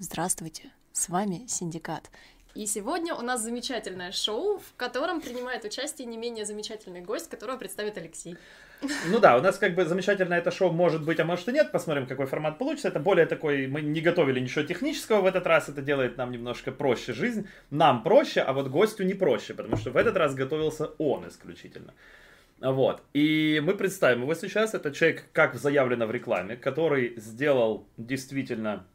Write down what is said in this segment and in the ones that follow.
Здравствуйте, с вами Синдикат. И сегодня у нас замечательное шоу, в котором принимает участие не менее замечательный гость, которого представит Алексей. Ну да, у нас как бы замечательно это шоу может быть, а может и нет. Посмотрим, какой формат получится. Это более такой, мы не готовили ничего технического в этот раз. Это делает нам немножко проще жизнь. Нам проще, а вот гостю не проще, потому что в этот раз готовился он исключительно. Вот. И мы представим его сейчас. Это человек, как заявлено в рекламе, который сделал действительно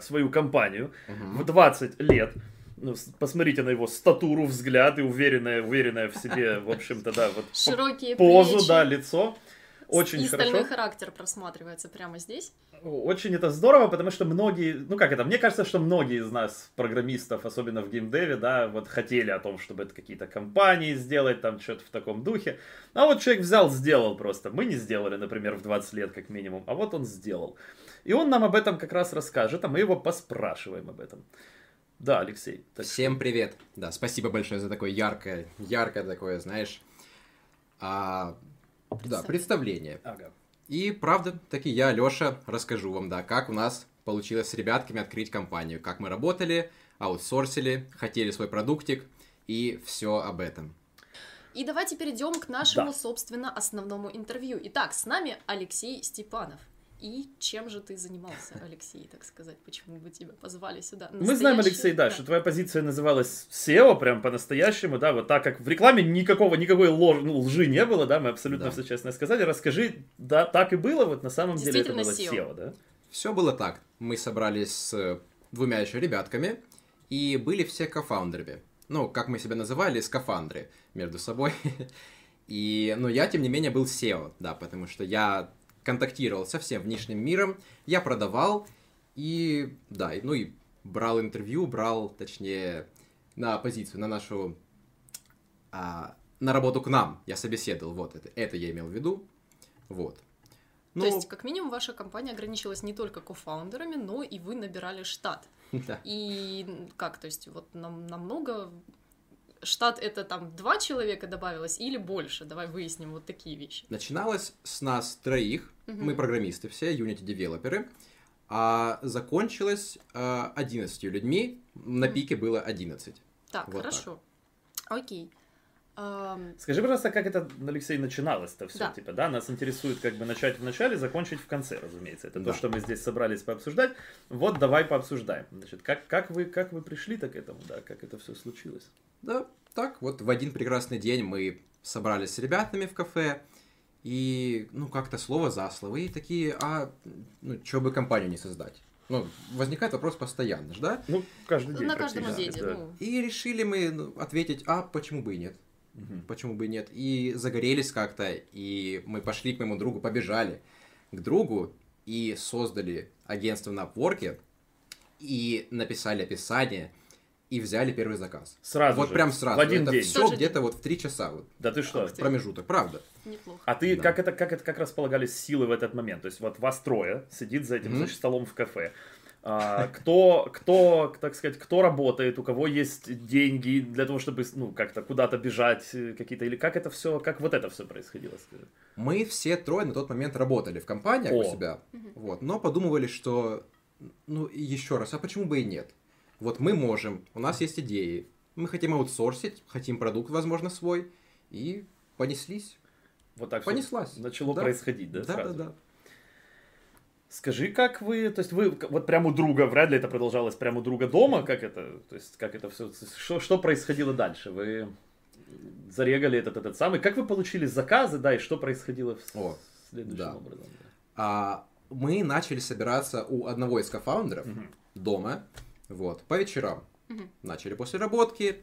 свою компанию угу. в 20 лет. Ну, посмотрите на его статуру, взгляд и уверенная, уверенная в себе, в общем-то, да, вот Широкие позу, плечи. да, лицо. Очень и хорошо. стальной характер просматривается прямо здесь. Очень это здорово, потому что многие, ну как это, мне кажется, что многие из нас, программистов, особенно в геймдеве, да, вот хотели о том, чтобы это какие-то компании сделать, там что-то в таком духе. А вот человек взял, сделал просто. Мы не сделали, например, в 20 лет как минимум, а вот он сделал. И он нам об этом как раз расскажет, а мы его поспрашиваем об этом. Да, Алексей. Так Всем привет. Да, спасибо большое за такое яркое, яркое такое, знаешь, а, да, представление. Ага. И правда, таки я, Лёша, расскажу вам, да, как у нас получилось с ребятками открыть компанию, как мы работали, аутсорсили, хотели свой продуктик и все об этом. И давайте перейдем к нашему, Да. собственно, основному интервью. Итак, с нами Алексей Степанов. И чем же ты занимался, Алексей, так сказать? Почему бы тебя позвали сюда? Мы знаем, Настоящий- Алексей, да, что твоя позиция называлась SEO, прям по-настоящему, да, вот так как в рекламе никакого, никакой лож- ну, лжи не было, да, мы абсолютно Да. все честно сказали. Расскажи, да, так и было, вот на самом деле это было SEO. SEO, да? Все было так. Мы собрались с двумя еще ребятками и были все кофаундерами. Ну, как мы себя называли, скафандры между собой. И, но я, тем не менее, был SEO, да, потому что я контактировал со всем внешним миром, я продавал и, да, ну и брал интервью, брал, точнее, на позицию, на нашу, а, на работу к нам, я собеседовал, вот это, это я имел в виду, вот. Ну, То есть, как минимум, ваша компания ограничилась не только кофаундерами, но и вы набирали штат. да. И как, то есть, вот нам намного штат это там два человека добавилось или больше? Давай выясним вот такие вещи. Начиналось с нас троих, Мгм. мы программисты все, Unity-девелоперы, а закончилось э, 11 людьми, на пике было 11. Так, Вот хорошо. Окей. Скажи, пожалуйста, как это, Алексей, начиналось-то все, Да. типа, да? Нас интересует как бы начать в начале, закончить в конце, разумеется. Это Да. то, что мы здесь собрались пообсуждать. Вот давай пообсуждаем. Значит, как, как, вы, как вы пришли-то к этому, да, как это все случилось? Да, так, вот в один прекрасный день мы собрались с ребятами в кафе, и, ну, как-то слово за слово, и такие, а, ну, что бы компанию не создать? Ну, возникает вопрос постоянно же, да? Ну, каждый день на каждом обеде. да. Ну, И решили мы ну, ответить, а почему бы и нет? Мгм. Почему бы и нет? И загорелись как-то, и мы пошли к моему другу, побежали к другу и создали агентство на Upwork, и написали описание, и взяли первый заказ. Сразу вот же, прям сразу. в один Это день. все Тоже где-то вот в три часа вот Да ты что? Промежуток, правда. неплохо. А ты Да. как это как это как располагались силы в этот момент? То есть вот вас трое сидит за этим Мгм. значит, столом в кафе. А, кто, кто, так сказать, кто работает, у кого есть деньги для того, чтобы ну как-то куда-то бежать, э, какие-то или как это все, как вот это все происходило? скажи? Мы все трое на тот момент работали в компаниях О. у себя, вот, но подумывали, что, ну, еще раз, а почему бы и нет? Вот мы можем, у нас есть идеи, мы хотим аутсорсить, хотим продукт, возможно, свой, и понеслись. Вот так Понеслась. начало Да. происходить, да, Да, да, сразу? да. Скажи, как вы, то есть вы вот прямо у друга, вряд ли это продолжалось прямо у друга дома, как это, то есть как это все, что, что происходило дальше? Вы зарегали этот, этот самый, как вы получили заказы, да, и что происходило в- О, следующим да. образом? да? А мы начали собираться у одного из кофаундеров Мгм. дома, вот, по вечерам. Мгм. Начали после работки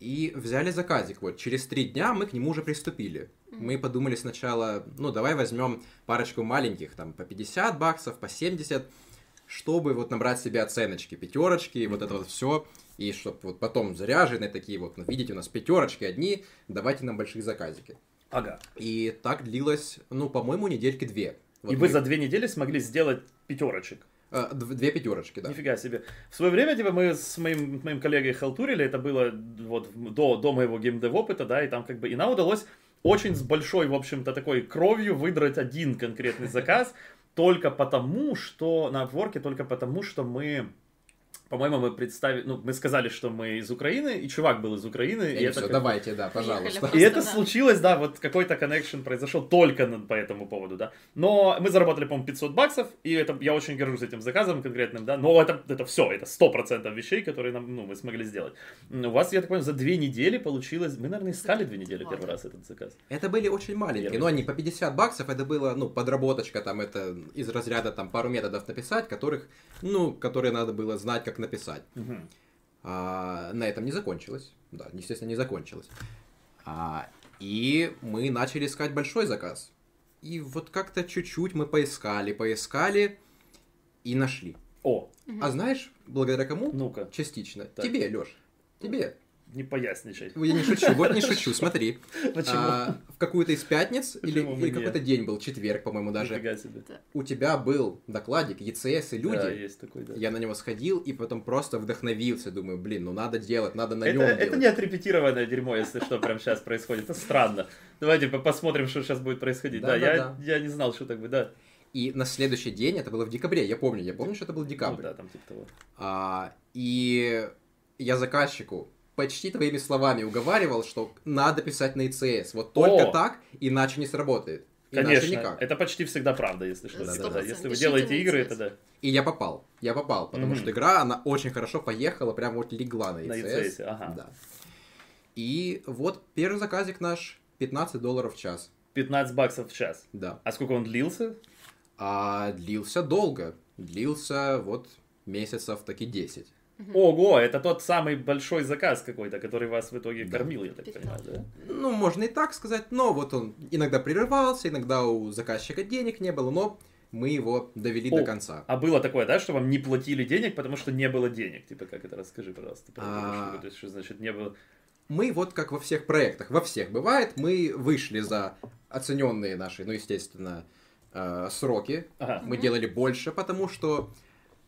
и взяли заказик. Вот, через три дня мы к нему уже приступили. Мы подумали сначала, ну, давай возьмем парочку маленьких, там, по 50 баксов, по 70, чтобы вот набрать себе оценочки, пятерочки, вот это вот все. И чтобы вот потом заряженные такие вот, ну, видите, у нас пятерочки одни, давайте нам большие заказики. Ага. И так длилось, ну, по-моему, недельки две. Вот и вы мы- за две недели смогли сделать пятерочек. Э, дв- две пятерочки, да. Нифига себе. В свое время, типа, мы с моим, моим коллегой халтурили, это было вот до, до моего геймдев опыта, да, и там как бы, и нам удалось очень с большой, в общем-то, такой кровью выдрать один конкретный заказ, только потому, что на Upwork только потому, что мы по-моему, мы представили, ну, мы сказали, что мы из Украины, и чувак был из Украины. И, и это все, как... давайте, да, пожалуйста. И это случилось, да, вот какой-то коннекшн произошел только по этому поводу, да. Но мы заработали, по-моему, 500 баксов, и это, я очень горжусь этим заказом конкретным, да, но это, это все, это 100% вещей, которые нам, ну, мы смогли сделать. У вас, я так понимаю, за две недели получилось, мы, наверное, искали две недели первый раз этот заказ. Это были очень маленькие, Первый. но они по 50 баксов, это было, ну, подработочка, там, это из разряда, там, пару методов написать, которых, ну, которые надо было знать, как написать. Мгм. А, на этом не закончилось, да, естественно, не закончилось. А, и мы начали искать большой заказ. И вот как-то чуть-чуть мы поискали, поискали и нашли. О, А знаешь, благодаря кому? ну-ка, Частично. Так. Тебе, Лёш. Тебе. Не поясничай. Я не шучу, вот не шучу, смотри. Почему? А, в какую-то из пятниц, или, Почему или какой-то день был, четверг, по-моему, даже, у тебя был докладик ЕЦС и люди. Да, есть такой, да. Я на него сходил и потом просто вдохновился, думаю, блин, ну надо делать, надо на Это, нем это делать. не отрепетированное дерьмо, если что, прям сейчас происходит. Это странно. Давайте по- посмотрим, что сейчас будет происходить. Да, Да, да, я, да. я не знал, что так будет, да. И на следующий день, это было в декабре, я помню, я помню, что это был Ну, декабрь. да, там типа того. А, и я заказчику почти твоими словами уговаривал, что надо писать на ИЦС. Вот только О! так, иначе не сработает. Иначе Конечно, никак. это почти всегда правда, если что. Да, да, да. Если вы Пишите делаете на игры, это да. И я попал. Я попал, потому Мгм. что игра, она очень хорошо поехала, прям вот легла на На ИЦС. ICS, ага. Да. И вот первый заказик наш 15 долларов в час. 15 баксов в час. Да. А сколько он длился? А длился долго. Длился вот месяцев таки 10. Ого, это тот самый большой заказ какой-то, который вас в итоге Да. кормил, я так понимаю, да? Ну, можно и так сказать, но вот он иногда прерывался, иногда у заказчика денег не было, но мы его довели О, до конца. А было такое, да, что вам не платили денег, потому что не было денег? Типа, как это, расскажи, пожалуйста. А. штуку. То есть, что значит не было... Мы вот как во всех проектах, во всех бывает, мы вышли за оцененные наши, ну, естественно, э, сроки. Ага. Мы делали больше, потому что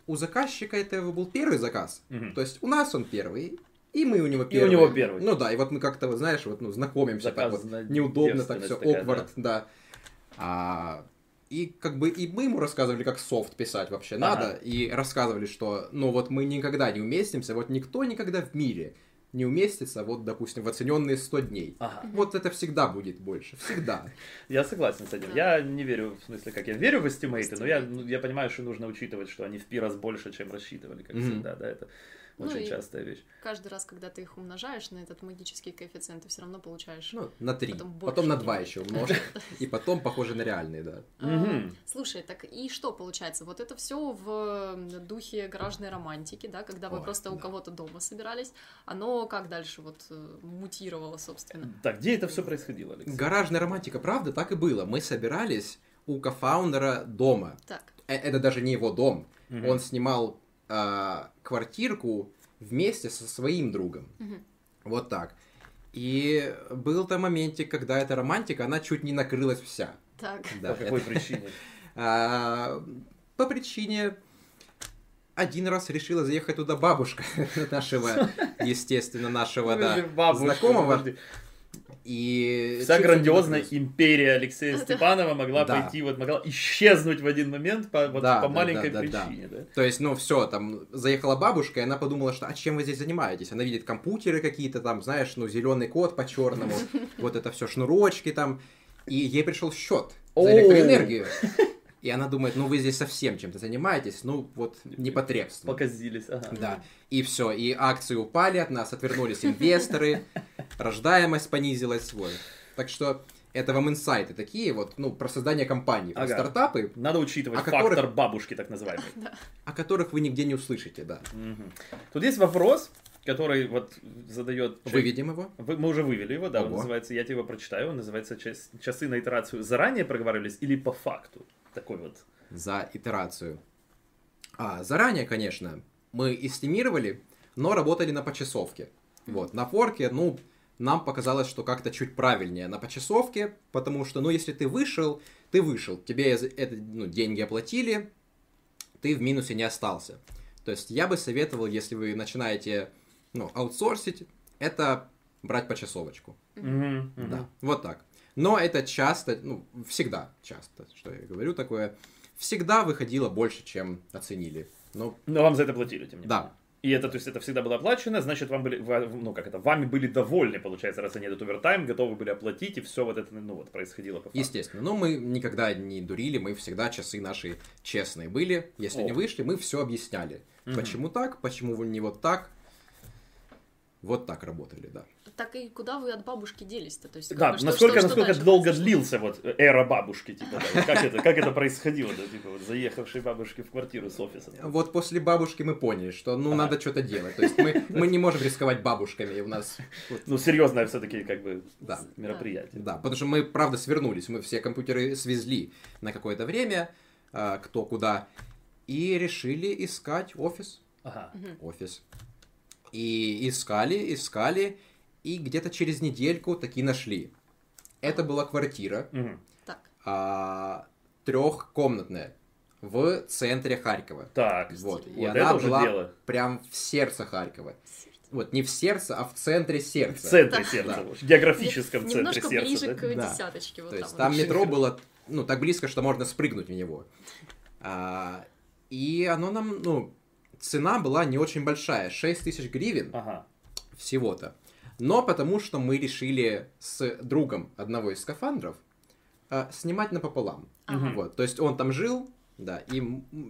у заказчика это был первый заказ. Мгм. То есть у нас он первый, и мы у него И у первый. него первый. Ну да, и вот мы как-то, вот, знаешь, вот, ну, знакомимся так вот, неудобно, так все, awkward, да. А, и как бы и мы ему рассказывали, как софт писать вообще Ага. надо, и рассказывали, что, ну вот мы никогда не уместимся, вот никто никогда в мире не уместится, вот, допустим, в оцененные 100 дней. Ага. Вот это всегда будет больше, всегда. Я согласен с этим. Я не верю, в смысле, как я верю в эстимейты, но я, ну, я понимаю, что нужно учитывать, что они в пи раз больше, чем рассчитывали, как всегда, да, это очень и- частая вещь. Каждый раз, когда ты их умножаешь на этот магический коэффициент, ты все равно получаешь. Ну, на 3, Потом потом, на. 2 еще умножь, и потом похоже на реальные, да. А. Слушай, так и что получается? Вот это все в духе гаражной романтики, да, когда вы просто у кого-то дома собирались. Оно как дальше вот э, мутировало, собственно? Так, где это все происходило, Алексей? Гаражная романтика, правда, так и было. Мы собирались у кофаундера дома. Так, Э, Это даже не его дом. Он снимал а, квартирку вместе со своим другом. Мгм. Вот так. И был там моментик, когда эта романтика, она чуть не накрылась вся. так. Да, По какой это- причине? А, по причине один раз решила заехать туда бабушка нашего, естественно, нашего да, Подожди, бабушка, знакомого. И Вся грандиозная империя Алексея Да. Степанова могла Да. пойти, вот могла исчезнуть в один момент по, вот, Да, по да, маленькой да, да, да. причине, да? То есть, ну, все, там, заехала бабушка, и она подумала, что, а чем вы здесь занимаетесь? Она видит компьютеры какие-то там, знаешь, ну, зеленый код по черному, вот это все шнурочки там, и ей пришел счет за электроэнергию. И она думает, ну, вы здесь совсем чем-то занимаетесь, ну, вот, непотребство. Показились, ага. Да, и все, и акции упали от нас, отвернулись инвесторы, рождаемость понизилась, вот. Так что это вам инсайты такие вот, ну, про создание компании, про Ага. стартапы, Надо учитывать фактор которых- бабушки, так называемый. о которых вы нигде не услышите, да. Мгм. Тут есть вопрос, который вот задает... Выведем его. Вы- мы уже вывели его, да, он Ого. называется, я тебе его прочитаю, он называется «Час- «Часы на итерацию заранее проговаривались или по факту?» Такой вот. за итерацию. А, заранее, конечно, мы эстимировали, но работали на почасовке. Вот, на форке, ну, нам показалось, что как-то чуть правильнее на почасовке, потому что, ну, если ты вышел, ты вышел, тебе это, ну, деньги оплатили, ты в минусе не остался. То есть я бы советовал, если вы начинаете, ну, аутсорсить, это брать почасовочку. Мгм, мгм. Да, вот так. Но это часто, ну, всегда часто, что я говорю такое, всегда выходило больше, чем оценили. Ну, Но вам за это платили, тем не Да. менее. И это, то есть, это всегда было оплачено, значит, вам были, ну, как это, вами были довольны, получается, раз они этот овертайм, готовы были оплатить, и все вот это, ну, вот, происходило по факту. естественно. Но мы никогда не дурили, мы всегда часы наши честные были. Если О. не вышли, мы все объясняли. Мгм. Почему так, почему не вот так. Вот так работали, да. Так и куда вы от бабушки делись-то? То есть, Да, бы, что- насколько, что- что насколько дальше долго длился вот эра бабушки, типа, да, вот как это, как это происходило, да, типа, вот заехавшей бабушки в квартиру с офиса. Вот после бабушки мы поняли, что ну Ага. надо что-то делать. То есть мы, мы не можем рисковать бабушками. и У нас вот, Ну, серьезное все-таки, как бы, Да. мероприятие. Да, потому что мы, правда, свернулись. Мы все компьютеры свезли на какое-то время, а, кто куда, и решили искать офис. Ага. Офис. И искали, искали, и где-то через недельку таки нашли. Это была квартира Мгм. Так, а, трехкомнатная в центре Харькова. Так, Вот, и вот она это уже была дело. прям в сердце Харькова. Вот не в сердце, а в центре В сердца. центре Да. сердца, Да. в географическом Не- центре немножко сердца. ближе да? к Да. десяточке. Вот То есть вот. там метро было, ну, так близко, что можно спрыгнуть в него. А, и оно нам, ну, цена была не очень большая, 6 тысяч гривен Ага. всего-то. Но потому что мы решили с другом одного из скафандров а, снимать напополам. Ага. Вот, то есть он там жил, да, и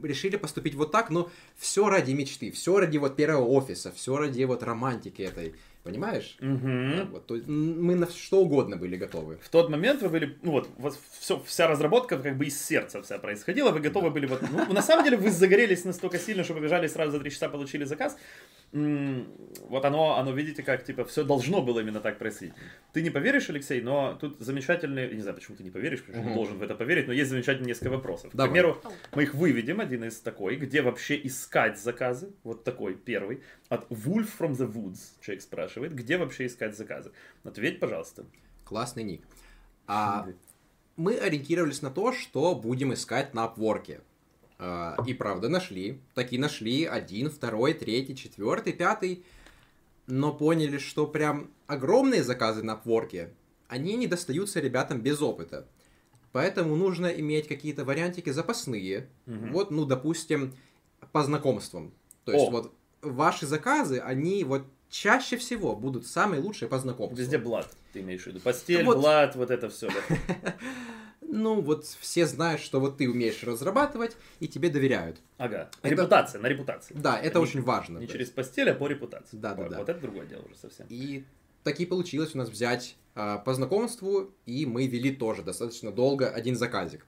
решили поступить вот так, но все ради мечты, все ради вот первого офиса, все ради вот романтики этой, понимаешь? Мгм. Вот, то есть мы на что угодно были готовы. В тот момент вы были, ну вот, вас все, вся разработка как бы из сердца вся происходила, вы готовы были вот, ну, на самом деле вы загорелись настолько сильно, что побежали сразу за три часа, получили заказ. Вот оно, оно, видите, как, типа, все должно было именно так происходить. Ты не поверишь, Алексей, но тут замечательный, я не знаю, почему ты не поверишь, потому что Мгм. ты должен в это поверить, но есть замечательные несколько вопросов. К Давай. примеру, Ау. мы их выведем, один из такой, где вообще искать заказы, вот такой первый, от Wolf from the Woods, человек спрашивает, где вообще искать заказы. Ответь, пожалуйста. Классный ник. А мы ориентировались на то, что будем искать на Upwork. А, И правда нашли. Такие нашли один, второй, третий, четвертый, пятый. Но поняли, что прям огромные заказы на Upwork, они не достаются ребятам без опыта. Поэтому нужно иметь какие-то вариантики запасные. Мгм. Вот, ну, допустим, по знакомствам. То есть О. вот ваши заказы, они вот чаще всего будут самые лучшие по знакомству. Везде блат, ты имеешь в виду. Постель, Вот. блат, вот это все. Да? Ну, вот все знают, что вот ты умеешь разрабатывать, и тебе доверяют. Ага. Это- Репутация, на репутации. Да, это Не- очень важно. Не через постель, а по репутации. Да, да, вот, да. Вот это другое дело уже совсем. И таки получилось у нас взять а, по знакомству, и мы вели тоже достаточно долго один заказик.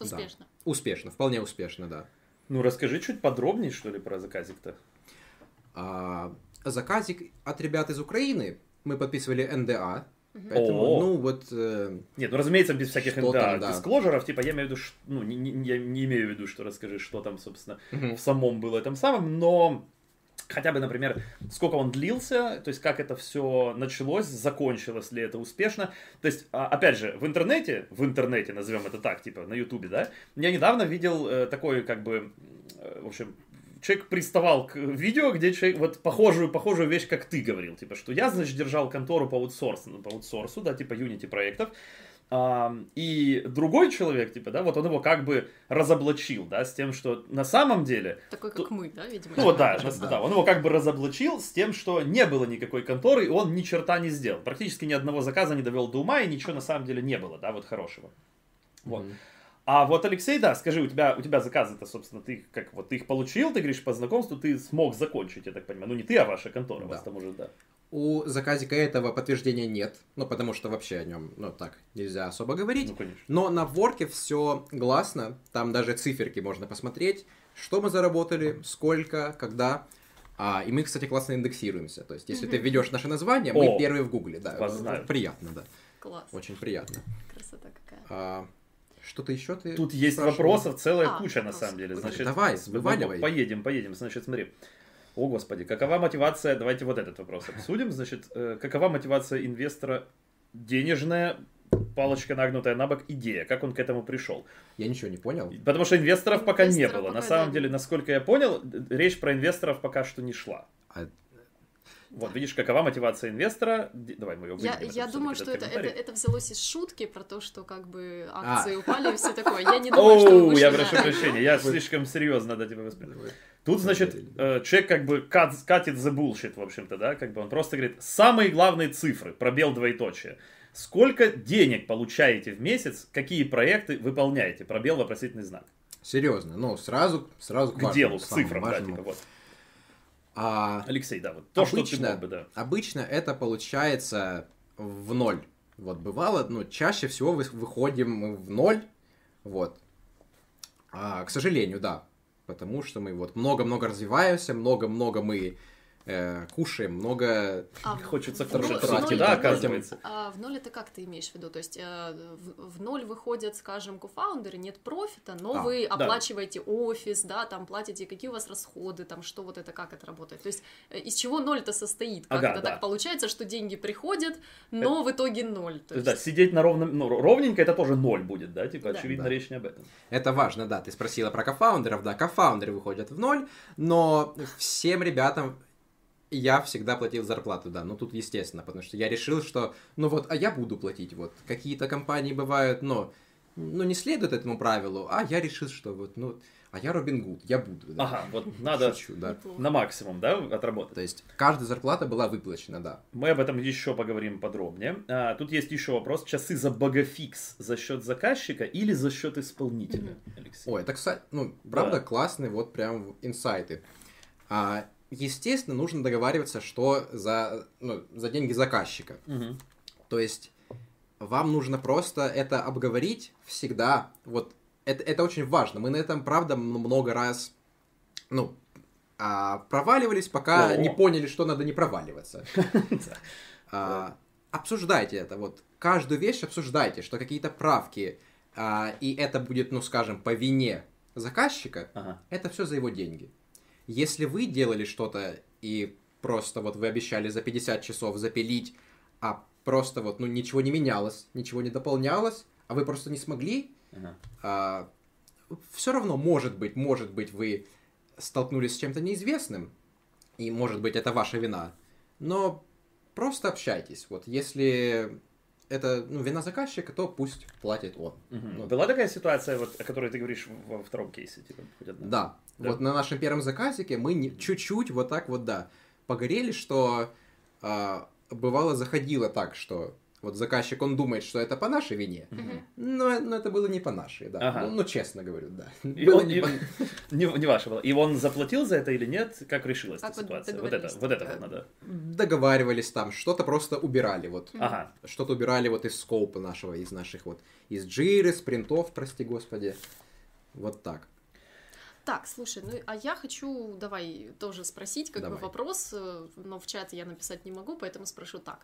Успешно. Успешно, вполне успешно, да. Ну, расскажи чуть подробнее, что ли, про заказик-то. А, заказик от ребят из Украины мы подписывали НДА. Поэтому, О. ну, вот... э, Нет, ну, разумеется, без всяких да, там, да. дисклоджеров, типа, я имею в виду, ш- ну, не, не- я не имею в виду, что расскажи, что там, собственно, в самом было этом самом, но хотя бы, например, сколько он длился, то есть как это все началось, закончилось ли это успешно. То есть, а, опять же, в интернете, в интернете, назовем это так, типа на ютубе, да, я недавно видел э, такой, как бы, э, в общем, человек приставал к видео, где человек, вот похожую, похожую вещь, как ты говорил, типа, что я, значит, держал контору по аутсорсу, по аутсорсу, да, типа Unity проектов, а, и другой человек, типа, да, вот он его как бы разоблачил, да, с тем, что на самом деле Такой, как Тут- мы, да, видимо? ну вот да, да, да, он его как бы разоблачил с тем, что не было никакой конторы, и он ни черта не сделал. Практически ни одного заказа не довел до ума, и ничего на самом деле не было, да, вот хорошего. Вот. Мгм. А вот, Алексей, да, скажи, у тебя, у тебя заказы-то, собственно, ты как вот ты их получил, ты говоришь, по знакомству ты смог закончить, я так понимаю. Ну не ты, а ваша контора, у вас Да. там уже, да. У заказика этого подтверждения нет, ну, потому что вообще о нем, ну, так, нельзя особо говорить. Ну, конечно. Но на Ворке все гласно, там даже циферки можно посмотреть, что мы заработали, сколько, когда. А, и мы, кстати, классно индексируемся. То есть, если ты введешь наше название, мы О, первые в Гугле, да. вас. Приятно, да. Класс. Очень приятно. Красота какая. А, что-то еще ты Тут есть вопросов целая А, куча, на вопросы. самом деле. Значит, Давай, вываливай. Поедем, поедем. Значит, смотри. О, господи, какова мотивация, давайте вот этот вопрос обсудим. Значит, э, какова мотивация инвестора денежная, палочка нагнутая на бок, идея, как он к этому пришел? Я ничего не понял. Потому что инвесторов пока не Инвесторов было. На пока, самом да. деле, насколько я понял, речь про инвесторов пока что не шла. А, Вот, видишь, какова мотивация инвестора? Давай мы ее Я, я это думаю, что это, это, это взялось из шутки про то, что как бы А. акции упали и все такое. Я не думаю, что я прошу прощения, я слишком серьезно до тебя воспринял. Тут, значит, э, человек как бы кат- катит за bullshit, в общем-то, да, как бы он просто говорит, самые главные цифры, пробел двоеточие. Сколько денег получаете в месяц, какие проекты выполняете? Пробел, вопросительный знак. Серьезно, ну, сразу, сразу к, К делу, к цифрам, да, типа вот. А, Алексей, да, вот то, что ты обычно, мог бы, да. обычно это получается в ноль. Вот бывало, ну, чаще всего вы- выходим в ноль, вот. А, к сожалению, да. Потому что мы вот много-много развиваемся, много-много мы э, кушаем, много... А в- Хочется в кушать ноль- в тратки, ноль да, это- оказывается. А в ноль это как ты имеешь в виду? То есть э, в, в ноль выходят, скажем, кофаундеры, нет профита, но А, вы да. оплачиваете офис, да, там платите, какие у вас расходы, там что вот это, как это работает. То есть э, из чего ноль-то состоит? Как Ага, это да. так получается, что деньги приходят, но в итоге ноль? То есть, да, сидеть на ровном, ну, ровненько это тоже ноль будет, да, типа, Да. очевидно, Да. речь не об этом. Это важно, да. Ты спросила про кофаундеров, да, кофаундеры выходят в ноль, но всем ребятам я всегда платил зарплату, да, ну тут естественно, потому что я решил, что, ну вот, а я буду платить, вот, какие-то компании бывают, но, ну не следуют этому правилу, а я решил, что вот, ну, а я Робин Гуд, я буду, да. Ага, вот надо Шучу, да. На максимум, да, отработать. То есть каждая зарплата была выплачена, да. Мы об этом еще поговорим подробнее. А, тут есть еще вопрос. Часы за богофикс за счет заказчика или за счет исполнителя, Алексей? Ой, это, кстати, ну, правда, Да. классные вот прям инсайты. А, естественно, нужно договариваться, что за, ну, за деньги заказчика. Мгм. То есть вам нужно просто это обговорить всегда. Вот это, это очень важно. Мы на этом, правда, много раз ну, а, проваливались, пока О. не поняли, что надо не проваливаться. А, Обсуждайте это. Вот каждую вещь обсуждайте, что какие-то правки, а, и это будет, ну, скажем, по вине заказчика, это все за его деньги. Если вы делали что-то и просто вот вы обещали за 50 часов запилить, а просто вот ну ничего не менялось, ничего не дополнялось, а вы просто не смогли, Ага. все равно может быть, может быть вы столкнулись с чем-то неизвестным, и может быть это ваша вина, но просто общайтесь. Вот если это ну, вина заказчика, то пусть платит он. Мгм. Ну, Была такая ситуация, вот, о которой ты говоришь во втором кейсе? Типа? Да. Да. Вот на нашем первом заказике мы не- чуть-чуть вот так вот, да, погорели, что а, бывало заходило так, что вот заказчик, он думает, что это по нашей вине, Мгм. но, но это было не по нашей, да. Ага. Ну, ну, честно говорю, да. И Было он- не и- по- Не, не ваше было. И он заплатил за это или нет? Как решилась Как эта ситуация? Вот это, вот это вот надо. Договаривались там, что-то просто убирали, вот. Ага. Что-то убирали вот из скоупа нашего, из наших вот, из джиры, спринтов, прости господи. Вот так. Так, слушай, ну а я хочу, давай тоже спросить, как бы Давай. вопрос, э, но в чате я написать не могу, поэтому спрошу так.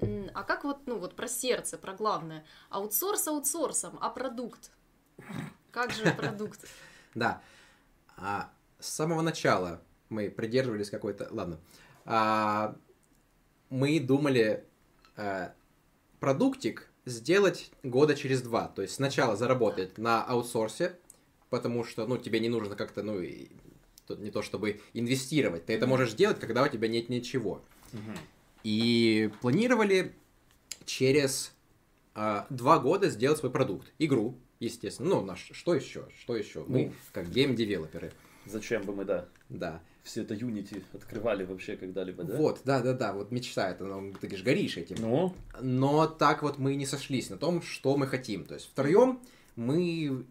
А как вот, ну вот про сердце, про главное, аутсорс аутсорсом, а продукт? Как же продукт? Да. А, с самого начала мы придерживались какой-то... Ладно. А, мы думали а, продуктик сделать года через два. То есть сначала заработать на аутсорсе, потому что, ну, тебе не нужно как-то, ну, не то чтобы инвестировать. Ты это можешь делать, когда у тебя нет ничего. Мгм. И планировали через а, два года сделать свой продукт. Игру, естественно. Ну, наш, что еще? Что еще? Мы, Ну. как гейм-девелоперы, Зачем бы мы, да, да. все это Unity открывали вообще когда-либо, да? Вот, да-да-да, вот мечта это, ну, ты же горишь этим. Ну, Но так вот мы не сошлись на том, что мы хотим. То есть втроем мы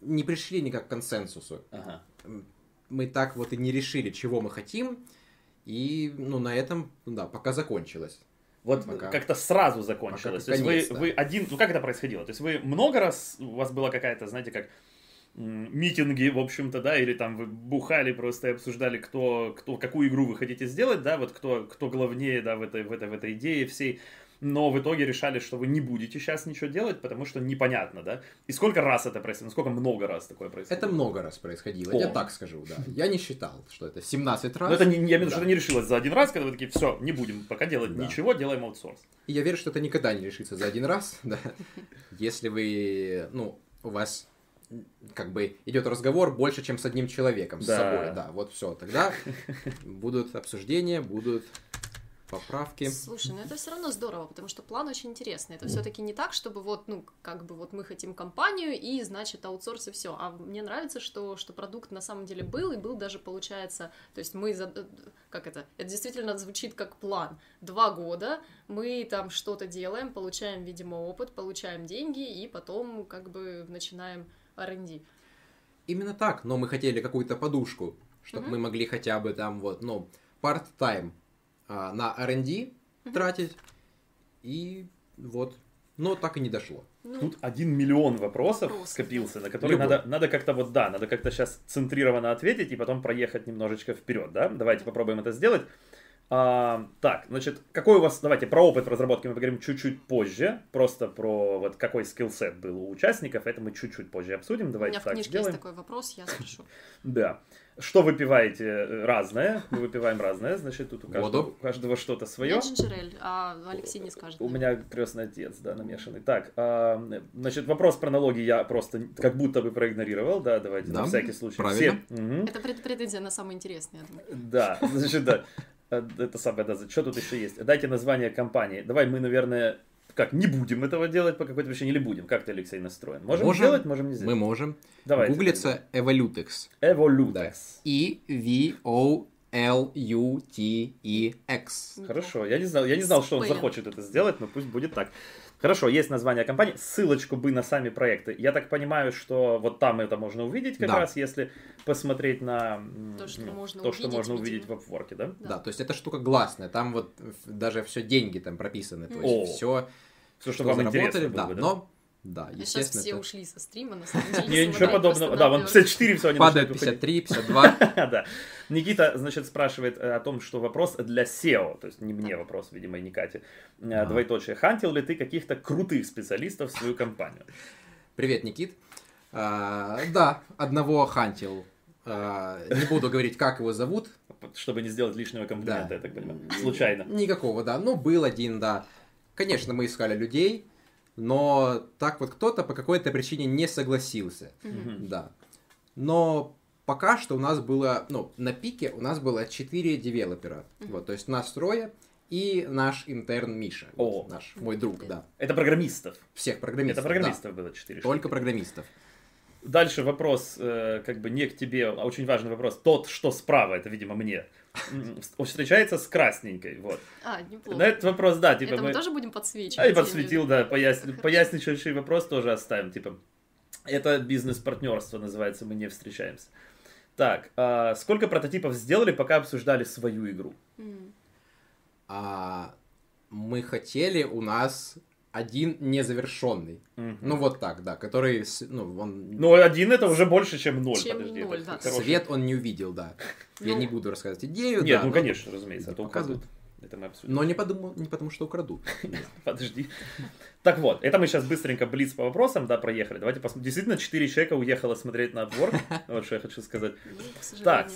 не пришли никак к консенсусу. ага. Мы так вот и не решили, чего мы хотим. И, ну, на этом, да, пока закончилось. Вот Пока. как-то сразу закончилось. Пока То есть вы, конец, да. вы один, ну как это происходило? То есть вы много раз, у вас была какая-то, знаете, как митинги, в общем-то, да, или там вы бухали просто и обсуждали, кто, кто, какую игру вы хотите сделать, да, вот кто, кто главнее, да, в этой, в этой, в этой идее всей. Но в итоге решали, что вы не будете сейчас ничего делать, потому что непонятно, да. И сколько раз это происходило? Насколько много раз такое происходило? Это много раз происходило, О. я так скажу, да. Я не считал, что это 17 раз. Но это не, я имею в виду, что это не решилось за один раз, когда вы такие, все, не будем пока делать Да. ничего, делаем аутсорс. И я верю, что это никогда не решится за один раз, да. Если вы, ну, у вас как бы идет разговор больше, чем с одним человеком, с Да. собой, да, вот все, тогда будут обсуждения, будут поправки. Слушай, ну это все равно здорово, потому что план очень интересный. Это все-таки не так, чтобы вот, ну, как бы вот мы хотим компанию и, значит, аутсорс и все. А мне нравится, что, что продукт на самом деле был, и был даже, получается, то есть мы, за- как это, это действительно звучит как план. Два года мы там что-то делаем, получаем, видимо, опыт, получаем деньги, и потом как бы начинаем R&D. Именно так, но мы хотели какую-то подушку, чтобы Мгм. мы могли хотя бы там вот, ну, part-time а, на R&D тратить, и вот, но так и не дошло. Ну, Тут один миллион вопросов Вопросов, скопился, на которые Любой. надо, надо как-то вот, да, надо как-то сейчас центрированно ответить и потом проехать немножечко вперед, да? Давайте попробуем это сделать. А, так, значит, какой у вас, давайте про опыт разработки мы поговорим чуть-чуть позже, просто про вот какой скиллсет был у участников, это мы чуть-чуть позже обсудим, у давайте меня в так книжке сделаем. есть такой вопрос, я спрошу. Да. Что выпиваете? Э, Разное. Мы выпиваем разное, значит, тут у каждого, у каждого что-то Я свое. джинджерель, а Алексей не скажет. У меня крестный отец, да, намешанный. Так, а, значит, вопрос про налоги я просто как будто бы проигнорировал, да, давайте Да, на всякий случай. правильно. Все. Мгм. Это пред- претензия на самое интересное, я думаю. Да, значит, да. А, Это самое, да. Что тут еще есть? Дайте название компании. Давай мы, наверное, как, не будем этого делать по какой-то причине или будем? Как ты, Алексей, настроен? Можем, Можем. сделать, можем не Мы сделать? можем. Давайте. Гуглится Evolutex. Evolutex. E V O L U T E X. Хорошо, я не знал, я не знал, что он захочет это сделать, но пусть будет так. Хорошо, есть название компании, ссылочку бы на сами проекты. Я так понимаю, что вот там это можно увидеть как Да. раз, если посмотреть на То, что ну, можно то, что увидеть, можно видимо. увидеть в Upwork, да? Да. Да. то есть эта штука гласная, там вот даже все деньги там прописаны, то О. есть все, Все, что, что вам заработали, интересно да, было бы, да? но да, А сейчас естественно, все это ушли со стрима, на самом деле. Не, ничего подобного. Да, вон объём. 54 все, они падает начинают уходить. 53, 52. Да. Никита, значит, спрашивает э, о том, что вопрос для SEO, то есть не мне вопрос, видимо, и не Кате. Э. Двоеточие. Хантил ли ты каких-то крутых специалистов в свою компанию? Привет, Никит. А, да, одного хантил. А, не буду говорить, как его зовут. Чтобы не сделать лишнего комплимента, я так понимаю. Случайно. Никакого, да. Ну, был один, да. Конечно, мы искали людей, но так вот кто-то по какой-то причине не согласился. Мгм. Да. Но пока что у нас было, ну, на пике у нас было 4 девелопера. Мгм. Вот, то есть нас трое и наш интерн Миша. Вот, О. наш, мой друг, да. Это программистов. Всех программистов. Это программистов было 4 да. Только программистов. Дальше вопрос, э, как бы не к тебе, а очень важный вопрос. Тот, что справа, это, видимо, мне, встречается с красненькой, вот. А, неплохо. На этот вопрос, да, типа Это мы мы... тоже будем подсвечивать? А и подсветил, да, поясни... поясничающий вопрос тоже оставим, типа, это бизнес-партнерство называется, мы не встречаемся. Так, а сколько прототипов сделали, пока обсуждали свою игру? А мы хотели у нас один незавершенный. Мгм. Ну, вот так, да, который, ну, он... Ну, один это уже больше, чем ноль, Чем подожди. ноль, да. хороший- Свет он не увидел, да. Я Ну, не буду рассказывать идею, Нет, да, ну, но- конечно, разумеется, это показывают. указывают. Это мы обсудим. Но не потому, не потому что украдут. Подожди. Так вот, это мы сейчас быстренько блиц по вопросам, да, проехали. Давайте посмотрим. Действительно, 4 человека уехало смотреть на Upwork. Вот что я хочу сказать. ну, Так,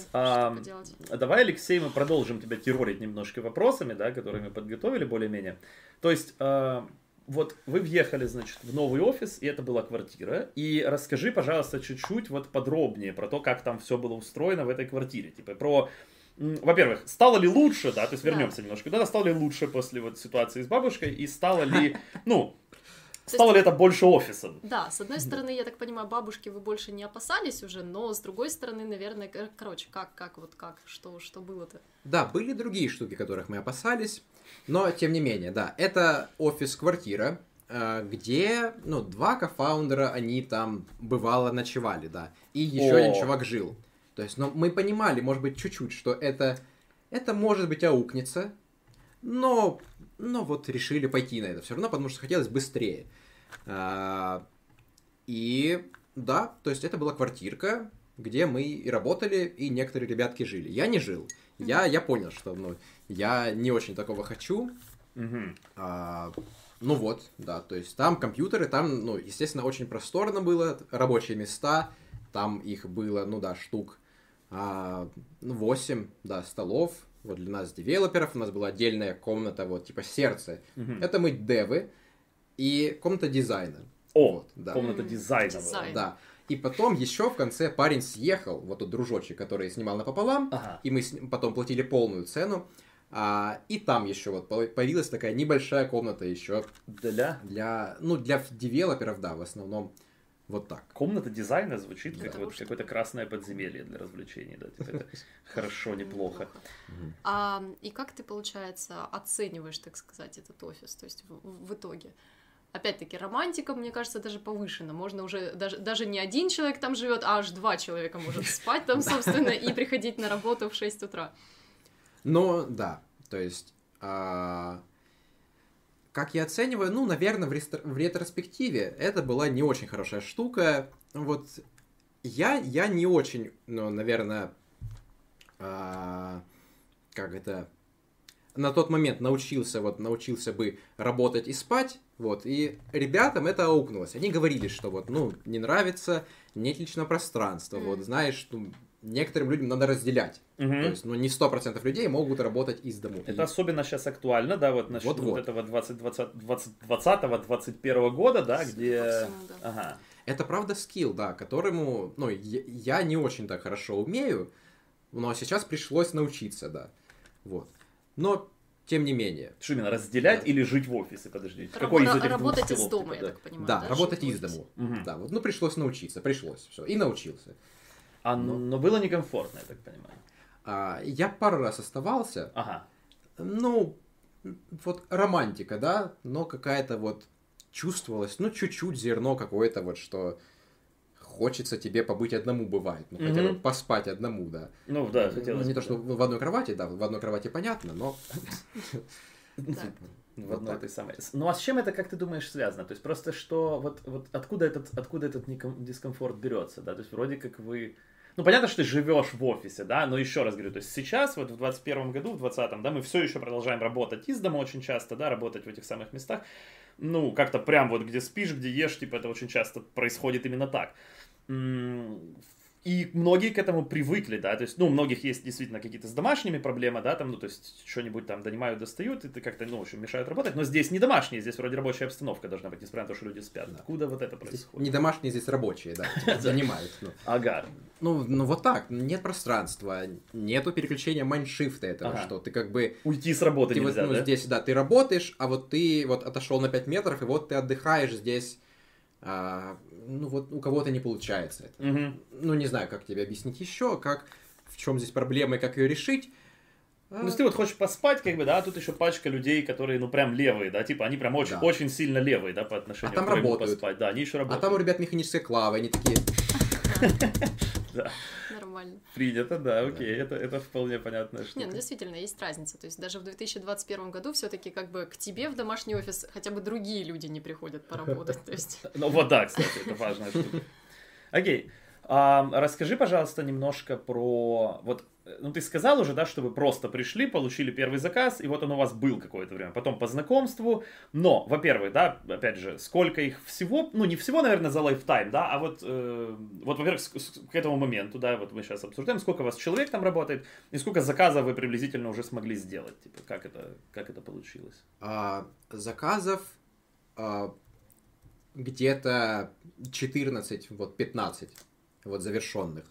Давай, Алексей, мы продолжим тебя террорить немножко вопросами, да, которые мы подготовили более-менее. То есть, а, вот вы въехали, значит, в новый офис, и это была квартира. И расскажи, пожалуйста, чуть-чуть вот подробнее про то, как там все было устроено в этой квартире. Типа про во-первых, стало ли лучше, да, то есть Да. вернемся немножко, да, стало ли лучше после вот ситуации с бабушкой, и стало ли, ну, есть- стало ли это больше офисом? Да, с одной стороны, я так понимаю, бабушки вы больше не опасались уже, но с другой стороны, наверное, кор- короче, как, как, вот как, что, что было-то? Да, были другие штуки, которых мы опасались, но тем не менее, да, это офис-квартира, э, где, ну, два кофаундера, они там бывало ночевали, да, и еще О. один чувак жил. То есть, ну, мы понимали, может быть, чуть-чуть, что это, это может быть аукнется, но, но вот решили пойти на это все равно, потому что хотелось быстрее. А, И да, то есть это была квартирка, где мы и работали, и некоторые ребятки жили. Я не жил. Я, я понял, что ну, я не очень такого хочу. Мгм. А, ну вот, да, то есть там компьютеры, там, ну, естественно, очень просторно было, рабочие места, там их было, ну да, штук а, ну, 8, да, столов, вот для нас, девелоперов, у нас была отдельная комната, вот, типа сердце. Мгм. Это мы девы, и комната дизайна. О, Вот, да. комната дизайна была. дизайн. Да. И потом еще в конце парень съехал, вот тот дружочек, который снимал напополам, Ага. и мы с ним потом платили полную цену. А, и там еще вот по- появилась такая небольшая комната еще Для для, ну, для девелоперов, да, в основном вот так. комната дизайна звучит как того, вот чтобы- какое-то красное подземелье для развлечений, да, типа это хорошо, неплохо. А, и как ты, получается, оцениваешь, так сказать, этот офис, то есть в, в итоге? Опять-таки, романтика, мне кажется, даже повышена. Можно уже, даже, даже не один человек там живет, а аж два человека может спать там, собственно, и приходить на работу в 6 утра. Но, да, то есть, а, как я оцениваю, ну, наверное, в, рестро- в ретроспективе это была не очень хорошая штука. Вот я, я не очень, ну, наверное, а, как это, на тот момент научился, вот, научился бы работать и спать, вот, и ребятам это аукнулось. Они говорили, что вот, ну, не нравится, нет личного пространства, вот, Мгм. знаешь, ну, некоторым людям надо разделять. Мгм. То есть, ну, не 100% людей могут работать из дому. Это И- особенно сейчас актуально, да, вот насчет Вот-вот. вот этого 2020-2021 года, да, где... да. Ага. Это правда скилл, да, которому, ну, я, я не очень так хорошо умею, но сейчас пришлось научиться, да. Вот. Но, тем не менее. Что именно, разделять Да. или жить в офисе? Подождите, Ра- какой из этих двух работать из дома, типа, я так понимаю. да, работать жить в из дому. Мгм. Да, вот, ну, пришлось научиться, пришлось, все, и научился. А, Ну. но было некомфортно, я так понимаю. А, я пару раз оставался, Ага. ну, вот романтика, да, но какая-то вот чувствовалась, ну, чуть-чуть зерно какое-то вот, что хочется тебе побыть одному бывает, ну, хотя бы поспать одному, да. Ну да, Ну, хотелось. не бы, то, что да. в одной кровати, да, в одной кровати понятно, но... Так. В Вот одной этой самой. Ну а с чем это, как ты думаешь, связано? То есть просто что, вот, вот откуда этот, откуда этот дискомфорт берется, да? То есть вроде как вы... Ну, понятно, что ты живешь в офисе, да, но еще раз говорю, то есть сейчас, вот в 21 году, в 20 да, мы все еще продолжаем работать из дома очень часто, да, работать в этих самых местах. Ну, как-то прям вот где спишь, где ешь, типа, это очень часто происходит именно так. М, И многие к этому привыкли, да, то есть, ну, у многих есть действительно какие-то с домашними проблемы, да, там, ну, то есть, что-нибудь там донимают, достают, и ты как-то, ну, в общем, мешают работать, но здесь не домашние, здесь вроде рабочая обстановка должна быть, несмотря на то, что люди спят. Да. Откуда вот это Здесь происходит? не домашние, здесь рабочие, да, занимают. ну. Ага, Ну, ну вот так, нет пространства, нету переключения майншифта этого, Ага. что ты как бы... уйти с работы Ты вот, нельзя, ну, да? здесь, да, ты работаешь, а вот ты вот отошел на 5 метров, и вот ты отдыхаешь здесь, а, ну вот у кого-то не получается это. Мгм. Ну, не знаю, как тебе объяснить еще, как, в чем здесь проблема и как ее решить. А, Ну, есть ты вот хочешь поспать, как бы, да, а тут еще пачка людей, которые, ну, прям левые, да, типа, они прям очень, Да. очень сильно левые, да, по отношению А там к работают. поспать, да, они еще а работают. там у ребят механическая клава, они такие, Нормально. принято, да, окей, это, это вполне понятная штука. Не, ну действительно, есть разница. То есть даже в 2021 году все-таки как бы к тебе в домашний офис хотя бы другие люди не приходят поработать. То есть Ну вот да, кстати, это важная штука. Окей. А, расскажи, пожалуйста, немножко про... Вот, ну, ты сказал уже, да, что вы просто пришли, получили первый заказ, и вот он у вас был какое-то время. Потом по знакомству. Но, во-первых, да, опять же, сколько их всего... Ну, не всего, наверное, за лайфтайм, да, а вот, э, вот во-первых, к этому моменту, да, вот мы сейчас обсуждаем, сколько у вас человек там работает, и сколько заказов вы приблизительно уже смогли сделать. Типа, как это, как это получилось? а, заказов а, где-то 14, вот 15 вот завершенных.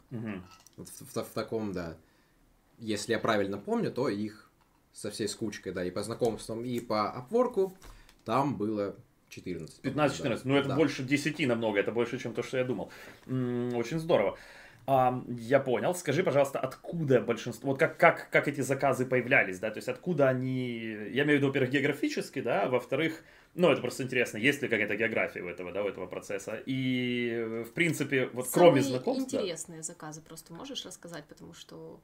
Вот в, в- в таком, да. Если я правильно помню, то их со всей скучкой, да, и по знакомствам, и по опворку там было 14. 15-14, Да, ну это да. больше 10 намного, это больше, чем то, что я думал. Очень здорово. А, я понял. Скажи, пожалуйста, откуда большинство, вот как, как, как эти заказы появлялись, да, то есть откуда они, я имею в виду, во-первых, географически, да, а во-вторых, ну, это просто интересно, есть ли какая-то география у этого, да, у этого процесса, и, в принципе, вот кроме самые знакомств, да. интересные заказы просто можешь рассказать, потому что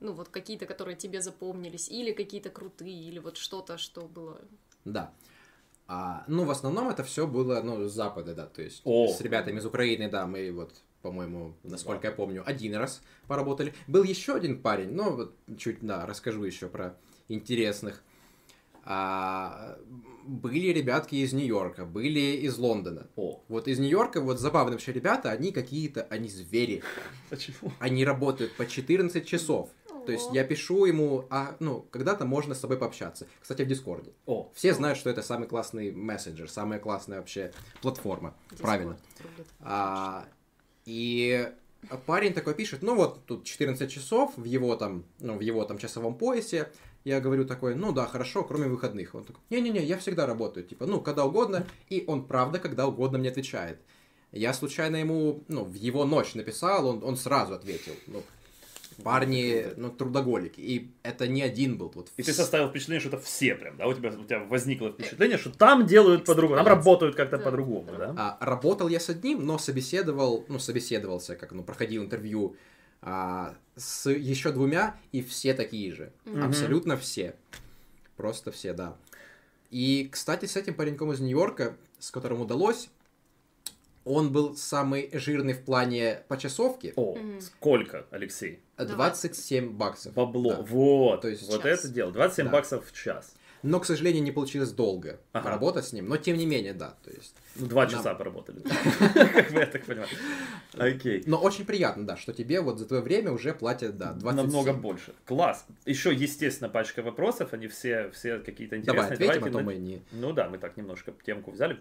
ну вот какие-то, которые тебе запомнились, или какие-то крутые, или вот что-то, что было Да. А, ну, в основном это все было, ну, с запада, да, то есть О. с ребятами из Украины, да, мы вот, по-моему, насколько я помню, один раз поработали. Был еще один парень, но вот чуть, да, расскажу еще про интересных. А, были ребятки из Нью-Йорка, были из Лондона. О, Вот из Нью-Йорка, вот забавные вообще ребята, они какие-то, они звери. почему? Они работают по 14 часов. То есть я пишу ему, а, ну, когда-то можно с тобой пообщаться. Кстати, в Дискорде. О, Все знают, что это самый классный мессенджер, самая классная вообще платформа. Discord Правильно. рулит. А, и парень такой пишет, ну вот тут 14 часов в его там, ну, в его там часовом поясе. Я говорю такой, ну да, хорошо, кроме выходных. Он такой, не-не-не, я всегда работаю, типа, ну, когда угодно. И он, правда, когда угодно мне отвечает. Я случайно ему, ну, в его ночь написал, он, он сразу ответил. Ну, парни, ну, трудоголики. И это не один был. Вот И ты составил впечатление, что это все прям, да? У тебя, у тебя возникло впечатление, что там делают по-другому, там работают как-то Да. по-другому, да? А, работал я с одним, но собеседовал, ну, собеседовался, как, ну, проходил интервью а, с еще двумя, и все такие же. Мгм. Абсолютно все. Просто все, да. И, кстати, с этим пареньком из Нью-Йорка, с которым удалось, он был самый жирный в плане почасовки. О, Мгм. сколько, Алексей? 27 баксов. Бабло. Да. Вот, То есть вот час. это дело. 27 Да. баксов в час. Но, к сожалению, не получилось долго Ага. работать с ним. Но, тем не менее, да. То есть... Ну, два Нам- часа поработали. Как бы я так понимаю. Окей. Но очень приятно, да, что тебе вот за твое время уже платят, да, 27. Намного больше. Класс. Еще, естественно, пачка вопросов. Они все, все какие-то Давай интересные. ответим, а Давайте то мы не... Ну да, мы так немножко темку взяли.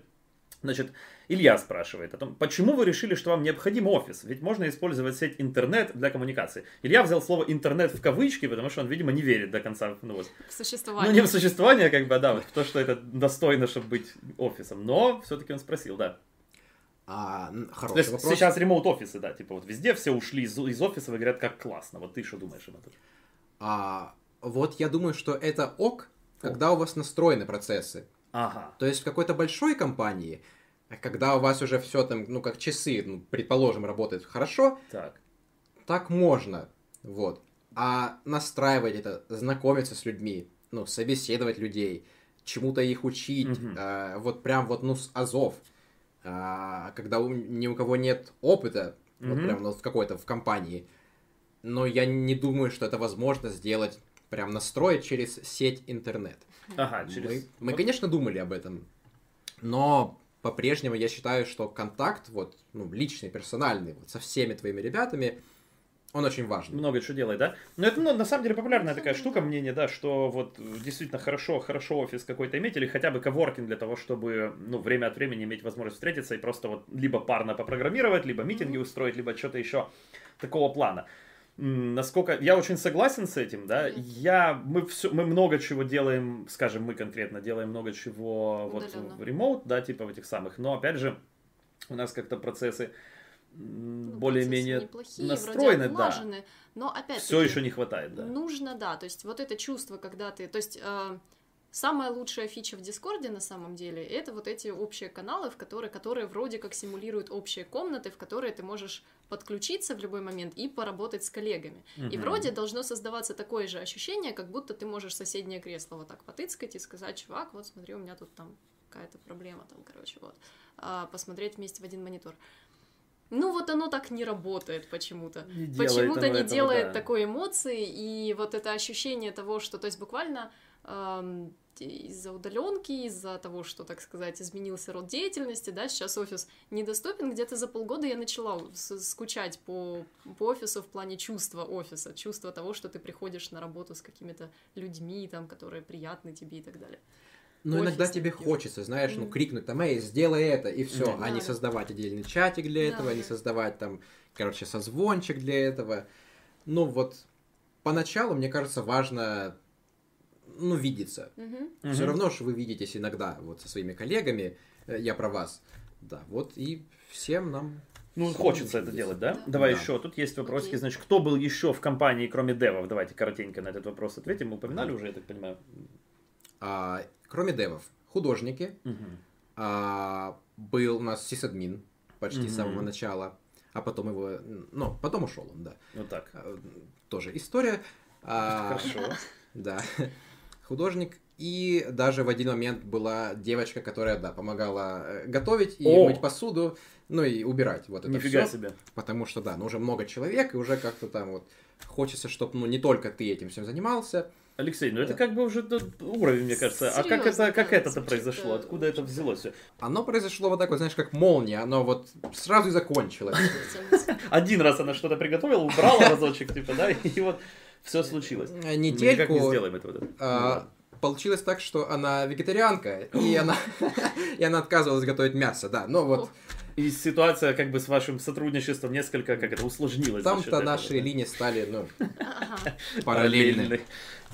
Значит, Илья спрашивает о том, почему вы решили, что вам необходим офис? Ведь можно использовать сеть интернет для коммуникации. Илья взял слово интернет в кавычки, потому что он, видимо, не верит до конца. Ну, вот. В ну существование. не в существование, как бы, а да, вот в то, что это достойно, чтобы быть офисом. Но все-таки он спросил, да. А, н- То хороший есть вопрос. сейчас ремоут офисы, да, типа вот везде все ушли из, из офиса и говорят, как классно. Вот ты что думаешь об этом? А, вот я думаю, что это ок, когда у вас настроены процессы. Ага. То есть в какой-то большой компании, когда у вас уже все там, ну, как часы, ну, предположим, работает хорошо, Так. так можно, вот. А настраивать это, знакомиться с людьми, ну, собеседовать людей, чему-то их учить, Мгм. а, вот прям вот, ну, с азов, а, когда у- ни у кого нет опыта, вот Мгм. прям ну, в какой-то в компании, но я не думаю, что это возможно сделать, прям настроить через сеть интернет. Ага, через... Мы, мы, вот- конечно, думали об этом, но по-прежнему я считаю, что контакт, вот, ну, личный, персональный, вот, со всеми твоими ребятами, он очень важен. много чего делает, да? Но это, ну, на самом деле, популярная такая штука, мнение, да, что вот действительно хорошо, хорошо офис какой-то иметь, или хотя бы коворкинг для того, чтобы, ну, время от времени иметь возможность встретиться и просто вот либо парно попрограммировать, либо митинги устроить, либо что-то еще такого плана. Насколько я очень согласен с этим, да, я мы все мы много чего делаем, скажем, мы конкретно делаем много чего вот Удаленно. в ремоут, да, типа в этих самых, но опять же у нас как-то процессы Ну, более-менее настроены, вроде да. но опять Все еще не хватает, да. Нужно, да. То есть вот это чувство, когда ты... То есть э, самая лучшая фича в Дискорде на самом деле, это вот эти общие каналы, в которые, которые вроде как симулируют общие комнаты, в которые ты можешь подключиться в любой момент и поработать с коллегами. И Мгм. вроде должно создаваться такое же ощущение, как будто ты можешь соседнее кресло вот так потыцкать и сказать, чувак, вот смотри, у меня тут там какая-то проблема, там, короче, вот. А, посмотреть вместе в один монитор. Ну вот оно так не работает почему-то Не делает почему-то не этого, делает да. такой эмоции, и вот это ощущение того, что, то есть буквально из-за удаленки, из-за того, что, так сказать, изменился род деятельности, да, сейчас офис недоступен, где-то за полгода я начала скучать по, по офису в плане чувства офиса, чувства того, что ты приходишь на работу с какими-то людьми, там, которые приятны тебе и так далее. Но иногда тебе таких. хочется, знаешь, ну, крикнуть там, эй, сделай это, и все, Да. а не Да. создавать отдельный чатик для этого, Да, не да. создавать там, короче, созвончик для этого. Ну, вот, поначалу, мне кажется, важно, ну, видеться. Мгм. Мгм. Все равно, что вы видитесь иногда вот со своими коллегами, э, я про вас. Да, вот и всем нам... Ну, всем хочется это делать, да? Да. Давай Да. еще. Тут есть вопросики. Значит, кто был еще в компании, кроме девов? Давайте коротенько на этот вопрос ответим. Мы упоминали уже, я так понимаю. А, кроме девов, художники, Мгм. а, был у нас сисадмин почти с самого начала, а потом его, ну, потом ушел он, да. Вот так. А, Тоже история. А, Хорошо. Да, художник. И даже в один момент была девочка, которая, да, помогала э, готовить и О! мыть посуду, ну и убирать вот это Нифига всё. себе. Потому что, да, ну уже много человек, и уже как-то там вот хочется, чтобы, ну, не только ты этим всем занимался. Алексей, ну это как бы уже тот уровень, мне кажется. А как это, как это-то произошло? э, Откуда это взялось? всё? Оно произошло вот так вот, знаешь, как молния, оно вот сразу и закончилось. Один раз она что-то приготовила, убрала разочек, типа, да, и вот все случилось. Э, Мы никак Недельку не сделаем этого. да. а, получилось так, что она вегетарианка, и она, и она отказывалась готовить мясо, да. Но вот И ситуация как бы с вашим сотрудничеством несколько, как это, усложнилась. Там-то этого, наши да? линии стали, ну, Ага. параллельны.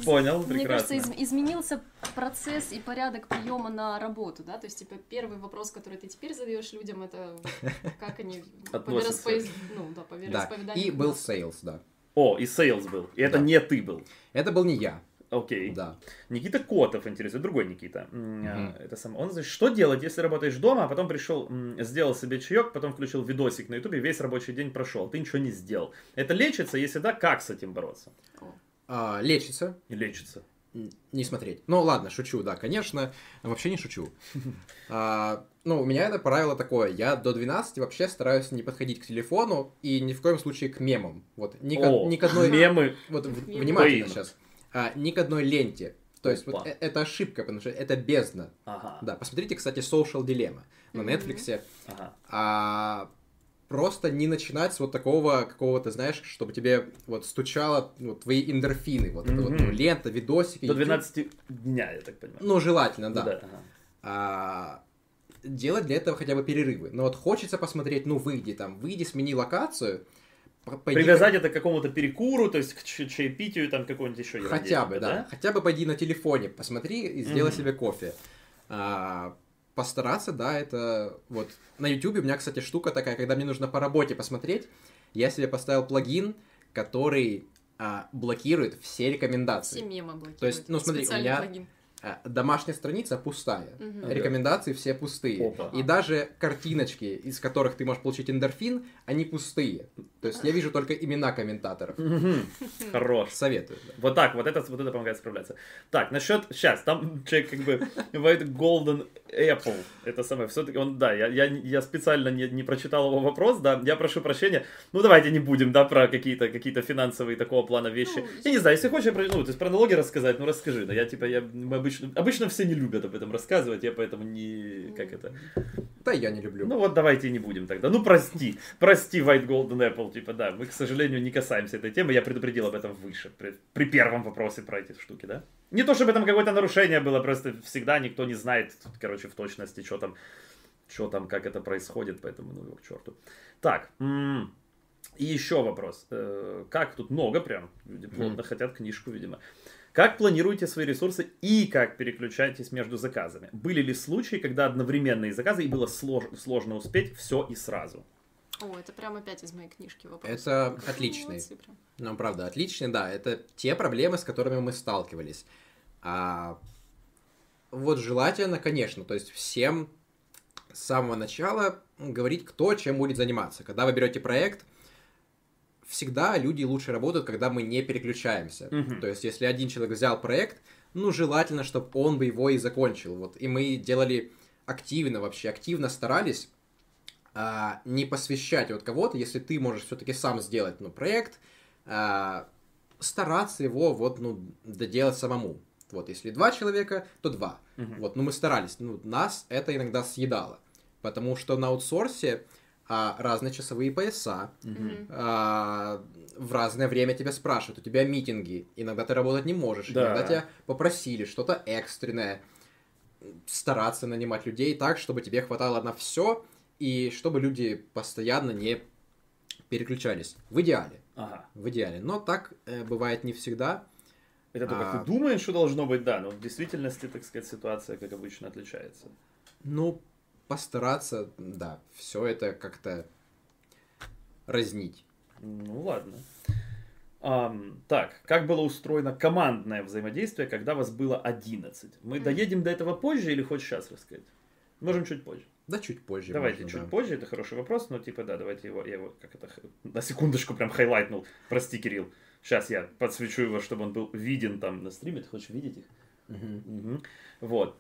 Понял, Мне прекрасно. кажется, из- изменился процесс и порядок приема на работу, да, то есть, типа, первый вопрос, который ты теперь задаешь людям, это как они по Относятся. вероисповед- ну, да, по Да, вероисповеданию. и был sales, да. О, и sales был. И это Да. не ты был. Это был не я, Окей. да. Никита Котов интересует, другой Никита. А, Это сам. Он, значит, что делать, если работаешь дома, а потом пришел, сделал себе чаек, потом включил видосик на ютубе, весь рабочий день прошел, ты ничего не сделал. Это лечится, если да, как с этим бороться? А, лечится, лечится. не смотреть. Ну ладно, шучу, да, конечно, вообще не шучу. Ну, у меня это правило такое, я до 12 вообще стараюсь не подходить к телефону и ни в коем случае к мемам. Вот, ни, к, О, ни к одной... мемы. Вот, Мемы. внимательно Блин. сейчас. А, ни к одной ленте. То есть, вот Опа. э- это ошибка, потому что это бездна. Ага. Да, посмотрите, кстати, Social Dilemma на. Netflix. ага. А, просто не начинать с вот такого какого-то, знаешь, чтобы тебе вот стучало ну, твои эндорфины. Вот это вот ну, лента, видосики. До YouTube. 12 дня, я так понимаю. Ну, желательно, да. Ну ага. А, делать для этого хотя бы перерывы. Но вот хочется посмотреть, ну, выйди там, выйди, смени локацию. по- пойди- Привязать это к какому-то перекуру, то есть к чаепитию, там какой-нибудь еще ерунде, Хотя бы, типа, да. Хотя бы пойди на телефоне, посмотри и сделай Мгм. себе кофе. А, постараться, да, это вот на YouTube у меня, кстати, штука такая, когда мне нужно по работе посмотреть, я себе поставил плагин, который а, блокирует все Все рекомендации. мемы блокируют. То есть, ну, смотри, у меня- плагин. А, домашняя страница пустая. Ага. рекомендации все пустые. Опа. И даже картиночки, из которых ты можешь получить эндорфин, они пустые. То есть я вижу только имена комментаторов. Хорош. Советую. да. Вот так, вот это, вот это помогает справляться. Так, насчет, сейчас, там человек как бы White Golden Apple, это самое, все-таки он, да, я, я, я специально не, не прочитал его вопрос, да, я прошу прощения, ну давайте не будем, да, про какие-то какие финансовые такого плана вещи. Ну, я не знаю, если хочешь, я про, ну, то есть про налоги рассказать, ну расскажи, да, я типа, я, мы обычно, обычно все не любят об этом рассказывать, я поэтому не, как это, Да, я не люблю. ну вот давайте не будем тогда. Ну прости, прости, White Golden Apple, типа да, мы, к сожалению, не касаемся этой темы, я предупредил об этом выше, при, при первом вопросе про эти штуки, да? Не то, чтобы там какое-то нарушение было, просто всегда никто не знает, короче, в точности, что там, что там, как это происходит, поэтому ну его к черту. Так, м, и еще вопрос. Э, Как тут много прям, люди плотно хотят книжку, видимо. Как планируете свои ресурсы и как переключаетесь между заказами? Были ли случаи, когда одновременные заказы и было слож- сложно успеть все и сразу? О, это прям опять из моей книжки вопрос. Это отличный. Ну, правда, отличный, да. Это те проблемы, с которыми мы сталкивались. А вот желательно, конечно, то есть всем с самого начала говорить, кто чем будет заниматься. Когда вы берете проект, всегда люди лучше работают, когда мы не переключаемся. Мгм. То есть, если один человек взял проект, ну, желательно, чтобы он бы его и закончил. Вот. И мы делали активно вообще, активно старались а, не посвящать вот кого-то, если ты можешь все-таки сам сделать, ну, проект, а, стараться его вот, ну, доделать самому. Вот, если два человека, то два. Мгм. Вот, ну, мы старались. Ну, нас это иногда съедало. Потому что на аутсорсе а, разные часовые пояса, Мгм. а, в разное время тебя спрашивают, у тебя митинги, иногда ты работать не можешь, Да. иногда тебя попросили что-то экстренное, стараться нанимать людей так, чтобы тебе хватало на все, и чтобы люди постоянно не переключались. В идеале, Ага. в идеале. Но так э, бывает не всегда. Это только А. ты думаешь, что должно быть, да, но в действительности, так сказать, ситуация, как обычно, отличается. Ну, постараться, да, все это как-то разнить. Ну ладно. Ам, так, как было устроено командное взаимодействие, когда вас было 11? Мы Мгм. доедем до этого позже или хочешь сейчас рассказать? Можем чуть позже. Да, чуть позже. давайте можно, чуть да. позже, это хороший вопрос, но типа да, давайте его, я его как это, на секундочку прям хайлайтнул. Прости, Кирилл. Сейчас я подсвечу его, чтобы он был виден там на стриме. Ты хочешь видеть их? Мгм. Мгм. Вот.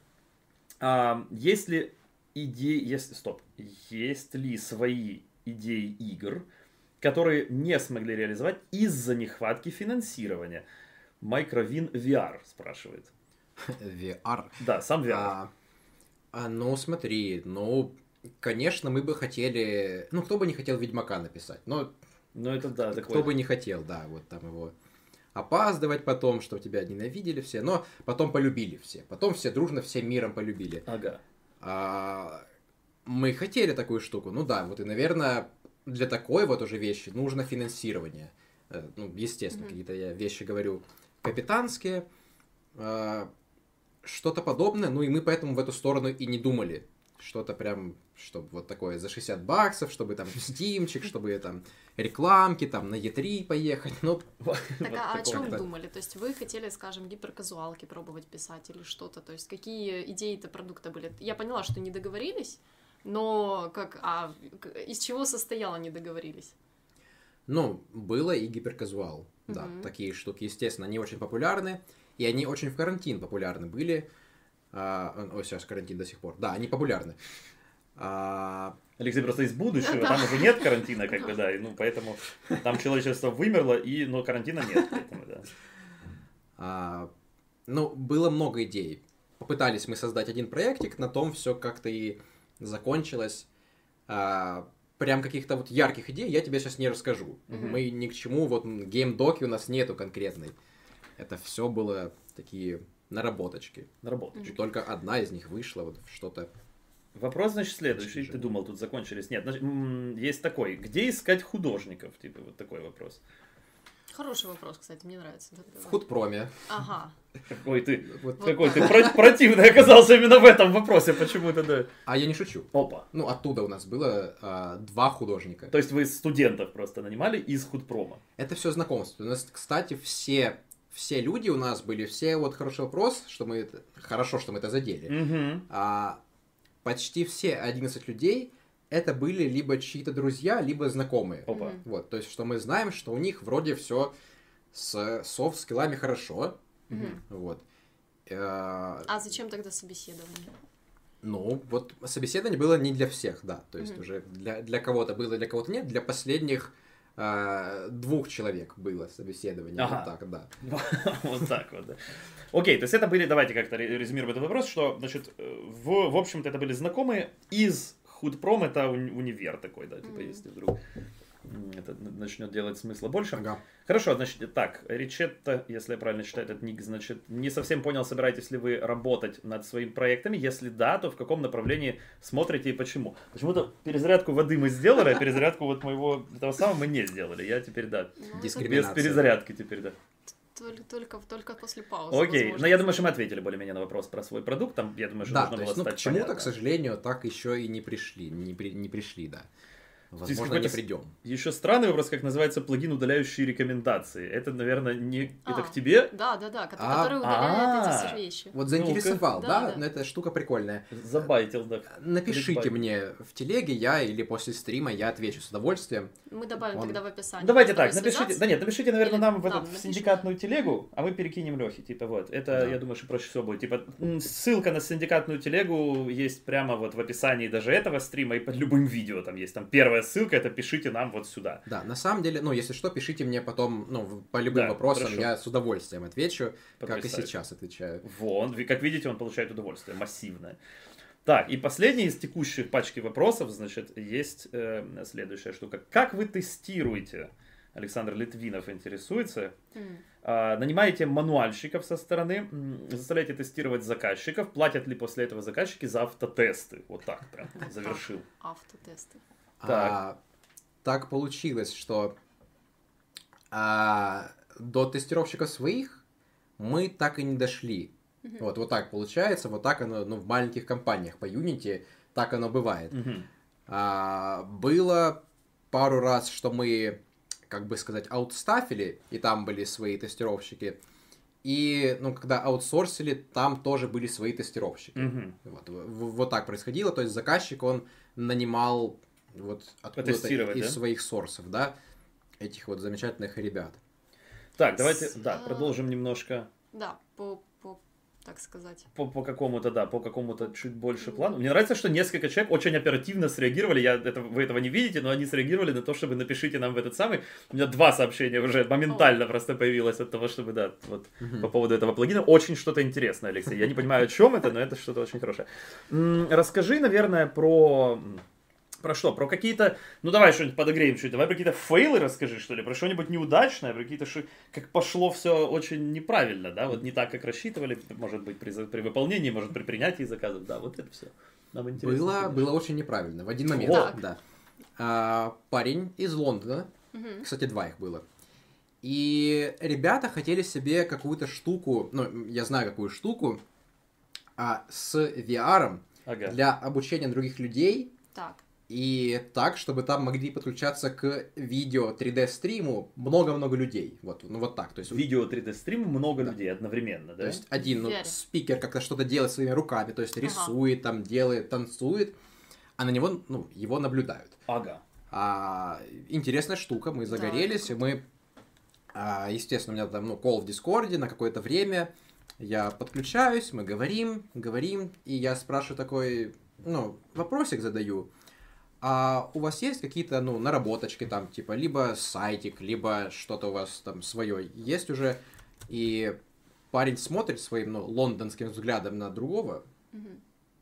А, есть ли идеи, есть, стоп, есть ли свои идеи игр, которые не смогли реализовать из-за нехватки финансирования? Microvin VR спрашивает. VR. Да, сам VR. А, а, ну, смотри, ну, конечно, мы бы хотели... Ну, кто бы не хотел Ведьмака написать? Но Ну это да, такое. кто бы не хотел, да, вот там его опаздывать потом, что тебя ненавидели все, но потом полюбили все. Потом все дружно всем миром полюбили. Ага. А, мы хотели такую штуку. Ну да, вот и, наверное, для такой вот уже вещи нужно финансирование. Э, Ну, естественно, Мгм. какие-то я вещи говорю капитанские, э, что-то подобное, ну и мы поэтому в эту сторону и не думали. Что-то прям, чтобы вот такое за 60 баксов, чтобы там стимчик, чтобы там рекламки, там на Е3 поехать. Ну, Вот Так а о чем думали? То есть вы хотели, скажем, гиперказуалки пробовать писать или что-то? То есть какие идеи-то продукта были? Я поняла, что не договорились, но как, а из чего состояло не договорились? Ну, было и гиперказуал. Да, Мгм. такие штуки, естественно, они очень популярны, и они очень в карантин популярны были. А, ой, сейчас карантин до сих пор. Да, они популярны. А, Алексей просто из будущего, там уже нет карантина, как бы, да, и, ну, поэтому там человечество вымерло, и, но карантина нет, поэтому, да. а, ну, было много идей. Попытались мы создать один проектик, на том все как-то и закончилось. А, прям каких-то вот ярких идей я тебе сейчас не расскажу. Мгм. Мы ни к чему, вот геймдоки у нас нету конкретной. Это все было такие наработочки. Наработать. И только одна из них вышла вот в что-то. Вопрос, значит, следующий. Ты думал, тут закончились? Нет, значит, есть такой. Где искать художников? Типа, вот такой вопрос. Хороший вопрос, кстати, мне нравится. Да, В худпроме. Ага. Какой ты, Вот. Какой ты про- противный оказался именно в этом вопросе почему-то, да. А я не шучу. Опа. Ну, оттуда у нас было а, два художника. То есть вы студентов просто нанимали из худпрома. Это все знакомство. У нас, кстати, все, все люди у нас были, все, вот хороший вопрос, что мы, это- хорошо, что мы это задели. Угу. А, почти все 11 людей это были либо чьи-то друзья, либо знакомые. Опа. Вот, то есть, что мы знаем, что у них вроде все с софт-скиллами хорошо. Мгм. Вот. Э, А зачем тогда собеседование? Ну, вот собеседование было не для всех, да. То есть Мгм. уже для, для кого-то было, для кого-то нет. Для последних а, двух человек было собеседование. Ага. Вот так, да. Вот так вот, да. Окей, то есть это были, давайте как-то ре- резюмируем этот вопрос, что, значит, э, в, в общем-то, это были знакомые из худпром, это уни- универ такой, да, типа, если вдруг это начнет делать смысла больше. Ага. Хорошо, значит, так, Ричетто, если я правильно читаю этот ник, значит, не совсем понял, собираетесь ли вы работать над своими проектами, если да, то в каком направлении смотрите и почему. Почему-то перезарядку воды мы сделали, а перезарядку вот моего этого самого мы не сделали, я теперь, да, Ну, без перезарядки теперь, да. Только, только, только после паузы. Окей, возможно. но я думаю, что мы ответили более-менее на вопрос про свой продукт, там, я думаю, что Да, должно то было есть, ну, к стать чему-то, понятно. к сожалению, так еще и не пришли. Не, при- не пришли, да. Возможно, не придем. Еще странный вопрос, как называется плагин, удаляющий рекомендации. Это, наверное, не... Это А. к тебе? Да, да, да, А, который удаляет а. эти вещи. Вот заинтересовал, Ну-ка. да? Да, да. Но эта штука прикольная. Забайтил, да. Напишите мне в телеге, я или после стрима я отвечу с удовольствием. Мы добавим Он- тогда в описании. Давайте так, напишите, да нет, напишите, наверное, нам в, этот, в синдикатную телегу, а мы перекинем Лехе, типа вот. Это, я думаю, что проще всего будет. Типа, ссылка на синдикатную телегу есть прямо вот в описании даже этого стрима и под любым видео там есть. Там первая ссылка, это пишите нам вот сюда. Да, на самом деле, ну, если что, пишите мне потом, ну, по любым Да, вопросам, хорошо. я с удовольствием отвечу, как и сейчас отвечаю. Вон, как видите, он получает удовольствие, массивное. Так, и последний из текущих пачки вопросов, значит, есть э, следующая штука. Как вы тестируете? Александр Литвинов интересуется. А, нанимаете мануальщиков со стороны, заставляете тестировать заказчиков, платят ли после этого заказчики за автотесты? Вот так прям завершил. Автотесты. А, так получилось, что а, до тестировщиков своих мы так и не дошли. Мгм. Вот, вот так получается, вот так оно, ну, в маленьких компаниях по Unity так оно бывает. Мгм. А, было пару раз, что мы, как бы сказать, аутстафили, и там были свои тестировщики. И, ну, когда аутсорсили, там тоже были свои тестировщики. Мгм. Вот, вот так происходило. То есть заказчик, он нанимал вот откуда-то из да? своих сорсов, да, этих вот замечательных ребят. Так, давайте, С- да, а. продолжим немножко Да, по, по, так сказать. по, по какому-то, да, по какому-то чуть больше плану. Мне нравится, что несколько человек очень оперативно среагировали. Я это, вы этого не видите, но они среагировали на то, чтобы напишите нам в этот самый. У меня два сообщения уже моментально просто появилось от того, чтобы, да, вот по поводу этого плагина. Очень что-то интересное, Алексей. Я не понимаю, о чем это, но это что-то очень хорошее. Расскажи, наверное, про Про что? Про какие-то... Ну давай что-нибудь подогреем чуть. Давай про какие-то фейлы расскажи, что ли. Про что-нибудь неудачное, про какие-то... ши- Как пошло все очень неправильно, да? Вот не так, как рассчитывали, может быть, при, при выполнении, может, при принятии заказов. Да, вот это все. Нам интересно. Было, конечно. было очень неправильно. В один момент, Так. да. А, парень из Лондона, Мгм. кстати, два их было. И ребята хотели себе какую-то штуку, ну, я знаю какую штуку, а, с VR Ага. для обучения других людей Так. И так, чтобы там могли подключаться к видео 3D стриму много-много людей. Вот, ну вот так. То есть, Видео 3D стрим много Да. людей одновременно, да? то есть один ну, спикер как-то что-то делает своими руками, то есть рисует, там делает, танцует, а на него, ну, его наблюдают. Ага. А, интересная штука, мы загорелись, и мы, а, естественно, у меня там, ну, кол в Дискорде на какое-то время, я подключаюсь, мы говорим, говорим, и я спрашиваю такой, ну, вопросик задаю, а у вас есть какие-то, ну, наработочки там, типа, либо сайтик, либо что-то у вас там свое есть уже, и парень смотрит своим, ну, лондонским взглядом на другого, Мгм.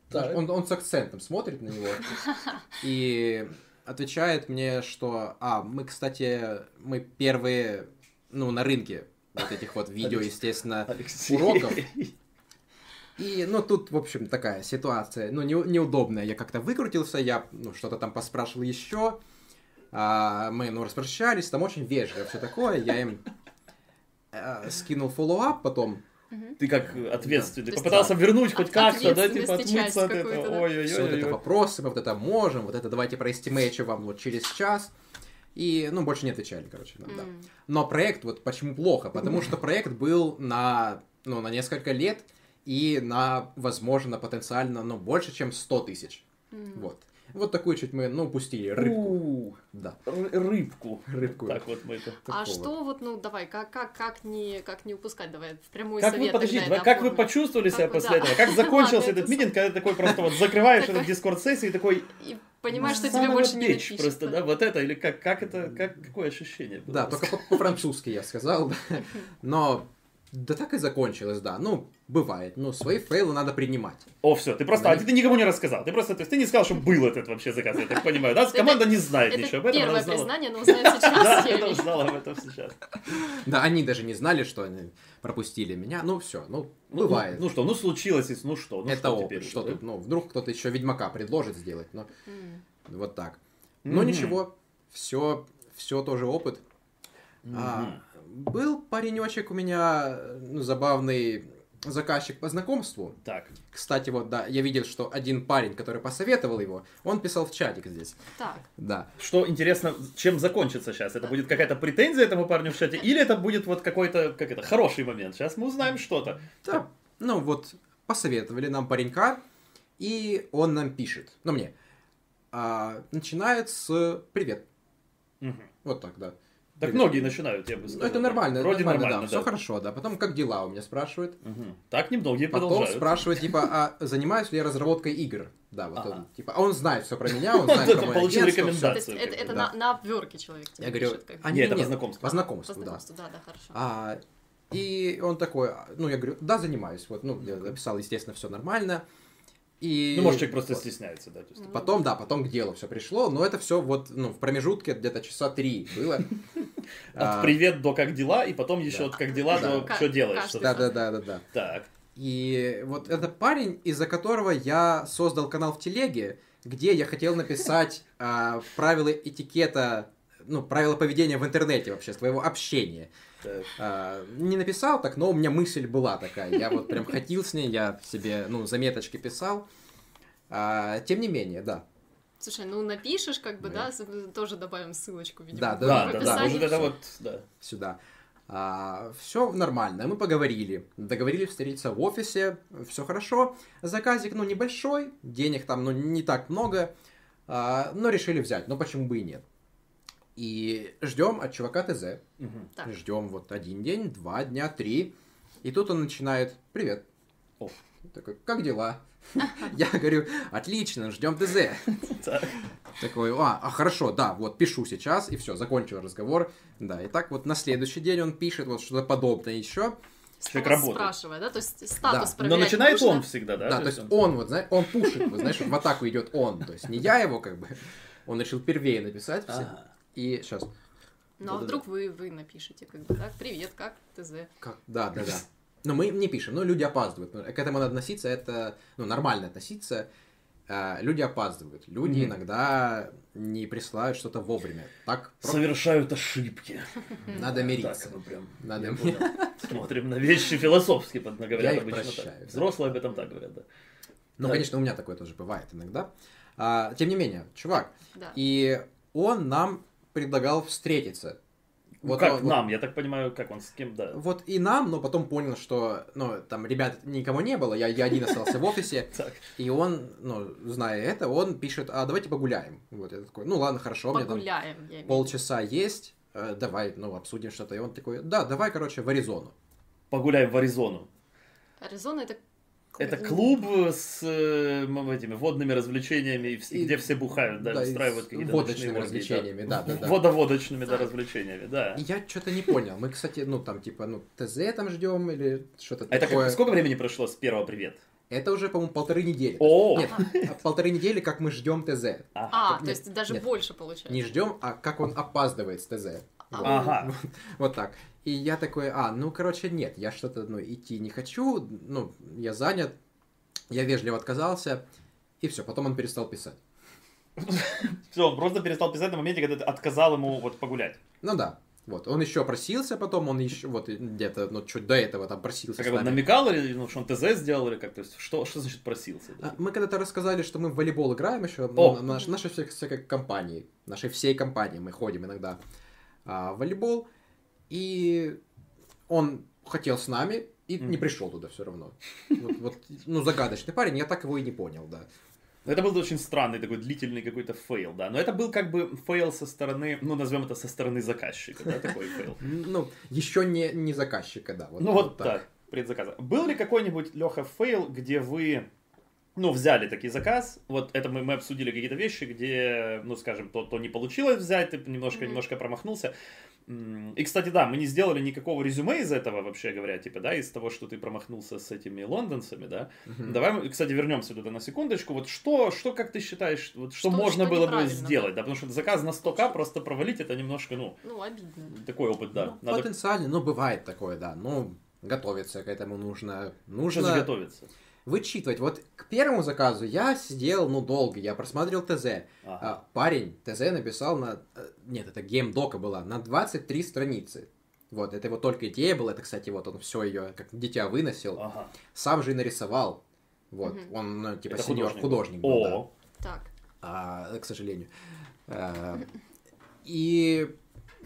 Так. он, он с акцентом смотрит на него и отвечает мне, что, а, мы, кстати, мы первые, ну, на рынке вот этих вот видео, естественно, уроков. И, ну, тут, в общем, такая ситуация, ну, не- неудобная. Я как-то выкрутился, я, ну, что-то там поспрашивал еще. А, мы, ну, распрощались, там очень вежливо все такое. Я им э, скинул follow-up потом. Ты как ответственный, есть попытался вернуть хоть от- как-то, да, типа отмыться от этого. да. Ой-ой-ой. Все вот это вопросы, мы вот это можем, вот это давайте проэстимейчу вам вот через час. И, ну, больше не отвечали, короче, нам, да. М. Но проект, вот почему плохо? Потому что проект был на, ну, на несколько лет и на, возможно, потенциально, ну, больше, чем 100 тысяч. М. Вот. Вот такую чуть мы, ну, упустили рыбку. У, Да, Рыбку. рыбку. Так вот мы это. А такого. что вот, ну, давай, как, как, как, не, как не упускать? Давай в прямой Как вы, совет подожди, тогда давай, это как вы почувствовали себя Как вы- после да. этого? Как закончился этот это митинг, когда ты такой просто вот закрываешь этот дискорд-сессию и такой... И понимаешь, что тебе «Заново больше не напишут. просто, да, вот это, или как, как это, как, какое ощущение было? Да, только по- по-французски я сказал, но да так и закончилось, да. Ну, бывает, ну, свои фейлы надо принимать. О, все, ты просто, Да. а ты, ты никому не рассказал, ты просто, то есть ты не сказал, что был этот вообще заказ, я так понимаю, да? Команда не знает ничего об этом, она первое признание, но узнает Да, сейчас. я это имею. узнала об этом сейчас. Да, они даже не знали, что они пропустили меня. Ну, все, ну, бывает. Ну, ну что, ну случилось, и ну что, ну это опыт, что да? тут, ну, вдруг кто-то еще Ведьмака предложит сделать, но вот так. Но ничего, все, все тоже опыт. Был паренечек у меня, ну, забавный заказчик по знакомству. Так, Кстати, вот, да, я видел, что один парень, который посоветовал его, он писал в чатик здесь. Так, Да. что интересно, чем закончится сейчас? Это будет какая-то претензия этому парню в чате, или это будет вот какой-то, как это, хороший момент? Сейчас мы узнаем что-то. Да, ну вот, посоветовали нам паренька, и он нам пишет, ну мне, а, начинает с «Привет». Мгм. Вот так, да. Так Привет. многие начинают, я бы Ну, сказал. это нормально, Вроде нормально, нормально, да, все хорошо, да. Потом, как дела у меня спрашивают. Мгм. Так немногие Потом продолжают. спрашивает, типа, а занимаюсь ли я разработкой игр? Да, вот Ага. он, типа, а он знает все про меня, он знает про мое получил рекомендацию. то есть это, на, обверке человек тебе Я говорю, а Нет, это по знакомству. По знакомству, да. да, да, хорошо. А, и он такой, а, ну, я говорю, да, занимаюсь. Вот, ну, я написал, естественно, все нормально. И Ну, может, человек просто вот. стесняется, да. есть. Потом, да, потом к делу все пришло, но это все вот, ну, в промежутке где-то часа три было. От привет до как дела, и потом еще от как дела Да. до что делаешь. Да, да, да, да, да. Так. И вот это парень, из-за которого я создал канал в телеге, где я хотел написать а, правила этикета, ну, правила поведения в интернете вообще, своего общения. А, не написал так, но у меня мысль была такая. Я вот прям хотел с ней, я себе, ну, заметочки писал. А, тем не менее, да. Слушай, ну напишешь, как бы, Ну, да, с- тоже добавим ссылочку, видимо. Да, Да, да, да. Вот это вот, да. Сюда. все нормально, мы поговорили. Договорились встретиться в офисе, все хорошо. Заказик, ну, небольшой, денег там, ну, не так много, а, но решили взять, но почему бы и нет. И ждем от чувака ТЗ. Так. Ждем вот один день, два дня, три. И тут он начинает, привет. О. Такой, как дела? Я говорю, отлично, ждем ТЗ. Так. Такой, а, а, хорошо, да, вот пишу сейчас, и все, закончил разговор. Да, и так вот на следующий день он пишет вот что-то подобное еще. Человек работает. спрашивает, да, то есть статус Да. Но начинает нужно. он всегда, да? Да, то есть он, вот, знаешь, он пушит, вот, знаешь, в атаку идет он. То есть не я его, как бы. Он решил первее написать все. Ага. И сейчас. Ну, а вдруг вы, вы напишете, как бы, так, привет, как ТЗ? Как? Да, да, да. Но мы не пишем, но люди опаздывают. К этому надо относиться, это, ну, нормально относиться. А, Люди опаздывают. Люди Мгм. иногда не присылают что-то вовремя. Так про- Совершают ошибки. надо мириться. Так, ну прям. Надо. Смотрим на вещи философски, под- говорят Я их обычно прощаю. так. Взрослые об этом так говорят, да. Ну, Да. конечно, у меня такое тоже бывает иногда. А, Тем не менее, чувак, Да. и он нам предлагал встретиться. Ну, Вот как он- вот- нам, я так понимаю, как он с кем, да. Вот и нам, но потом понял, что, ну, там ребят никого не было, я, я один остался в офисе, и он, ну, зная это, он пишет, а давайте погуляем. Вот я такой, ну ладно, хорошо, меня там полчаса есть, э, давай, ну, обсудим что-то. И он такой, да, давай, короче, в Аризону. Погуляем в Аризону. Аризона это Это клуб с э, этими водными развлечениями, и И- где все бухают, да, да, устраивают с какие-то водочными развлечениями, да, да, да. Водоводочными, да, развлечениями, да. Я что-то не понял. Мы, кстати, ну, там, типа, ну, ТЗ там ждем или что-то А это такое. как, сколько времени прошло с первого привет? Это уже, по-моему, полторы недели. О! Нет, полторы недели, как мы ждем ТЗ. А, так то есть даже больше получается. Не ждем, а как он опаздывает с ТЗ. Вот. Ага. Вот так. И я такой, а, ну, короче, нет, я что-то, ну, идти не хочу, ну, я занят, я вежливо отказался, и все, потом он перестал писать. Все, он просто перестал писать на моменте, когда ты отказал ему вот погулять. Ну да, вот, он еще просился потом, он еще, вот, где-то, ну, чуть до этого там просился Как он намекал, или ну, что он ТЗ сделал, или как? То есть, что, что значит просился? А, Мы когда-то рассказали, что мы в волейбол играем еще, О! ну, наш- нашей всей, всякой компании, нашей всей компании мы ходим иногда а, волейбол, и он хотел с нами и Мгм. не пришел туда все равно. Вот, вот, ну, загадочный парень, я так его и не понял, да. Это был очень странный такой длительный какой-то фейл, да. Но это был как бы фейл со стороны, ну назовем это со стороны заказчика, да, такой фейл. Ну, еще не, не заказчика, да. Ну вот так, предзаказа. Был ли какой-нибудь, Леха, фейл, где вы, ну, взяли такой заказ, вот это мы, мы обсудили какие-то вещи, где, ну, скажем, то, то не получилось взять, ты немножко, Мгм. немножко промахнулся. И, кстати, да, мы не сделали никакого резюме из этого, вообще говоря, типа, да, из того, что ты промахнулся с этими лондонцами, да. Мгм. Давай, мы, кстати, вернемся туда на секундочку. Вот что, что как ты считаешь, вот что, Что- можно что было бы сделать, да? потому что заказ на 100к просто провалить, это немножко, ну, Ну, обидно. такой опыт, да. Ну, Надо Потенциально, ну, бывает такое, да. Ну, готовиться к этому нужно. нужно заготовиться. Вычитывать. Вот к первому заказу я сидел, ну, долго, я просматривал ТЗ. Ага. А, парень ТЗ написал на... э, Нет, это геймдока была, на 23 страницы. Вот, это его только идея была, это, кстати, вот он все ее как дитя выносил, Ага. сам же и нарисовал. Вот, Мгм. он, ну, типа, сеньор художник. художник был, да. О, Так. А, к сожалению. А, и,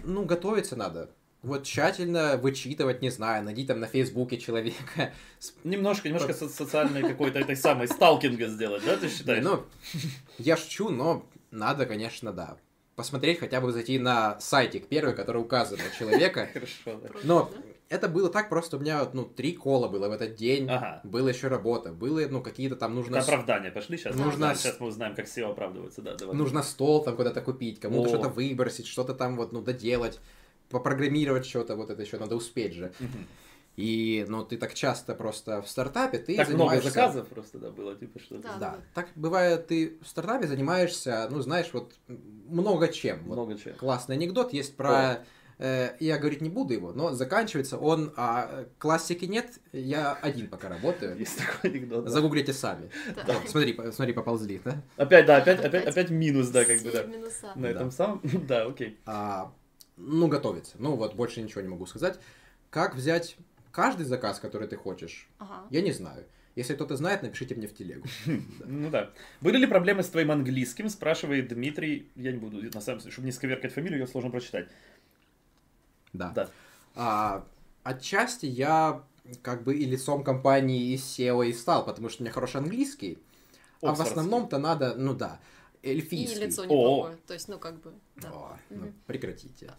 ну, готовиться надо. Вот тщательно вычитывать, не знаю, найди там на Фейсбуке человека. немножко, немножко со- социальной какой-то этой самой сталкинга сделать, да, ты считаешь? Ну, я шучу, но надо, конечно, да. Посмотреть, хотя бы зайти на сайтик первый, который указан на человека. Хорошо, да. Но это было так, просто у меня, ну, три кола было в этот день. Ага. Была еще работа. Было, ну, какие-то там нужно... Это оправдание. Пошли сейчас. Нужно- Сейчас мы узнаем, как SEO оправдывается. Да, давай. Нужно стол там куда-то купить, кому-то что-то выбросить, что-то там вот, ну, доделать, попрограммировать что-то, вот это еще надо успеть же. И, ну, ты так часто просто в стартапе, ты Так много занимаешься... заказов просто, да, было, типа, что Да. Да, так бывает, ты в стартапе занимаешься, ну, знаешь, вот много чем. Вот много чего. классный анекдот есть про... э, я говорить не буду его, но заканчивается он, а классики нет, я один пока работаю. Есть такой анекдот. да. Загуглите сами. Да. Смотри, смотри, поползли, да? Опять, да, опять, Опять опять, минус, да, как бы, да. На Да. этом самом, да, окей. Ну, готовиться. Ну, вот больше ничего не могу сказать. Как взять каждый заказ, который ты хочешь, Ага. я не знаю. Если кто-то знает, напишите мне в телегу. Ну да. Были ли проблемы с твоим английским, спрашивает Дмитрий. Я не буду, на самом деле, чтобы не сковеркать фамилию, ее сложно прочитать. Да. Да. А, отчасти я как бы и лицом компании, и SEO и стал, потому что у меня хороший английский. А в основном-то надо, ну да, И эльфийский. лицо О. неплохое. То есть, ну, как бы, да. О, ну, прекратите.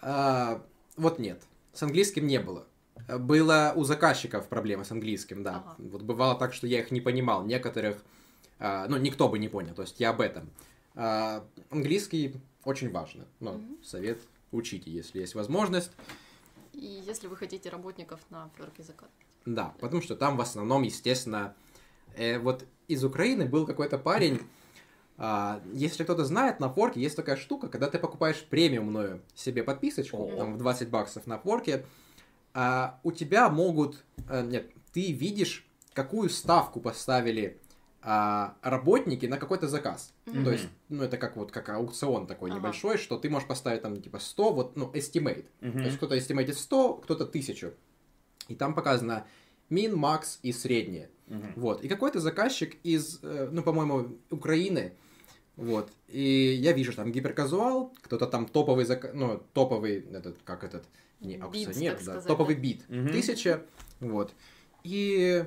А, вот нет, с английским не было. Было у заказчиков проблемы с английским, да. Ага. Вот бывало так, что я их не понимал. Некоторых, а, ну, никто бы не понял. То есть я об этом. А, английский очень важно. Ну, Мгм. совет учите, если есть возможность. И если вы хотите работников на флерке закат. Да, потому что там в основном, естественно, э, вот из Украины был какой-то парень, а, если кто-то знает, на форке есть такая штука, когда ты покупаешь премиумную себе подписочку, О. там в 20 баксов на форке, а, у тебя могут, э, нет, ты видишь, какую ставку поставили а, работники на какой-то заказ. Мгм. То есть, ну, это как вот как аукцион такой Ага. небольшой, что ты можешь поставить там типа 100, вот, ну, estimate. Мгм. То есть кто-то estimate 100, кто-то 1000. И там показано мин, макс и среднее. Мгм. Вот. И какой-то заказчик из, э, ну, по-моему, Украины, вот. И я вижу, там гиперказуал, кто-то там топовый, зак... ну, топовый, этот, как этот, не аукционер, да, сказать, топовый да. бит, Мгм. тысяча, вот. И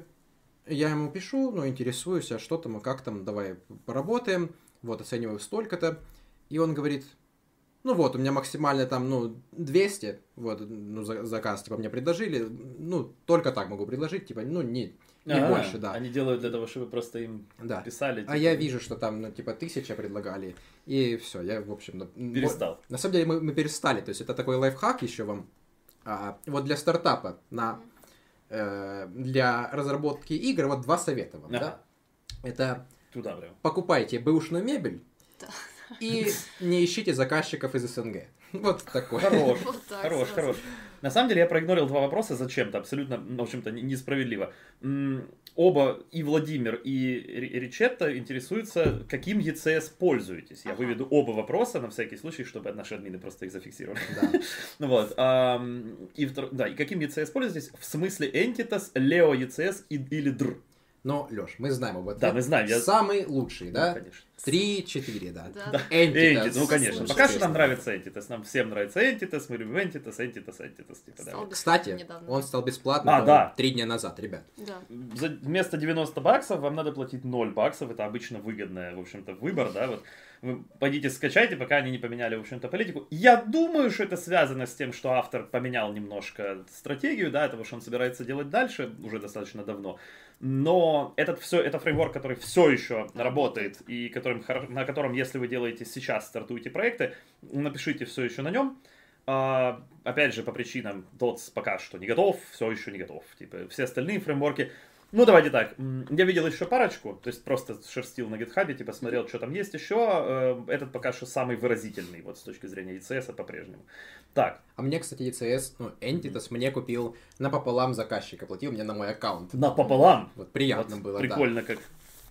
я ему пишу, ну, интересуюсь, а что там, и как там, давай поработаем, вот, оцениваю столько-то, и он говорит, ну вот, у меня максимально там, ну, 200, вот, ну, за- заказ, типа, мне предложили, ну, только так могу предложить, типа, ну, не, не Ага, больше, да. Они делают для того, чтобы просто им Да. писали. А типа, я вижу, что там, ну, типа, тысяча предлагали, и все, я, в общем, ну, Перестал. вот, на самом деле мы, мы перестали, то есть это такой лайфхак еще вам, А, вот для стартапа, на, э, для разработки игр, вот два совета вам, Ага. да? Это Туда прям. покупайте бэушную мебель. И не ищите заказчиков из СНГ. Вот такой. Хорош, Вот так хорош, сразу. хорош. На самом деле я проигнорил два вопроса зачем-то, абсолютно, в общем-то, не- несправедливо. Оба, и Владимир, и Ри- Ричетта интересуются, каким ECS пользуетесь. Я Ага. выведу оба вопроса на всякий случай, чтобы наши админы просто их зафиксировали. Да. Ну Вот. ам, И, втор- да, и каким ECS пользуетесь? В смысле Entitas, Leo ECS и- или DR. Но, Леш, мы знаем об этом. Да, мы знаем, я- Самый лучший, да? Ну, конечно. Три-четыре, да. Да. Entitas. Entitas, ну конечно. Пока что нам нравится Entitas. Нам всем нравится Entitas, мы любим Entitas, Entitas, Entitas. Типа, да. Кстати, недавно. он стал бесплатным А, да. три дня назад, ребят. Да. За вместо 90 баксов вам надо платить 0 баксов. Это обычно выгодный, в общем-то, выбор, да, вот. Вы пойдите скачайте, пока они не поменяли, в общем-то, политику. Я думаю, что это связано с тем, что автор поменял немножко стратегию, да, того, что он собирается делать дальше, уже достаточно давно. Но этот все, это фреймворк, который все еще работает, и которым, на котором, если вы делаете сейчас, стартуете проекты, напишите все еще на нем. А, опять же, по причинам DOTS пока что не готов, все еще не готов. Типа, все остальные фреймворки. Ну, давайте так. Я видел еще парочку, то есть просто шерстил на гитхабе, типа смотрел, что там есть еще. Э, Этот пока что самый выразительный, вот с точки зрения ECS по-прежнему. Так, А мне, кстати, ECS, ну, Entitas мне купил напополам заказчик, оплатил мне на мой аккаунт. напополам. Вот приятно Вот было, да. Прикольно, как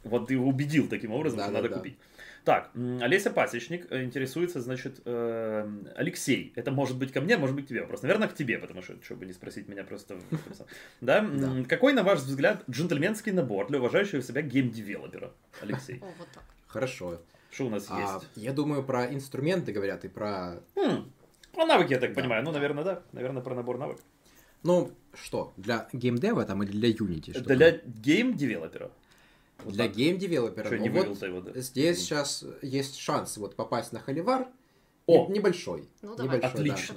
вот ты его убедил таким образом, Да, что да, надо да. купить. Так, Олеся Пасечник э, интересуется, значит, э, Алексей. Это может быть ко мне, может быть к тебе вопрос. Наверное, к тебе, потому что, чтобы не спросить меня просто... Да? М, Какой, на ваш взгляд, джентльменский набор для уважающего себя гейм-девелопера, Алексей? О, вот так. Хорошо. Что у нас А, есть? я думаю, про инструменты говорят и про... М, Про навыки, я так Да. понимаю. Ну, наверное, да. Наверное, про набор навыков. Ну, что, для геймдева там или для Unity? Что Для гейм-девелопера. Вот Для гейм-девелопера. Что, не вот его, да? Здесь сейчас есть шанс вот попасть на Холивар. О! Не- Небольшой. Ну, давай. Небольшой. Отлично.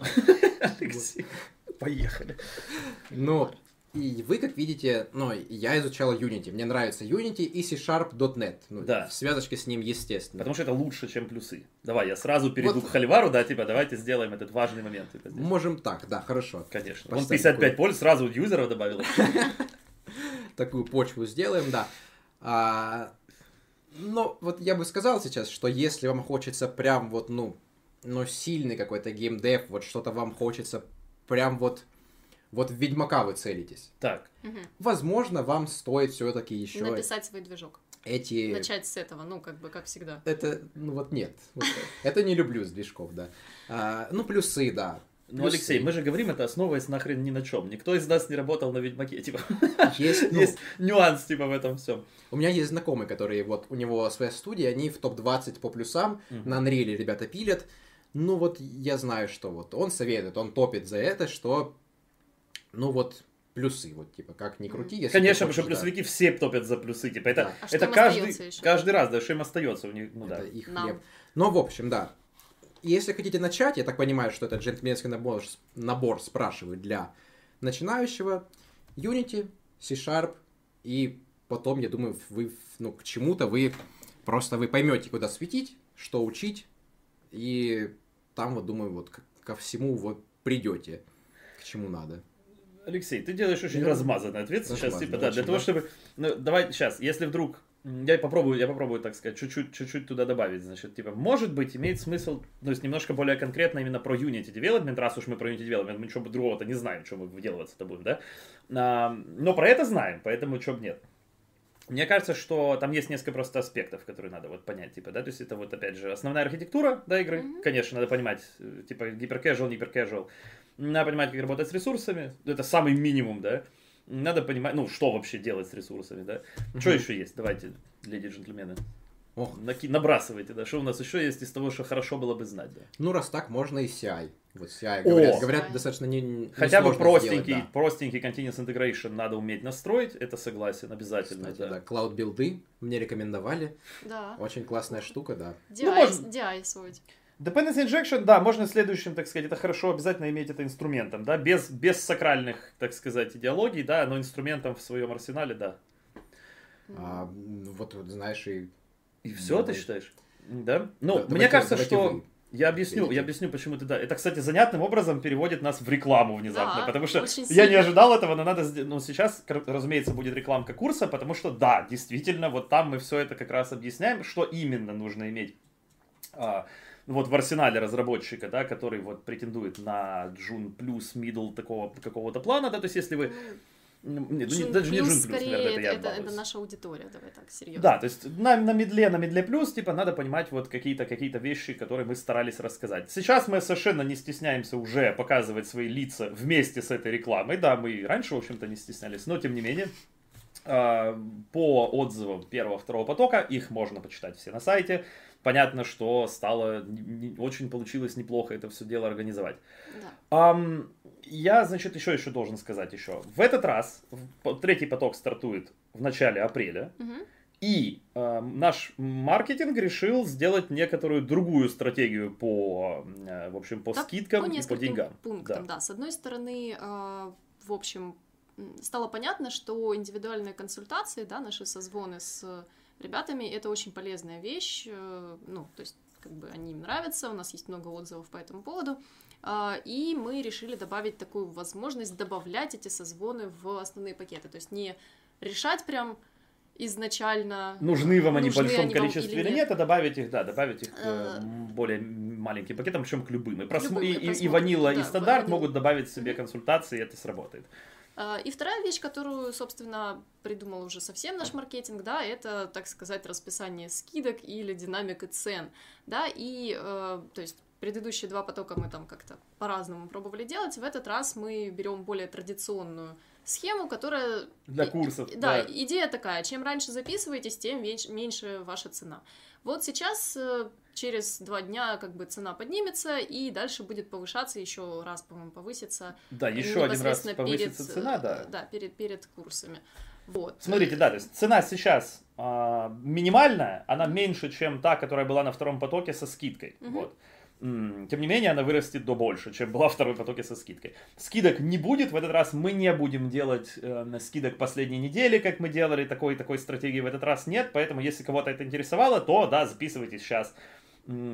Алексей, поехали. Ну, и вы, как видите, ну, я изучал Unity. Мне нравится Unity и C-Sharp .NET. Ну, Да. В связочке с ним, естественно. Потому что это лучше, чем плюсы. Давай, я сразу перейду Вот. к Холивару, да, типа, давайте сделаем этот важный момент. типа, здесь. Можем так, да, хорошо. Конечно. Он Поставим 55 такую- польз, сразу юзеров добавил. Такую почву сделаем, да. А, но вот я бы сказал сейчас, что если вам хочется прям вот, ну, ну, сильный какой-то геймдев, вот что-то вам хочется прям вот, вот в Ведьмака вы целитесь. Так, Мгм. Возможно, вам стоит все-таки еще Написать свой движок. эти... Начать с этого, ну, как бы, как всегда. Это, ну вот нет. Вот это не люблю с движков, да. А, ну, плюсы, да. Ну. Алексей, мы же говорим это основываясь нахрен ни на чем. Никто из нас не работал на Ведьмаке, типа. Есть, ну, Есть нюанс, типа, в этом всем. У меня есть знакомые, которые вот у него своя студия, они в топ-20 по плюсам, Мгм. на Unreal ребята пилят. Ну вот я знаю, что вот он советует, он топит за это, что ну вот плюсы, вот типа как ни крути, если Конечно, потому что хочешь, да, плюсовики все топят за плюсы. Типа, это, Да. А это каждый, каждый раз, да, что им остается у них, ну да. это их Нам. хлеб. Но в общем, да. Если хотите начать, я так понимаю, что это джентльменский набор, набор спрашивают для начинающего, Unity, C-Sharp, и потом, я думаю, вы ну, к чему-то вы просто вы поймете, куда светить, что учить, и там, вот думаю, вот ко всему вот придете к чему надо. Алексей, ты делаешь очень Ну, размазанный ответ сейчас, размазанный, типа, да, для того, чтобы, ну, давай сейчас, если вдруг, я попробую, я попробую, так сказать, чуть-чуть, чуть-чуть туда добавить, значит, типа, может быть, имеет смысл, ну, есть немножко более конкретно именно про Unity Development, раз уж мы про Unity Development, мы ничего другого-то не знаем, что мы выделываться-то будем, да, А, но про это знаем, поэтому чего бы нет. Мне кажется, что там есть несколько просто аспектов, которые надо вот понять, типа, да, то есть это вот опять же основная архитектура, да, игры, конечно, надо понимать, э, типа, гиперкэжуал, не гиперкэжуал, надо понимать, как работать с ресурсами, это самый минимум, да, надо понимать, ну, что вообще делать с ресурсами, да, что еще есть, давайте, леди и джентльмены, Ох, Наки- набрасывайте, да, что у нас еще есть из того, что хорошо было бы знать, да. ну раз так, можно и CI. Вот CI говорят, О! говорят достаточно не, не Хотя бы простенький, сделать, простенький continuous integration надо уметь настроить, это согласен, да. обязательно, Кстати, да. да, Cloud билды мне рекомендовали. Да. Очень классная штука, да. DI, Ну, можно- DI свой. Dependency injection, да, можно следующим, так сказать, это хорошо обязательно иметь это инструментом, да, без, без сакральных, так сказать, идеологий, да, но инструментом в своем арсенале, да. А, м, вот, вот, знаешь, и... И все, Ну, ты считаешь? Да? Ну, Да, мне давайте- кажется, давайте что... вы. Я объясню, Видите? я объясню, почему ты да. Это, кстати, занятным образом переводит нас в рекламу внезапно, Да, потому что очень я не ожидал этого, но надо, ну сейчас, разумеется, будет рекламка курса, потому что да, действительно, вот там мы все это как раз объясняем, что именно нужно иметь. А, вот в арсенале разработчика, да, который вот претендует на Джун плюс middle такого какого-то плана, да, то есть если вы, нет, ну, не- Джун даже не плюс, Джун плюс, наверное, это, это, я это, это наша аудитория, давай так, серьезно. Да, то есть на, на медле, на медле плюс, типа, надо понимать вот какие-то какие вещи, которые мы старались рассказать. Сейчас мы совершенно не стесняемся уже показывать свои лица вместе с этой рекламой. Да, мы и раньше, в общем-то, не стеснялись, но тем не менее. а, По отзывам первого-второго потока, их можно почитать все на сайте. Понятно, что стало, очень получилось неплохо это все дело организовать. Да. Ам, я, значит, еще еще должен сказать еще. В этот раз третий поток стартует в начале апреля. Мгм. И э, наш маркетинг решил сделать некоторую другую стратегию по, э, в общем, по Да, скидкам по и по деньгам. пунктам, Да. да. С одной стороны, э, в общем, стало понятно, что индивидуальные консультации, да, наши созвоны с ребятами, это очень полезная вещь, э, ну, то есть, как бы они им нравятся, у нас есть много отзывов по этому поводу, А, и мы решили добавить такую возможность добавлять эти созвоны в основные пакеты, то есть не решать прям изначально... Нужны вам они в большом они количестве или нет, а добавить их, да, добавить их к Э, э, более маленьким пакетам, причем к любым. И, просм- любым, и, и и- ванила, да, и стандарт ванила. могут добавить себе консультации, и это сработает. А, И вторая вещь, которую, собственно, придумал уже совсем наш маркетинг, да, это, так сказать, расписание скидок или динамика цен, да, и, э, то есть, предыдущие два потока мы там как-то по-разному пробовали делать, в этот раз мы берем более традиционную схему, которая... Для курсов, и- Да, да. идея такая, чем раньше записываетесь, тем меньше, меньше ваша цена. Вот сейчас, э, через два дня, как бы цена поднимется, и дальше будет повышаться, еще раз, по-моему, повысится Да, еще один раз повысится перед, цена, э, да. Да, перед, перед курсами. Вот. Смотрите, да, то есть цена сейчас а, минимальная, она меньше, чем та, которая была на втором потоке со скидкой. Мгм. Вот. Тем не менее, она вырастет до больше, чем была второй потоке со скидкой. Скидок не будет, в этот раз мы не будем делать э, скидок последней недели, как мы делали, такой такой стратегии в этот раз нет, поэтому если кого-то это интересовало, то да, записывайтесь сейчас.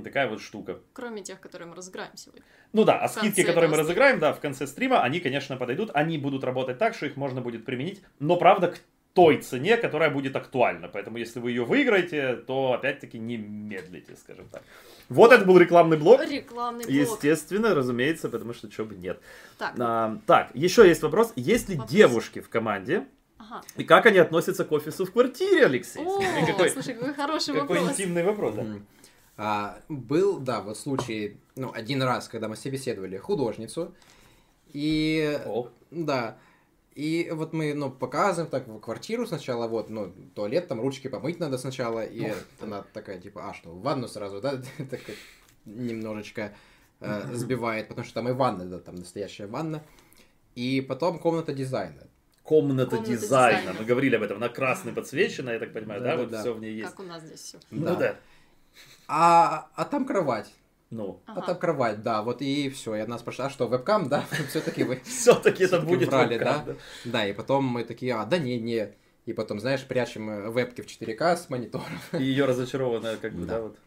Такая вот штука. Кроме тех, которые мы разыграем сегодня. Ну да, а В скидки, которые мы разыграем, да, в конце стрима, они, конечно, подойдут, они будут работать так, что их можно будет применить, но, правда, той цене, которая будет актуальна. Поэтому, если вы ее выиграете, то, опять-таки, не медлите, скажем так. Вот это был рекламный блок. Рекламный блок. Естественно, разумеется, потому что чего бы нет. Так, А, так, еще есть вопрос. Есть ли Вопрос. девушки в команде? ага. И как они относятся к офису в квартире, Алексей? О, какой, слушай, какой хороший какой вопрос. интимный вопрос. да. А, был, да, вот случай, ну, один раз, когда мы собеседовали художницу, и, О, да, и вот мы, ну, показываем так в квартиру сначала, вот, ну, туалет, там ручки помыть надо сначала, и она такая, типа, а что, в ванну сразу, да, так немножечко э, сбивает, потому что там и ванна, да, там настоящая ванна, и потом комната дизайна. комната, Комната дизайна. дизайна. Мы говорили об этом. Она красной подсвечена, я так понимаю, да? Вот Да-да-да. все в ней есть. Как у нас здесь все. Ну Да. да. А, а там кровать. Ну, А там кровать, да, вот и все. И она спрашивает, а что, вебкам, да? Все-таки вы все-таки это будет брали, да? Да, и потом мы такие, а, да не, не. И потом, знаешь, прячем э, вебки в 4К с монитором. И ее разочарованная, как бы, да, вот.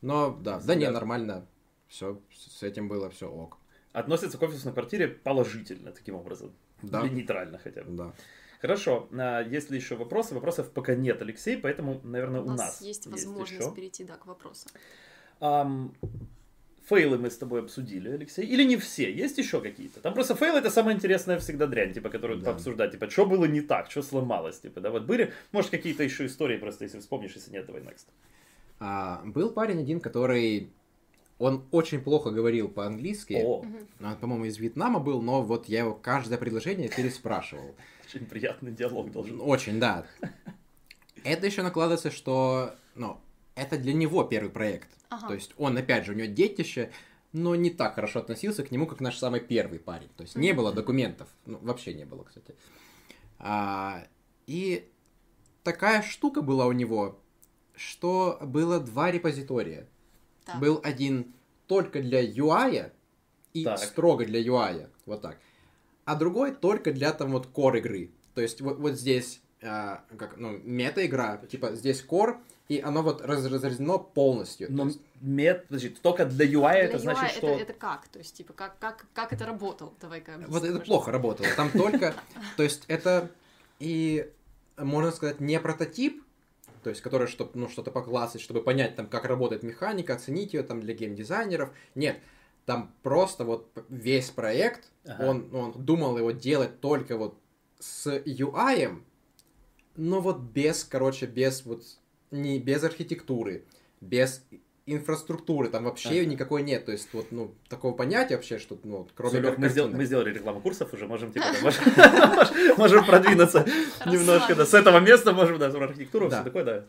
Но, да, да не, нормально. Все, с этим было все ок. относится к офису на квартире положительно, таким образом. Да. Или нейтрально хотя бы. Да. Хорошо, а, есть ли еще вопросы? Вопросов пока нет, Алексей, поэтому, наверное, У у, нас есть возможность еще. перейти, да, к вопросу. Ам, фейлы мы с тобой обсудили, Алексей. Или не все? Есть еще какие-то? Там просто фейлы это самая интересная всегда дрянь, типа, которую Да. пообсуждать. Типа, что было не так, что сломалось, типа, да, вот были, может, какие-то еще истории просто, если вспомнишь, если нет, давай next. А, был парень один, который... Он очень плохо говорил по-английски. О, Он, по-моему, из Вьетнама был, но вот я его каждое предложение переспрашивал. очень приятный диалог должен быть. Очень, да. Это еще накладывается, что, ну, это для него первый проект. Ага. То есть он, опять же, у него детище, но не так хорошо относился к нему, как наш самый первый парень. То есть не было документов. Ну, вообще не было, кстати. А, и такая штука была у него, что было два репозитория. Так. Был один только для UI и Так. строго для UI, вот так. А другой только для там вот core игры. То есть вот, вот здесь а, как, ну, мета-игра, типа здесь core, и оно вот раз- разделено полностью. Но есть- мет, подожди, только для UI Для это значит, UI что... это, это как? То есть, типа, как, как, как это работало? Давай-ка Вот это пожалуйста. плохо работало. Там только, то есть это и, можно сказать, не прототип, то есть который, чтобы ну, что-то поклассить, чтобы понять, там, как работает механика, оценить ее там для геймдизайнеров. Нет, там просто вот весь проект, Ага. он, он думал его делать только вот с UI, но вот без, короче, без вот, не без архитектуры, без инфраструктуры, там вообще Ага. никакой нет, то есть вот, ну, такого понятия вообще, что, ну, кроме как мы, сдел- картинок. мы сделали рекламу курсов уже, можем типа, да, можем- продвинуться немножко, да, с этого места можем, да, про архитектуру, все такое, да.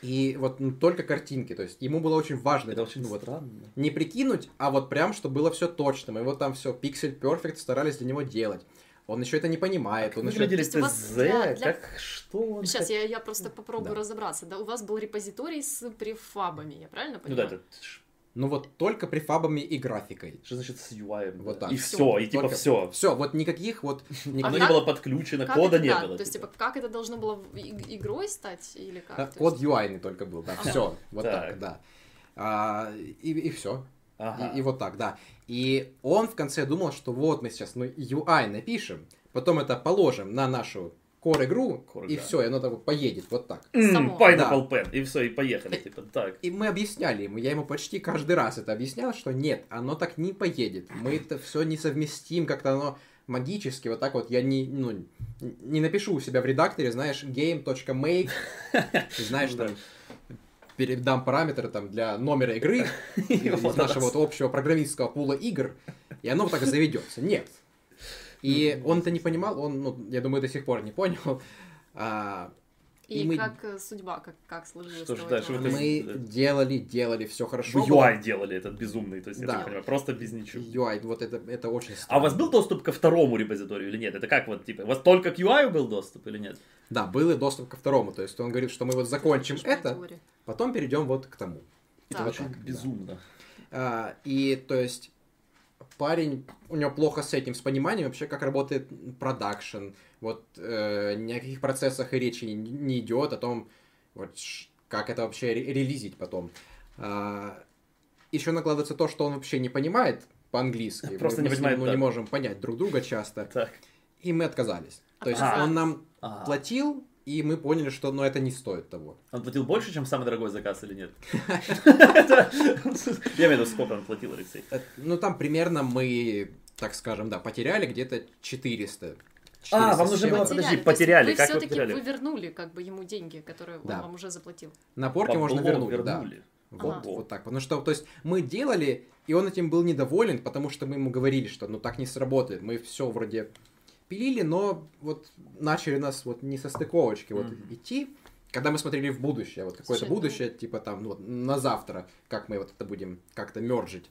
И вот ну, только картинки, то есть ему было очень важно Это очень ну, странно. не прикинуть, а вот прям, чтобы было все точно. Мы вот там все Pixel Perfect старались для него делать. Он еще это не понимает. Как Он еще... выглядели у вас ТЗ, для- для- как, что он Сейчас я, я просто попробую Да. разобраться. Да, у вас был репозиторий с префабами, я правильно Ну да, понимаю? это Ну вот только префабами и графикой. что значит с UI? Вот да? так. И все, и типа все. Все, вот никаких вот... никаких- Оно А не как- было подключено, Как кода это, не да, было. То есть, типа, как это должно было игрой стать или как? А, То Код есть- UI только был, да, все, вот Так. так, да. А, и, и все. Ага. И, и вот так, да. И он в конце думал, что вот мы сейчас ну, UI напишем, потом это положим на нашу core-игру, Core, и да. все, и оно так вот поедет, вот так. Само. Pineapple Pen, и все, и поехали, типа, так. И мы объясняли ему, я ему почти каждый раз это объяснял, что нет, оно так не поедет. Мы это все не совместим, как-то оно магически, вот так вот я не, ну, не напишу у себя в редакторе, знаешь, game.make, знаешь, Да. там, передам параметры там для номера игры из нашего вот общего программистского пула игр, и оно вот так и заведется. Нет. И он это не понимал, он, ну, я думаю, до сих пор не понял. И, и мы- как э, судьба, как, как сложилась? Что ж того дальше? Вот мы это- делали, делали, все В хорошо. было. UI делали этот безумный, то есть, я Да. так понимаю, просто без ничего. UI, вот это, это очень странно. А у вас был доступ ко второму репозиторию или нет? Это как вот, типа, у вас только к UI был доступ или нет? Да, был и доступ ко второму. То есть он говорит, что мы вот закончим это, теория. потом перейдем вот к тому. Так. вот Очень так, да. безумно. А, и то есть парень, у него плохо с этим, с пониманием вообще, как работает продакшн. Вот э, ни о каких процессах и речи не, не идет, о том, вот, ш- как это вообще ре- релизить потом. еще накладывается то, что он вообще не понимает по-английски. Просто мы, не мы с ним, понимает, ну, да. не можем понять друг друга часто. Так. И мы отказались. То есть Отказались. он нам Ага. платил, и мы поняли, что ну, это не стоит того. Он платил больше, чем самый дорогой заказ или нет? Я имею в виду, сколько он платил, Алексей? Э, Ну, там примерно мы, так скажем, да, потеряли где-то 400. А, 400 вам нужно было- подожди, То есть потеряли, Вы как все-таки потеряли? вы вернули как бы ему деньги, которые Да. он вам уже заплатил. На порке можно вернуть, да. вернули. Вот, Ага. вот так. Потому что, то есть, мы делали, и он этим был недоволен, потому что мы ему говорили, что ну так не сработает. Мы все вроде пилили, но вот начали нас вот не со стыковочки вот Мгм. идти. Когда мы смотрели в будущее, вот какое-то ну- будущее, типа там, ну, вот, на завтра, как мы вот это будем как-то мержить.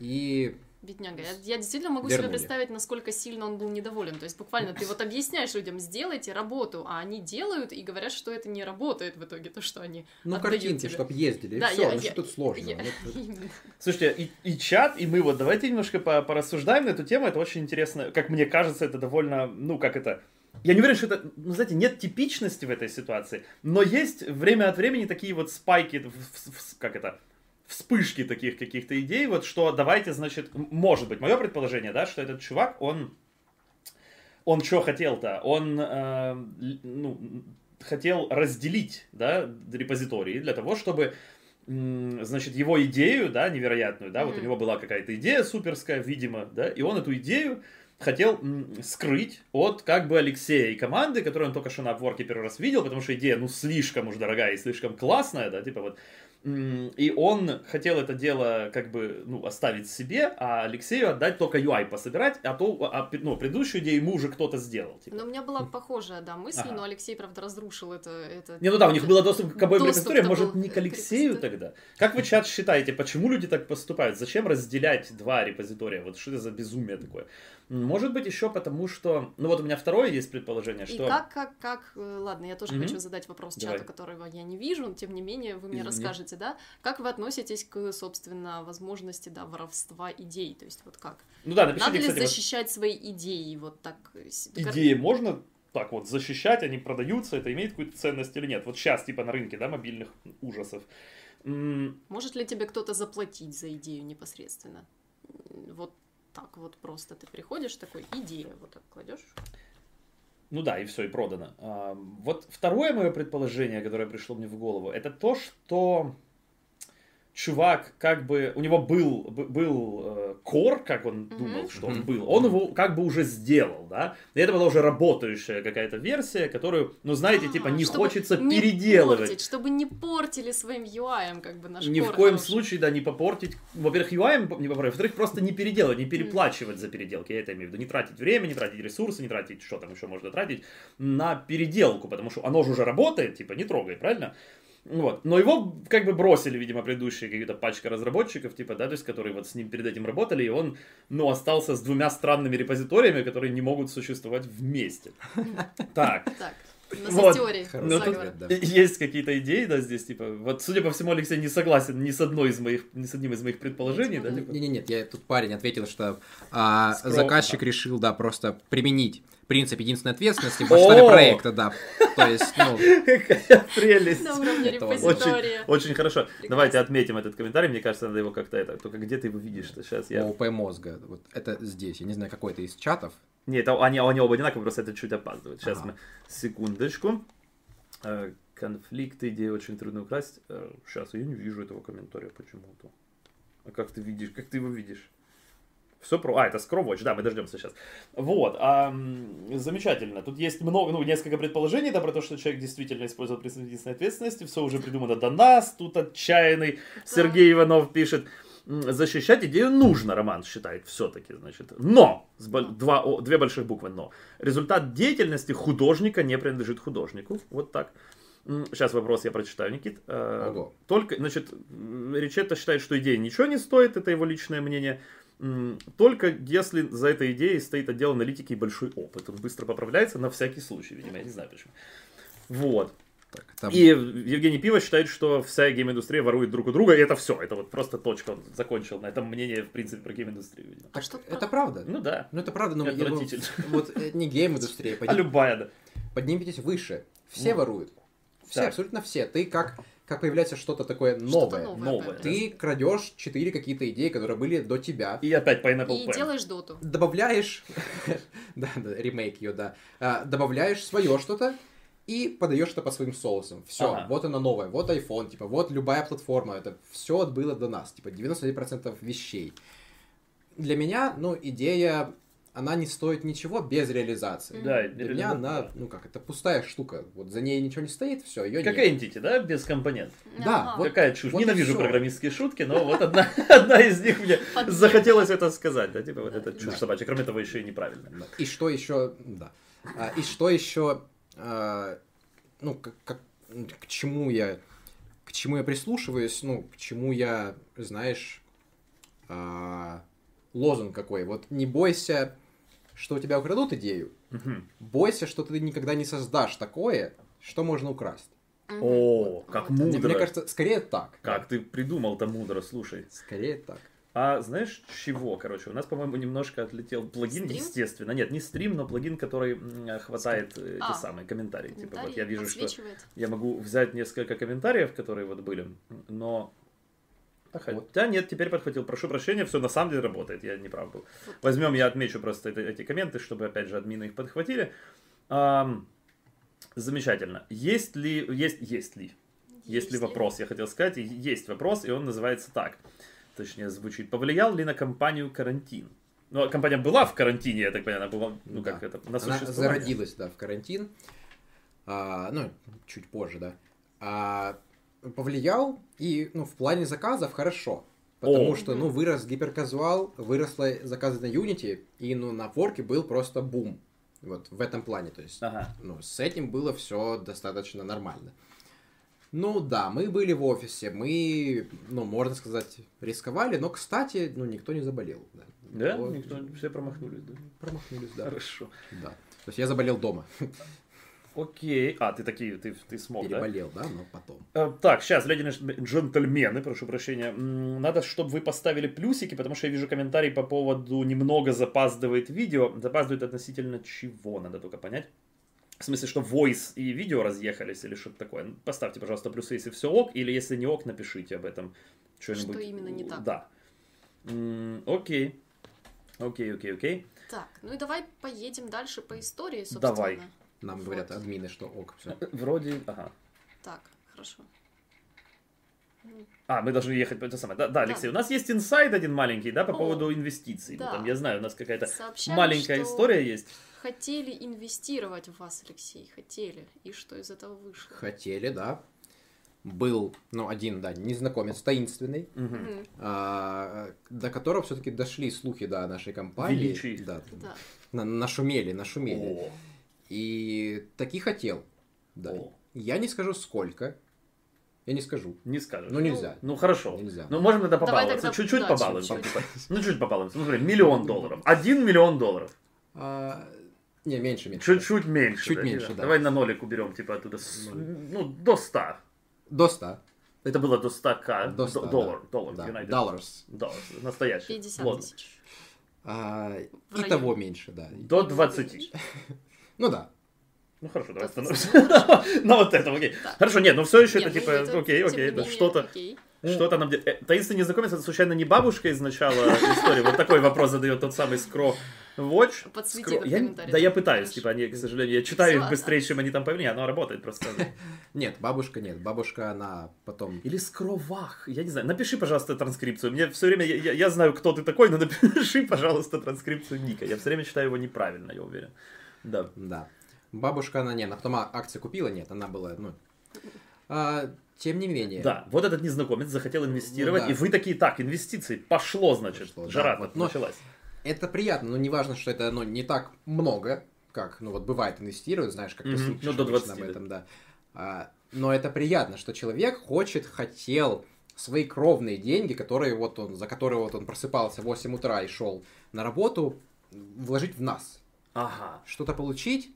И Бедняга. Я, я действительно могу себе Вернули. представить, насколько сильно он был недоволен. То есть буквально ты вот объясняешь людям, сделайте работу, а они делают и говорят, что это не работает в итоге, то, что они ну, картинки, чтобы ездили, и Да, все, я- ну я- что тут сложного. Я- Вот-. Слушайте, и, и чат, и мы вот давайте немножко по- порассуждаем на эту тему. Это очень интересно. Как мне кажется, это довольно, ну, как это... Я не уверен, что это, ну, знаете, нет типичности в этой ситуации, но есть время от времени такие вот спайки, в- в- в- как это, вспышки таких каких-то идей, вот что давайте, значит, может быть, мое предположение, да, что этот чувак, он, он что хотел-то? Он, э, ну, хотел разделить, да, репозитории для того, чтобы значит, его идею, да, невероятную, да, вот у него была какая-то идея суперская, видимо, да, и он эту идею хотел скрыть от как бы Алексея и команды, которую он только что на обворке первый раз видел, потому что идея, ну, слишком уж дорогая и слишком классная, да, типа вот. И он хотел это дело как бы, ну, оставить себе, а Алексею отдать только UI пособирать, а то, а, пе- ну, предыдущую идею ему уже кто-то сделал, типа. Но у меня была похожая, да, мысль, Ага. но Алексей, правда, разрушил это. это Не, ну да, у них был доступ к обоим репозиториям, может, не к к Алексею репозиторию. тогда? Как вы, чат, считаете, почему люди так поступают? Зачем разделять два репозитория? Вот что это за безумие такое? Может быть, еще потому, что... Ну вот у меня второе есть предположение, И что... как, как, как, э, ладно, я тоже Мгм. хочу задать вопрос Давай. чату, которого я не вижу, но тем не менее вы мне Извини. расскажете, да? Как вы относитесь к, собственно, возможности, да, воровства идей? То есть вот как? Ну да, напишите, Надо ли кстати, вот защищать свои идеи вот так? э, идеи можно так вот защищать, они продаются, это имеет какую-то ценность или нет? Вот сейчас, типа, на рынке, да, мобильных ужасов. Может ли тебе кто-то заплатить за идею непосредственно? Вот так вот просто ты приходишь, такой, идея, вот так кладешь. Ну да, и все, и продано. А, Вот второе мое предположение, которое пришло мне в голову, это то, что чувак, как бы, у него был, был э, кор, как он думал, что он был, он его как бы уже сделал, да, и это была уже работающая какая-то версия, которую, ну знаете, А, типа не хочется не переделывать. портить, чтобы не портили своим UI, как бы наш Ни в коем хороший. случае, да, не попортить. Во-первых, UI не попортить, во-вторых, просто не переделывать, не переплачивать за переделки. Я это имею в виду. Не тратить время, не тратить ресурсы, не тратить, что там еще можно тратить, на переделку, потому что оно же уже работает, типа, не трогай, правильно? Вот. Но его как бы бросили, видимо, предыдущие какие-то пачка разработчиков, типа, да, то есть, которые вот с ним перед этим работали, и он, ну, остался с двумя странными репозиториями, которые не могут существовать вместе. Так, Так, у нас Вот. теории, Ну, тут да. есть какие-то идеи, да, здесь, типа, вот, судя по всему, Алексей не согласен ни с одной из моих, ни с одним из моих предположений, да, типа. Не-не-не, я тут парень ответил, что а, Скромно. заказчик решил, да, просто применить принцип единственной ответственности в масштабе О! проекта, да. То есть, ну, Какая прелесть. На уровне репозитория. очень хорошо. Давайте отметим этот комментарий. Мне кажется, надо его как-то это. Только где ты его видишь? Сейчас я. ООП мозга. Вот это здесь. Я не знаю, какой это из чатов. Нет, это они, они оба одинаковые, просто это чуть опаздывает. Сейчас мы секундочку. Э, Конфликты, идеи очень трудно украсть. Сейчас я не вижу этого комментария почему-то. А как ты видишь? Как ты его видишь? Все про... А, это Screwwatch, да, мы дождемся сейчас. Вот, а, замечательно. Тут есть много, ну, несколько предположений, да, про то, что человек действительно использовал принцип единственной ответственности. Все уже придумано до нас. Тут отчаянный Сергей Иванов пишет. «М, Защищать идею нужно, Роман считает все-таки, значит. Но, два, о, две больших буквы но. Результат деятельности художника не принадлежит художнику. Вот так. Сейчас вопрос я прочитаю, Никит. Э, Ого. Только, значит, Ричетто считает, что идея ничего не стоит, это его личное мнение. Только если за этой идеей стоит отдел аналитики и большой опыт. Он быстро поправляется на всякий случай, видимо, я не знаю почему. Вот. Так, там- И Евгений Пиво считает, что вся гейм-индустрия ворует друг у друга, и это все. Это вот просто точка. Он закончил на этом мнение, в принципе, про гейм-индустрию. видимо. Так, что это правда. Ну да. Ну это правда, но Отвратительно. вот э, не гейм-индустрия, А любая, да. поднимитесь выше. Все Ну. воруют. Все, абсолютно все. Ты как, как появляется что-то такое Что-то новое. новое. Новое. да. Ты крадешь четыре какие-то идеи, которые были до тебя. И опять Pineapple И Pen. делаешь доту. добавляешь, да, да, ремейк ее, да, А, добавляешь свое что-то и подаешь это по своим соусам. Все, Ага. вот она новая, вот iPhone, типа, вот любая платформа, это все было до нас, типа, 99% вещей. Для меня, ну, идея, она не стоит ничего без реализации. Да, Для меня она, ну как, это пустая штука. Вот за ней ничего не стоит, все, ее Как нет. Entity, да, без компонент. Да, вот Какая чушь. вот Ненавижу программистские шутки, но вот одна, одна из них мне захотелось это сказать. Да, типа вот Да. это чушь Да. собачья. Кроме того, еще и неправильно. И что еще, да. А, И что еще, а, ну, как, как- к чему я, к чему я прислушиваюсь, ну, к чему я, знаешь, а, лозунг какой. Вот не бойся, что у тебя украдут идею, Мгм. бойся, что ты никогда не создашь такое, что можно украсть. О, как мудро. Мне кажется, скорее так. Как ты придумал-то мудро, слушай. Скорее так. А знаешь чего, короче, у нас, по-моему, немножко отлетел плагин, Стрим? естественно. Нет, не стрим, но плагин, который хватает э, А. эти самые комментарии. Типа вот Комментарии я вижу, что я могу взять несколько комментариев, которые вот были, но А Хотя нет, теперь подхватил. Прошу прощения, все на самом деле работает, я не прав был. Возьмем, я отмечу просто это- эти комменты, чтобы, опять же, админы их подхватили. Ам, замечательно. Есть ли, есть, есть ли, есть ли вопрос, я хотел сказать, есть вопрос, и он называется так. Точнее, звучит. Повлиял ли на компанию карантин? Ну, а компания была в карантине, я так понимаю, она была, ну, как Да. это, на Она зародилась, да, в карантин. А, ну, чуть позже, да. А, повлиял и, ну, в плане заказов хорошо. Потому О. что, ну, вырос гиперказуал, выросли заказы на Unity, и, ну, на форке был просто бум. Вот, в этом плане, то есть, Ага. ну, с этим было все достаточно нормально. Ну да, мы были в офисе, мы, ну, можно сказать, рисковали, но, кстати, ну, никто не заболел. Да, Да? Вот. Никто, все промахнулись, да? Промахнулись, да. Хорошо. Да. То есть я заболел дома. Окей. А, ты такие, ты, ты смог, да? Переболел, да, но потом. Э, Так, сейчас, леди джентльмены, прошу прощения, надо, чтобы вы поставили плюсики, потому что я вижу комментарий по поводу немного запаздывает видео. Запаздывает относительно чего, надо только понять. В смысле, что voice и видео разъехались или что-то такое. Ну, Поставьте, пожалуйста, плюсы, если все ок, или если не ок, напишите об этом что-нибудь. Что именно не так. Да. М, Окей. Окей, окей, окей. Так, ну и давай поедем дальше по истории, собственно. Давай. Нам Вот. говорят админы, что ок, все. Вроде, ага. Так, хорошо. А, мы должны ехать по это самое. Да, да, Да. Алексей, у нас есть инсайд один маленький, да, по О, поводу инвестиций. Ну, да. там, я знаю, у нас какая-то Сообщали, маленькая что история есть. Хотели инвестировать в вас, Алексей, хотели. И что из этого вышло? Хотели, да. Был, ну, один, да, незнакомец таинственный. Мгм, а, до которого все-таки дошли слухи, да, нашей компании. Величии. Да, Да. на- нашумели, нашумели. О, И таки хотел. Да. О. Я не скажу сколько. Я не скажу. не скажешь. Ну, нельзя. Ну хорошо. Нельзя. Ну можем тогда Давай побаловаться. тогда, Чуть-чуть да, побалуемся. чуть-чуть. типа. Ну чуть побалуемся. Ну смотри, миллион долларов. Один миллион долларов. А, не, меньше, меньше. Чуть-чуть меньше. Чуть да, меньше, да. Давай на нолик уберем, типа оттуда. с-. Ну, до 100. До 100. Это было до 100 к. До 100, доллар. да. Доллар. Да, United. dollars. Доллар. Настоящий. 50 Ладно. тысяч. А, того меньше, да. До 20. Ну да. Ну хорошо, давай Да, остановимся. На вот этом, окей. Хорошо, нет, ну все еще это ну, типа, окей, окей, да, что-то, окей. что-то нам... э, Таинственный незнакомец, это случайно не бабушка из начала истории? Вот такой вопрос задает тот самый Скро Watch. Подсвети Скро- этот Я. Да я пытаюсь, типа, они, к сожалению, я читаю их быстрее, чем они там появились, оно работает просто. Нет, бабушка нет. Бабушка, она потом... Или Скровах, я не знаю. Напиши, пожалуйста, транскрипцию. Мне все время, я, я- я знаю, кто ты такой, но напиши, пожалуйста, транскрипцию Ника. Я все время читаю его неправильно, я уверен. Да. Да. Бабушка, она не, она потом а- акции купила, нет, она была, ну... А, тем не менее. Да, вот этот незнакомец захотел инвестировать, Ну да. и вы такие, так, инвестиции, пошло, значит, Пошло, да, жара вот, но- началась. Это приятно, но не важно, что это ну, не так много, как, ну вот бывает инвестируют, знаешь, как ты Мгм, слышишь ну, до обычно 20, об да. этом, да. А, но это приятно, что человек хочет, хотел свои кровные деньги, которые вот он, за которые вот он просыпался в 8 утра и шел на работу, вложить в нас. Ага. Что-то получить,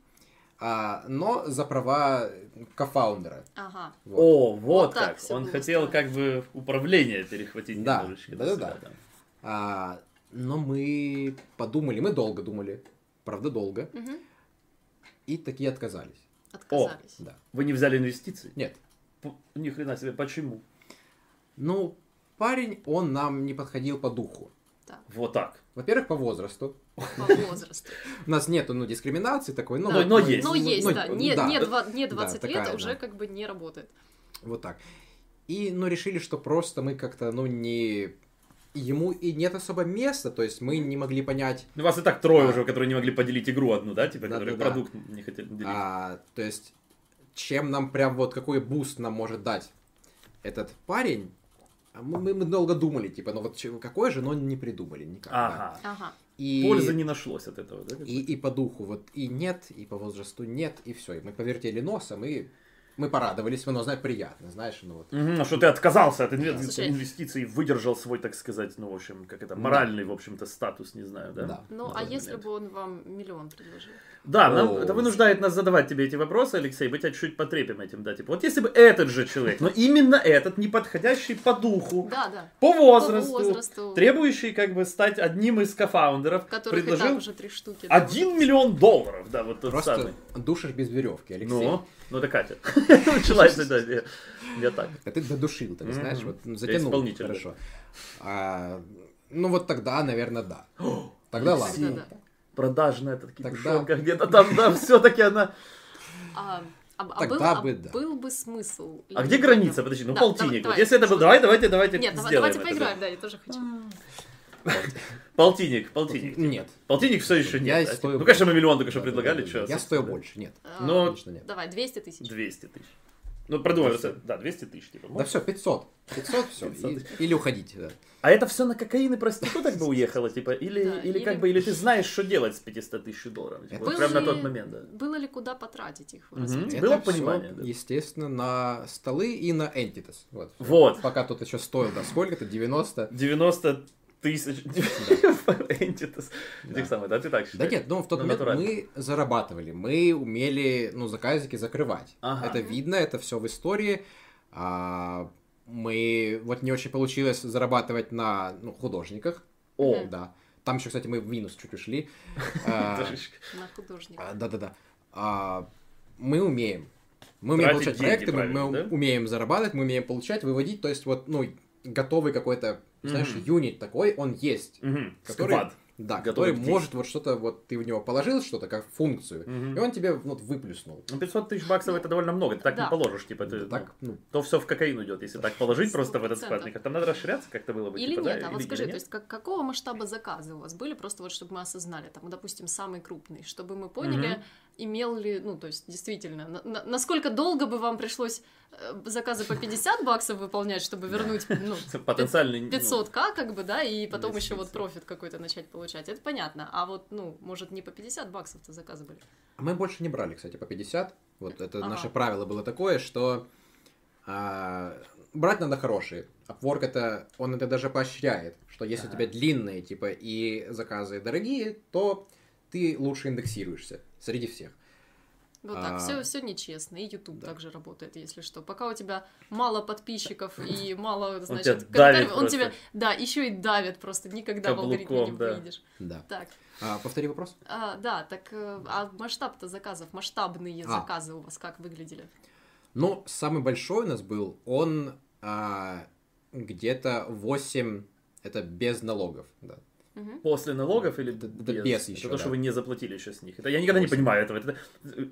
а, но за права кофаундера. Ага. Вот. О, вот, Вот так как. всё Он хотел как бы управление перехватить Да, немножечко. да-да-да. себя, А, но мы подумали, мы долго думали, правда долго, Мгм. и такие отказались. Отказались. Да. Вы не взяли инвестиции? Нет. П- Ни хрена себе, почему? Ну, парень, он нам не подходил по духу. Вот так. Во-первых, по возрасту. По возрасту. У нас нету, ну, дискриминации такой, ну, Да. вот, но есть. Ну, есть, ну, да. Не, да, не, да, два- не 20 такая, лет уже да. как бы не работает. Вот так. И, ну, решили, что просто мы как-то, ну, не... Ему и нет особо места, то есть мы не могли понять, Ну, вас и так трое А. уже, которые не могли поделить игру одну, да? Типа, которые Да-да-да. продукт не хотели делить. а, то есть, чем нам прям вот, какой буст нам может дать этот парень, а мы, мы- мы долго думали, типа, ну вот какой же, но не придумали никак. да. Ага. Ага. И... Пользы не нашлось от этого, да? И, и по духу вот и нет, и по возрасту нет, и все. И мы повертели носом, и мы порадовались, но знаешь, приятно, знаешь, ну вот. Мгм, а что ты отказался от инве- Слушай. инвестиций и выдержал свой, так сказать, ну, в общем, как это, моральный, в общем-то, статус, не знаю, да? Да. Ну, а если момент. бы он вам миллион предложил? Да, нам- О. это вынуждает нас задавать тебе эти вопросы, Алексей, мы тебя чуть потрепим этим, да, типа, вот если бы этот же человек, но именно этот, не подходящий по духу, Да, да. по возрасту, По возрасту. требующий, как бы, стать одним из кофаундеров, которых предложил уже три штуки. да. один миллион долларов, да, вот тот Просто самый. душишь без веревки, Алексей. Ну, Ну, это Катя. Началась, да, я- так. А ты додушил, так знаешь, вот ну, затянул. исполнитель, Хорошо. А, ну вот тогда, наверное, да. Тогда ладно. Продажная Тогда- кипишонка где-то там, да, все-таки она... А, а- а Тогда был, а бы да. был бы смысл. А где граница? Подожди, ну Да, полтинник. давай, Вот если это был... Давай, давайте, давайте Нет, сделаем давайте это, поиграем, да. да, я тоже хочу. Полтинник, полтинник. Нет. Полтинник все еще Я нет. да? стою Ну, конечно, мы миллион только что Да, предлагали, что? Я стою больше, нет. А, Ну, Конечно, нет. Давай, 200 тысяч. 200 тысяч. Ну, продумай, 200. вот это, да, 200 тысяч. Типа. Да все, 500. 500, все. 500. Или уходите, да. А это все на кокаин и проституток бы уехало, типа, или, Да, или, как бы, или ты знаешь, что делать с 500 тысяч долларов. Типа, вот Было прям на тот момент, да. Было ли куда потратить их? Было понимание, да. естественно, на столы и на Entitas. Вот. Вот. Пока тут еще стоил, да, сколько-то, 90. 90 тысяч. Да. Тех самых, да, ты так Да считаешь? нет, ну в тот Ну, момент натурально. мы зарабатывали, мы умели, ну, заказики закрывать. Ага. Это видно, это все в истории. А, мы, вот не очень получилось зарабатывать на ну, художниках. О. Да. Там еще, кстати, мы в минус чуть ушли. А. На художника. а, Да-да-да. А, Мы умеем. Мы умеем получать проекты, мы- да? умеем зарабатывать, мы умеем получать, выводить. То есть вот, ну, готовый какой-то, знаешь, Мгм. юнит такой, он есть. Мгм. Который- Сквад. Да, Готовый который может вот что-то, вот ты в него положил что-то как функцию, Мгм. и он тебе вот выплюснул. Ну, 500 тысяч баксов это довольно много, ты так Да. не положишь, типа, ты, Так, ну, ну, то все в кокаин идет, если так положить просто в этот 100%. складник. Там надо расширяться как-то было бы, Или типа, нет, да? а вот Или- скажи, или то есть как, какого масштаба заказы у вас были, просто вот чтобы мы осознали, там, допустим, самый крупный, чтобы мы поняли, Мгм. имел ли, ну, то есть действительно, на- на- насколько долго бы вам пришлось э, заказы по 50 баксов выполнять, чтобы вернуть, ну, Потенциальный... ну, 500к, как бы, да, и потом еще вот профит какой-то начать получать. Это понятно. А вот, ну, может, не по 50 баксов-то заказы были. а мы больше не брали, кстати, по 50. Вот это Ага. наше правило было такое, что а, брать надо хорошие. Upwork это, он это даже поощряет, что если Ага. у тебя длинные, типа, и заказы дорогие, то ты лучше индексируешься среди всех. Вот так, А, все, все нечестно. И YouTube да. также работает, если что. Пока у тебя мало подписчиков и мало, значит, комментариев, он тебя, да, еще и давит просто, никогда в алгоритме не выйдешь. Да. Так, А, повтори вопрос. а, да, так, э, а масштаб-то заказов, масштабные А. заказы у вас как выглядели? Ну, самый большой у нас был, он а, где-то 8, это без налогов, да. Мгм. После налогов или Это- без? это без Это еще, то, что да. вы не заплатили еще с них. Это я никогда не Восемь. понимаю этого. Это-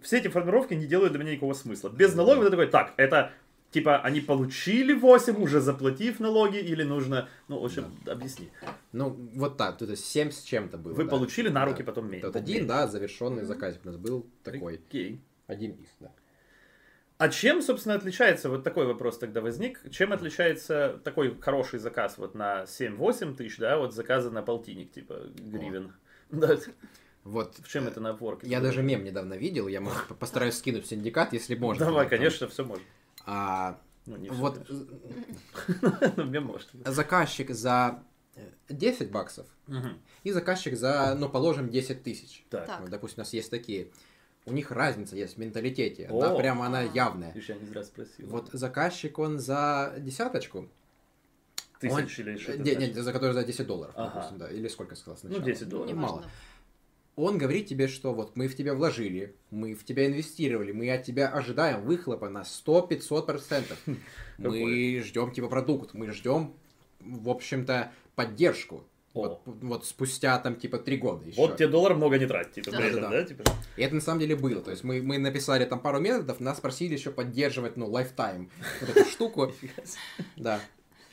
все эти формировки не делают для меня никакого смысла. Без налогов это такой, так, это типа они получили 8, уже заплатив налоги, или нужно, ну, в общем, объясни. Ну, вот так, то есть 7 с чем-то было. Вы да. получили на руки, Да. потом меньше. Вот один, да, завершенный заказик у нас был такой. Окей. Один из, да. А чем, собственно, отличается, вот такой вопрос тогда возник, чем отличается такой хороший заказ вот на 7-8 тысяч, да, вот заказа на полтинник, типа, гривен? Да, Вот. в чем э, это на Upwork? Я даже мем недавно видел, я, может, постараюсь скинуть в синдикат, если можно. Давай, конечно, все можно. А, Ну, не вот. Ну, мем может. э, заказчик за э, 10 баксов Мгм. и заказчик за, ну, положим, 10 тысяч. Так. Так. Вот, допустим, у нас есть такие. У них разница есть в менталитете. О. Да, прямо она явная. Видишь, я не зря спросил. Вот заказчик, он за десяточку, Тысяч или что э, это не- значит? не, за который за 10 долларов, Ага. допустим, да, или сколько сказал Ну, сначала. 10 долларов. мало. Неважно. Он говорит тебе, что вот мы в тебя вложили, мы в тебя инвестировали, мы от тебя ожидаем выхлопа на 100-500 процентов. Мы Какой? ждем типа продукт, мы ждем, в общем-то, поддержку. Вот, вот спустя там типа три года еще. Вот тебе доллар много не трать, типа, Да. при этом, Да-да-да. да, типа? И это на самом деле было. То есть мы, мы написали там пару методов, нас просили еще поддерживать, ну, lifetime вот эту штуку. Да.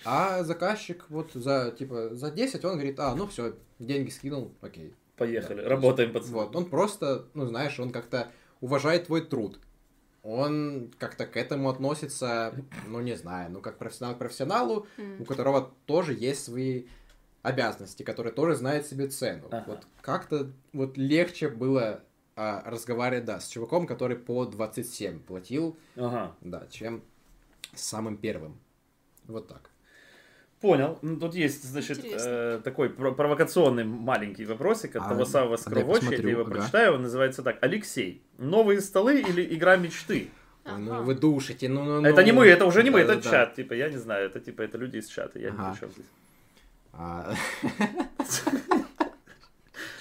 А заказчик вот за, типа, за 10 он говорит, а, ну все, деньги скинул, окей. Поехали, Да, работаем, пацаны. Вот, он просто, ну, знаешь, он как-то уважает твой труд. Он как-то к этому относится, ну, не знаю, ну, как профессионал к профессионалу, М. у которого тоже есть свои обязанности, который тоже знает себе цену. Ага. Вот как-то вот легче было а, разговаривать, да, с чуваком, который по 27 платил, Ага. да, чем с самым первым. Вот так. Понял. Ну, тут есть, значит, Интересно. э, такой про- провокационный маленький вопросик от А, того самого да, я Скровоча, я посмотрю, его ага. прочитаю, он называется так. Алексей, новые столы или игра мечты? Ну, Ага. вы душите, ну, ну, Это ну. не мы, это уже не мы, это Да-да-да. чат, типа, я не знаю, это типа, это люди из чата, я Ага. не при чем здесь. А,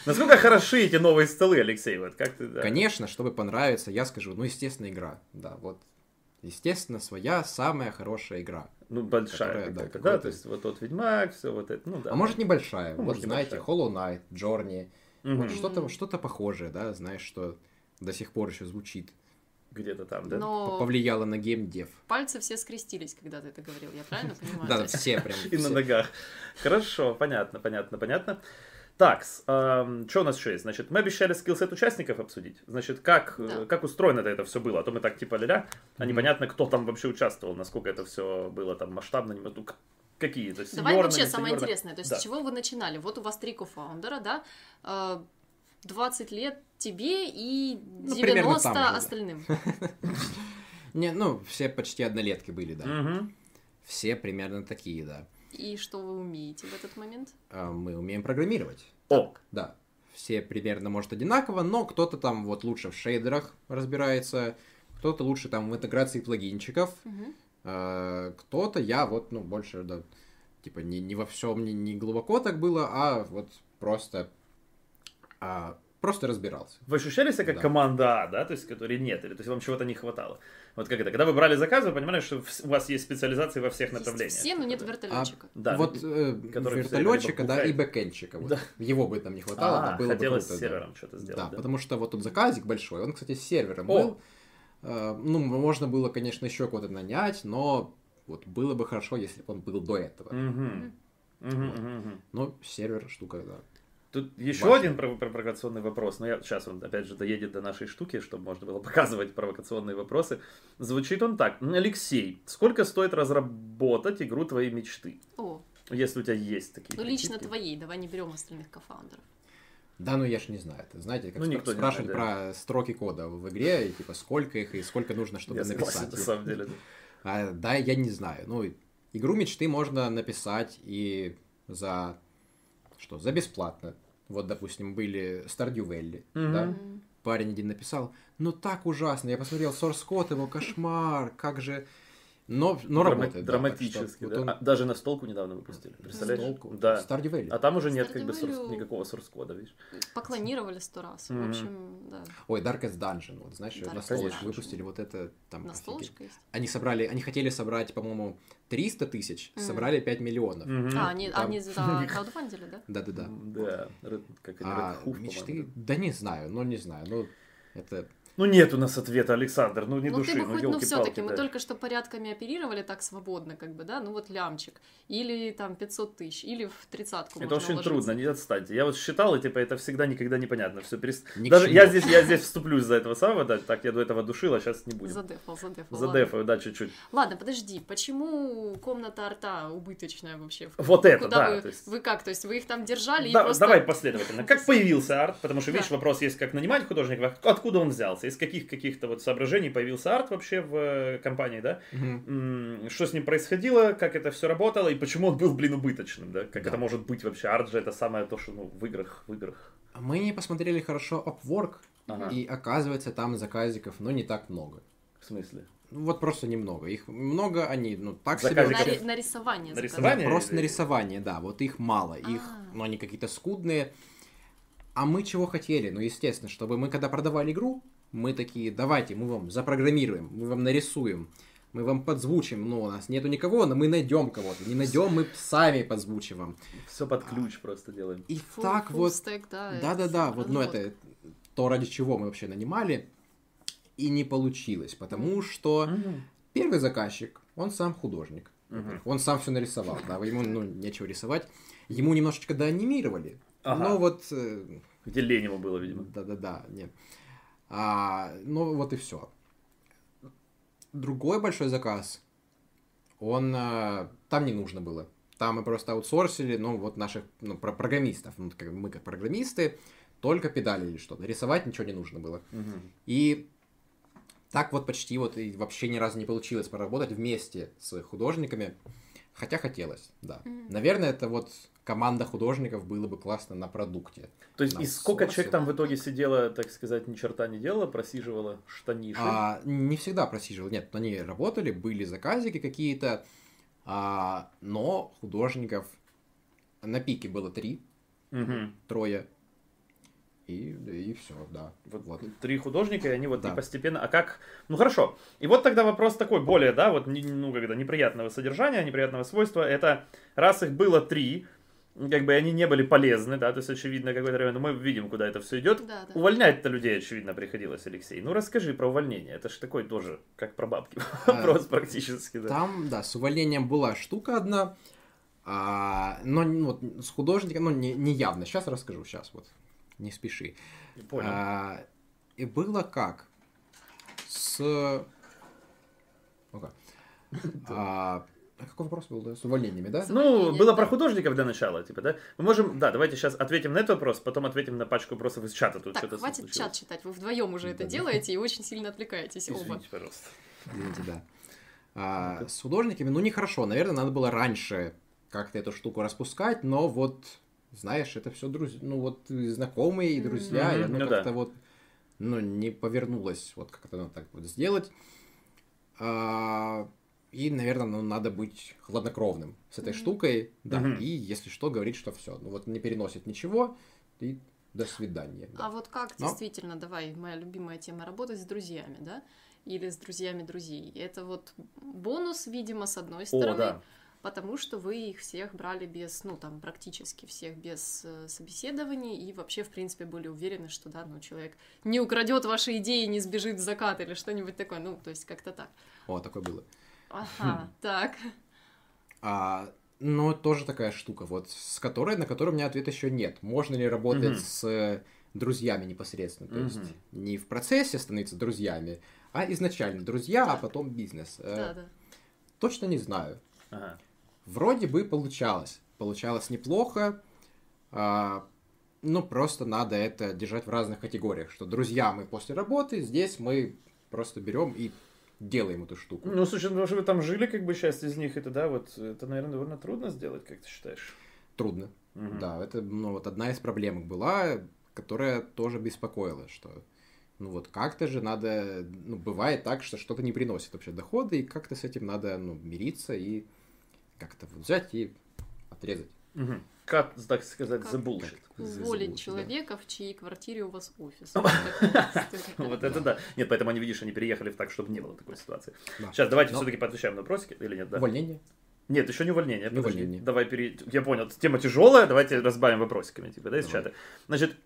Насколько хороши эти новые столы, Алексей? Вот как ты, да. Конечно, чтобы понравиться, я скажу, ну, естественно, игра. Да, вот. Естественно, своя самая хорошая игра. Ну, большая Которая, да, какая-то, да, то есть вот тот Ведьмак, все вот это, ну да. а может небольшая. Ну, вот может, знаете, небольшая. Hollow Knight, Journey. Мгм. Вот что-то, что-то похожее, да, знаешь, что до сих пор еще звучит. Где-то там, да? Но Повлияло на геймдев. пальцы все скрестились, когда ты это говорил, я правильно понимаю? Да, все прям. И на ногах. Хорошо, понятно, понятно, понятно. Так, что у нас еще есть? Значит, мы обещали скиллсет участников обсудить. Значит, как, э, как устроено это все было? А то мы так типа ля-ля, а непонятно, кто там вообще участвовал, насколько это все было там масштабно. не- ну, Какие? То есть, Давай сеньорно, вообще самое интересное. То есть, Да. с чего вы начинали? Вот у вас три кофаундера, да? Э, 20 лет тебе и Ну, примерно 90 там же, да. остальным. Не, ну, все почти однолетки были, да. Все примерно такие, да. И что вы умеете в этот момент? А Мы умеем программировать. О, Да. Все примерно, может, одинаково, но кто-то там вот лучше в шейдерах разбирается, кто-то лучше там в интеграции плагинчиков, а, кто-то, я вот, ну, больше, да, типа, не, не во всем, не, не глубоко так было, а вот просто, а, просто разбирался. Вы ощущали себя как Да. команда А, да, то есть, которой нет, или то есть вам чего-то не хватало? Вот как это, когда вы брали заказы, вы понимали, что у вас есть специализации во всех Есть направлениях. все, но нет вертолетчика. Да, вот э, вертолетчика, да, и бэкенчика, вот. Да. Его бы там не хватало, А, да, было хотелось бы круто, с да. сервером что-то сделать, Да, да? потому что вот тут заказик большой, он, кстати, с сервером О! был. Э, Ну, можно было, конечно, еще кого-то нанять, но вот было бы хорошо, если бы он был до этого. Мгм. Мгм, мгм, мгм. Но сервер штука, да. Тут еще Важно. один прово- провокационный вопрос, но я сейчас он опять же доедет до нашей штуки, чтобы можно было показывать провокационные вопросы. Звучит он так. Алексей, сколько стоит разработать игру твоей мечты? О, Если у тебя есть такие. ну лично какие-то. твоей, давай не берем остальных кофаундеров. Да, ну я ж не знаю. Это, знаете, как Ну, никто спрашивали знает, про строки кода в игре, и типа сколько их и сколько нужно, чтобы Я согласен, написать. на самом деле. да. А, да, я не знаю. Ну, игру мечты можно написать и за что? За бесплатно. Вот, допустим, были Stardew Valley, Мгм. да? Парень один написал, ну так ужасно, я посмотрел source код, его кошмар, как же... Но, но Драма- работает. да, Драматически, вот да. он А, даже на столку недавно выпустили. Представляешь? толку. Да. Stardew Valley. А там уже нет как бы Stardew Valley- никакого source кода, видишь? Поклонировали сто раз. В Мгм. общем, да. Ой, Darkest Dungeon, вот знаешь, Darkest настолочку Dungeon. выпустили, вот это там... офигеть. Настолочка есть. Они собрали, они хотели собрать, по-моему, 300 тысяч, Мгм. собрали 5 миллионов. Мгм. А, они, там- они за краудфандили, да? Да-да-да. Да. Как они, А мечты, да не знаю, ну не знаю, ну это... Ну нет у нас ответа, Александр, ну не ну души, ты бы ну хоть, ну все-таки, мы да. только что порядками оперировали так свободно, как бы, да, ну вот лямчик, или там 500 тысяч, или в тридцатку Это можно очень уложиться. трудно, не отстаньте. Я вот считал, и типа это всегда никогда непонятно. Все перест... Ни Даже я здесь, я здесь вступлюсь за этого самого, да, так я до этого душил, а сейчас не будем. Задефал, задефал. Задефаю, да, чуть-чуть. Ладно. подожди, почему комната арта убыточная вообще? Вот это, Куда да. вы, то есть- вы как, то есть вы их там держали Да, и просто... Давай последовательно. Как появился арт? Потому что, видишь, вопрос есть, как нанимать художника, откуда он взялся, из каких каких-то вот соображений появился арт вообще в э, компании, да? М, Что с ним происходило, как это все работало, и почему он был, блин, убыточным, да? Как Да. это может быть вообще? Арт же это самое то, что, ну, в играх, в играх. Мы не посмотрели хорошо Upwork, Ага. и оказывается там заказиков, но не так много. В смысле? Ну, Вот просто немного. Их много, они, ну, так себе Заказиков. на, вообще. ри- на рисование. На заказали. рисование? Да, просто или- на рисование, да. Вот их мало. Их, А. ну, они какие-то скудные. А мы чего хотели? Ну, естественно, чтобы мы, когда продавали игру, мы такие, давайте, мы вам запрограммируем, мы вам нарисуем, мы вам подзвучим. Ну, у нас нету никого, но мы найдем кого-то. Не найдем, мы сами подзвучиваем. Все под ключ просто делаем. И Full- так full вот stack, да, это Да-да-да, вот, ну это то, ради чего мы вообще нанимали, и не получилось, потому что первый заказчик, он сам художник, Мгм. он сам все нарисовал, да, ему, ну, нечего рисовать, ему немножечко доанимировали, Ага. но вот, э, Где лень ему было, видимо. да-да-да, нет, а, ну вот и все. Другой большой заказ, он, э, там не нужно было, там мы просто аутсорсили, ну, вот наших, ну, про- программистов, ну, как мы как программисты, только педали или что-то. Рисовать ничего не нужно было. Мгм. И так вот почти вот и вообще ни разу не получилось поработать вместе с художниками, хотя хотелось, да. Мгм. Наверное, это вот команда художников было бы классно на продукте. То есть, На и сколько сорсе. человек там в итоге сидело, так сказать, ни черта не делала, просиживала штаниши? А, не всегда просиживал, нет, они работали, были заказики какие-то, а, но художников на пике было три, Мгм. трое. И, и все, да. Вот, Вот. три художника, и они вот Да. и постепенно... А как... Ну хорошо. И вот тогда вопрос такой, более, да, вот, ну, когда неприятного содержания, неприятного свойства, это раз их было три, как бы они не были полезны, да, то есть очевидно какой-то район, мы видим, куда это все идет. Да, да. Увольнять-то людей, очевидно, приходилось, Алексей. Ну расскажи про увольнение, это же такой тоже, как про бабки, А, вопрос практически, да. Там, да, с увольнением была штука одна, а, но ну, вот, с художником, ну, не, не явно. Сейчас расскажу, сейчас вот, не спеши. Понял. А, и было как? С... Ну-ка. А, а какой вопрос был, да? С увольнениями, да? С Ну, увольнением, было да. про художников для начала, типа, да? Мы можем, да, давайте сейчас ответим на этот вопрос, потом ответим на пачку вопросов из чата. Тут Так, что-то хватит случилось. чат читать, вы вдвоем уже это Да-да. делаете и очень сильно отвлекаетесь оба. Извините, пожалуйста. Извините, да. А, с художниками, ну, нехорошо. Наверное, надо было раньше как-то эту штуку распускать, но вот, знаешь, это все друзья, ну, вот и знакомые и друзья, и Мгм, оно ну да. как-то вот, ну, не повернулось, вот как это надо так вот сделать. А, и, наверное, ну, надо быть хладнокровным с этой Мгм. штукой, да, Мгм. и если что, говорить, что все, ну, вот не переносит ничего, и до свидания. да. А вот как Но- действительно, давай, моя любимая тема, работать с друзьями, да? Или с друзьями друзей. Это вот бонус, видимо, с одной О, стороны, да. потому что вы их всех брали без, ну, там, практически всех без э, собеседований и вообще, в принципе, были уверены, что, да, ну, человек не украдет ваши идеи, не сбежит в закат или что-нибудь такое, ну, то есть как-то так. О, такое было. Ага, так. А, но тоже такая штука, вот, с которой, на которую у меня ответа еще нет. Можно ли работать Мгм. с друзьями непосредственно? То есть Мгм. не в процессе становиться друзьями, а изначально друзья, а потом бизнес. Э, Да, да. Точно не знаю. Ага. Вроде бы получалось. Получалось неплохо. а, ну, просто надо это держать в разных категориях. Что друзья мы после работы, здесь мы просто берем и делаем эту штуку. Ну, слушай, ну, что вы там жили, как бы, часть из них, это, да, вот, это, наверное, довольно трудно сделать, как ты считаешь? Трудно. Мгм. Да, это ну, вот одна из проблем была, которая тоже беспокоила, что ну вот как-то же надо, ну бывает так, что что-то не приносит вообще дохода, и как-то с этим надо ну, мириться и как-то вот взять и отрезать. Как, так сказать, Как- bullshit. Уволить человека, в чьей квартире у вас офис. Вот это да. Нет, поэтому они, видишь, они переехали в так, чтобы не было такой ситуации. Да. Сейчас, давайте все-таки поотвечаем на вопросики, или нет, да? Увольнение? Нет, еще не увольнение. Не подожди. увольнение. Давай пере... Я понял, тема тяжелая, давайте разбавим вопросиками, типа, да, из Давай. чата. Значит,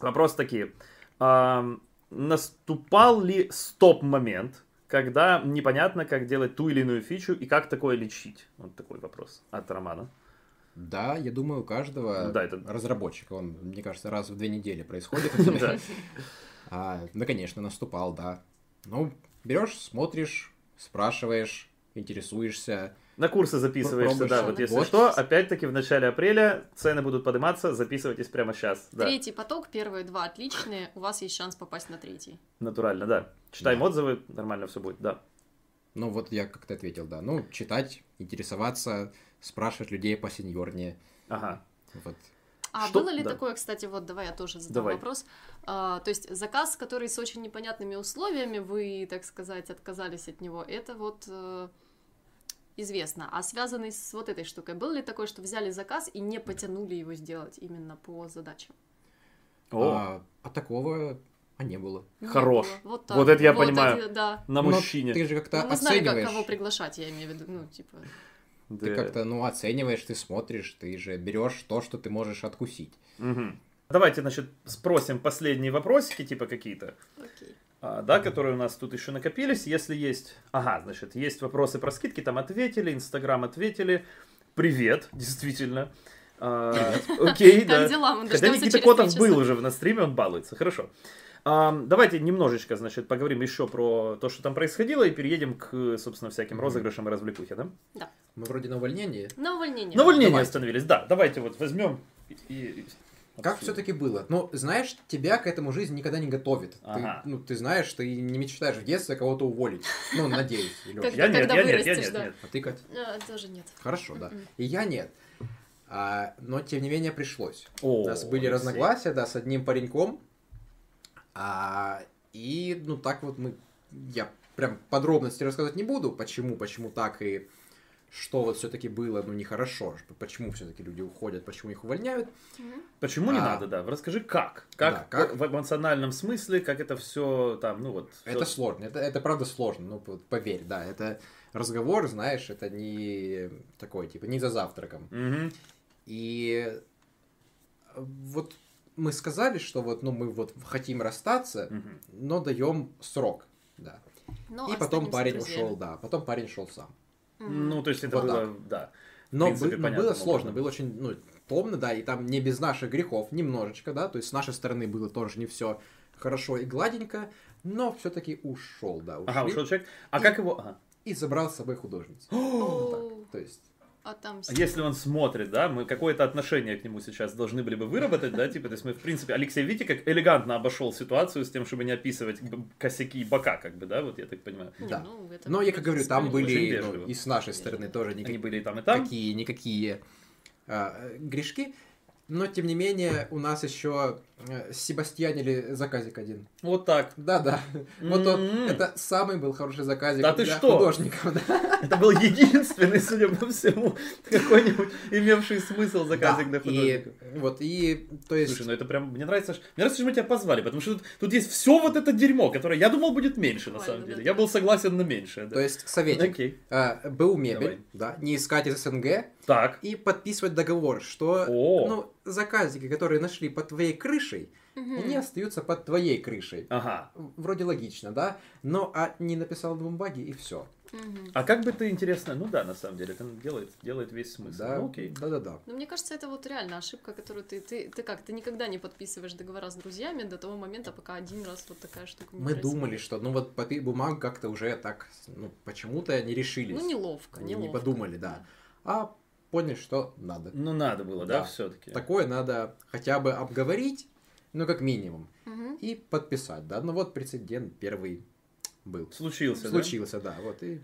вопрос такие. Ам, наступал ли стоп-момент, когда непонятно, как делать ту или иную фичу и как такое лечить? Вот такой вопрос от Романа. Да, я думаю, у каждого Да, это- разработчика, он, мне кажется, раз в две недели происходит. Да. А, да, конечно, наступал, да. Ну, берешь, смотришь, спрашиваешь, интересуешься. На курсы записываешься, да, вот если что, опять-таки в начале апреля цены будут подниматься, записывайтесь прямо сейчас. Да, Третий поток, первые два отличные, у вас есть шанс попасть на третий. натурально, да. Читаем Да. отзывы, нормально все будет, да. Ну, вот я как-то ответил, да. Ну, читать, интересоваться, спрашивать людей по сеньорнее. Ага. Вот. А Что- было ли да. такое, кстати, вот давай я тоже задам Давай. вопрос. А, то есть заказ, который с очень непонятными условиями, вы, так сказать, отказались от него, это вот э, известно. А связанный с вот этой штукой, был ли такое, что взяли заказ и не потянули его сделать именно по задачам? О, А, а такого а не было. Не Хорош. было. Вот, так. Вот это я понимаю. это- да. на Но мужчине. Ты же как-то Ну, мы знали, как, оцениваешь. кого приглашать, я имею в виду. Ну, типа. Да. Ты как-то, ну, оцениваешь, ты смотришь, ты же берешь то, что ты можешь откусить. Мгм. Давайте, значит, спросим последние вопросики, типа какие-то, Окей. а, да, которые у нас тут еще накопились. Если есть... Ага, значит, есть вопросы про скидки, там ответили, Инстаграм ответили. Привет, действительно. А, Окей, Как да. дела? Хотя Никита Котов был уже на стриме, он балуется. Хорошо. Давайте немножечко, значит, поговорим еще про то, что там происходило, и переедем к, собственно, всяким розыгрышам и развлекухе, да? Мы вроде на увольнении. На увольнение. На увольнение Давайте. остановились, да. Давайте вот возьмем и... Как все-таки было? Ну, знаешь, тебя к этому жизнь никогда не готовит. Ага. Ты, ну, ты знаешь, ты не мечтаешь в детстве кого-то уволить. Ну, надеюсь, Лёша. Я нет, Когда я нет, я вырастешь, нет, да. нет. А ты, Кать? А, тоже нет. Хорошо, да. И я нет. А, но, тем не менее, пришлось. О, У нас были разногласия, да, с одним пареньком. А, и, ну, так вот мы... Я прям подробности рассказывать не буду, почему, почему так и что вот все-таки было, ну, нехорошо, почему все-таки люди уходят, почему их увольняют. Почему не А. надо, да? Расскажи, как? Как, Да, как? в эмоциональном смысле, как это все там, ну вот. Это всё- сложно, это, это правда сложно, ну, поверь, да, это разговор, знаешь, это не такой, типа, не за завтраком. Мгм. И вот мы сказали, что вот, ну, мы вот хотим расстаться, Мгм. но даем срок, да. Но И потом парень друзьями. ушел, да, потом парень шел сам. Ну, то есть это Вот было, да. Но, принципе, бы- но понятно, было можно. сложно, было очень, ну, томно, да, и там не без наших грехов, немножечко, да, то есть с нашей стороны было тоже не все хорошо и гладенько, но все-таки ушел, да, ушли, Ага, ушел человек. А И- как его... ага. и забрал с собой художницу. О, То есть, А Если он смотрит, да, мы какое-то отношение к нему сейчас должны были бы выработать, да, типа, то есть мы, в принципе, Алексей, видите, как элегантно обошел ситуацию с тем, чтобы не описывать косяки и бока, как бы, да, вот я так понимаю. Да. ну, Но я как говорю, там были ну, и с нашей стороны тоже Они никакие, были и там, и там. никакие, никакие а, грешки. Но, тем не менее, у нас еще Себастьянили заказик один. Вот так. Да-да. Вот он, это самый был хороший заказик Да ты для что? художников. да. Это был единственный, судя по всему, какой-нибудь имевший смысл заказик для художников. И вот, и, то есть, Слушай, ну это прям, мне нравится, мне нравится, что мы тебя позвали, потому что тут, тут есть все вот это дерьмо, которое я думал будет меньше, на самом ну деле. Я был согласен на меньшее, то есть, советик. Окей. А, БУ мебель, Давай. да, не искать из СНГ, Так. и подписывать договор, что О. ну, заказики, которые нашли под твоей крышей, Мгм. они остаются под твоей крышей. Ага. Вроде логично, да? Но а не написал на бумаге и все. А как бы ты интересно, ну да, на самом деле, это делает, делает весь смысл. Да, Ну, окей. да, да, да. Ну, мне кажется, это вот реально ошибка, которую ты, ты, ты как, ты никогда не подписываешь договора с друзьями до того момента, пока один раз вот такая штука не Мы произойдет. думали, что ну вот попить бумагу как-то уже так, ну, почему-то не решились. Ну, неловко, не, неловко. не подумали, да. А поняли, что надо. Ну надо было, да, Да. все-таки. Такое надо хотя бы обговорить, ну, как минимум, Мгм. и подписать, да. Ну, вот прецедент первый был. Случился, да? Случился, да, вот и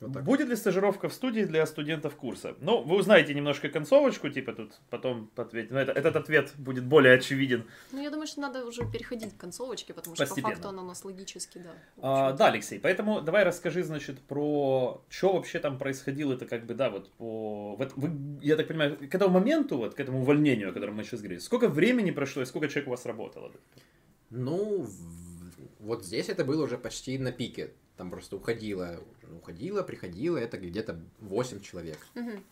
вот так. Будет ли стажировка в студии для студентов курса? Ну, вы узнаете немножко концовочку, типа тут потом ответить. Но это, этот ответ будет более очевиден. Ну, я думаю, что надо уже переходить к концовочке, потому что Постепенно. по факту она у нас логически, да. А, да, Алексей, поэтому давай расскажи, значит, про что вообще там происходило, это как бы, да, вот по... вот вы, я так понимаю, к этому моменту, вот к этому увольнению, о котором мы сейчас говорили, сколько времени прошло и сколько человек у вас работало? Ну, вот здесь это было уже почти на пике. Там просто уходило, уходило, приходило, это где-то 8 человек. Мгм.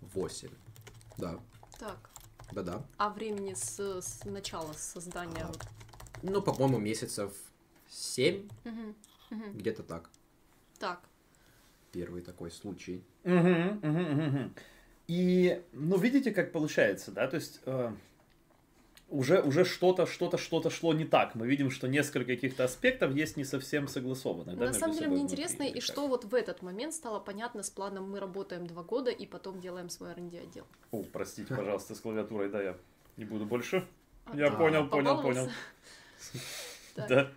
8. Да, Так, да-да. а времени с, с начала создания... А. Ну, по-моему, месяцев 7, Мгм. Мгм. где-то так. Так, Первый такой случай. Мгм, мгм, мгм. И, ну, видите, как получается, да, то есть э, уже, уже что-то, что-то, что-то шло не так. Мы видим, что несколько каких-то аспектов есть не совсем согласованных. да, на самом деле мне интересно, и что вот в этот момент стало понятно с планом «мы работаем два года и потом делаем свой R&D отдел». О, простите, пожалуйста, с клавиатурой, да, я не буду больше. А, Я ты понял, понял, понял. Да.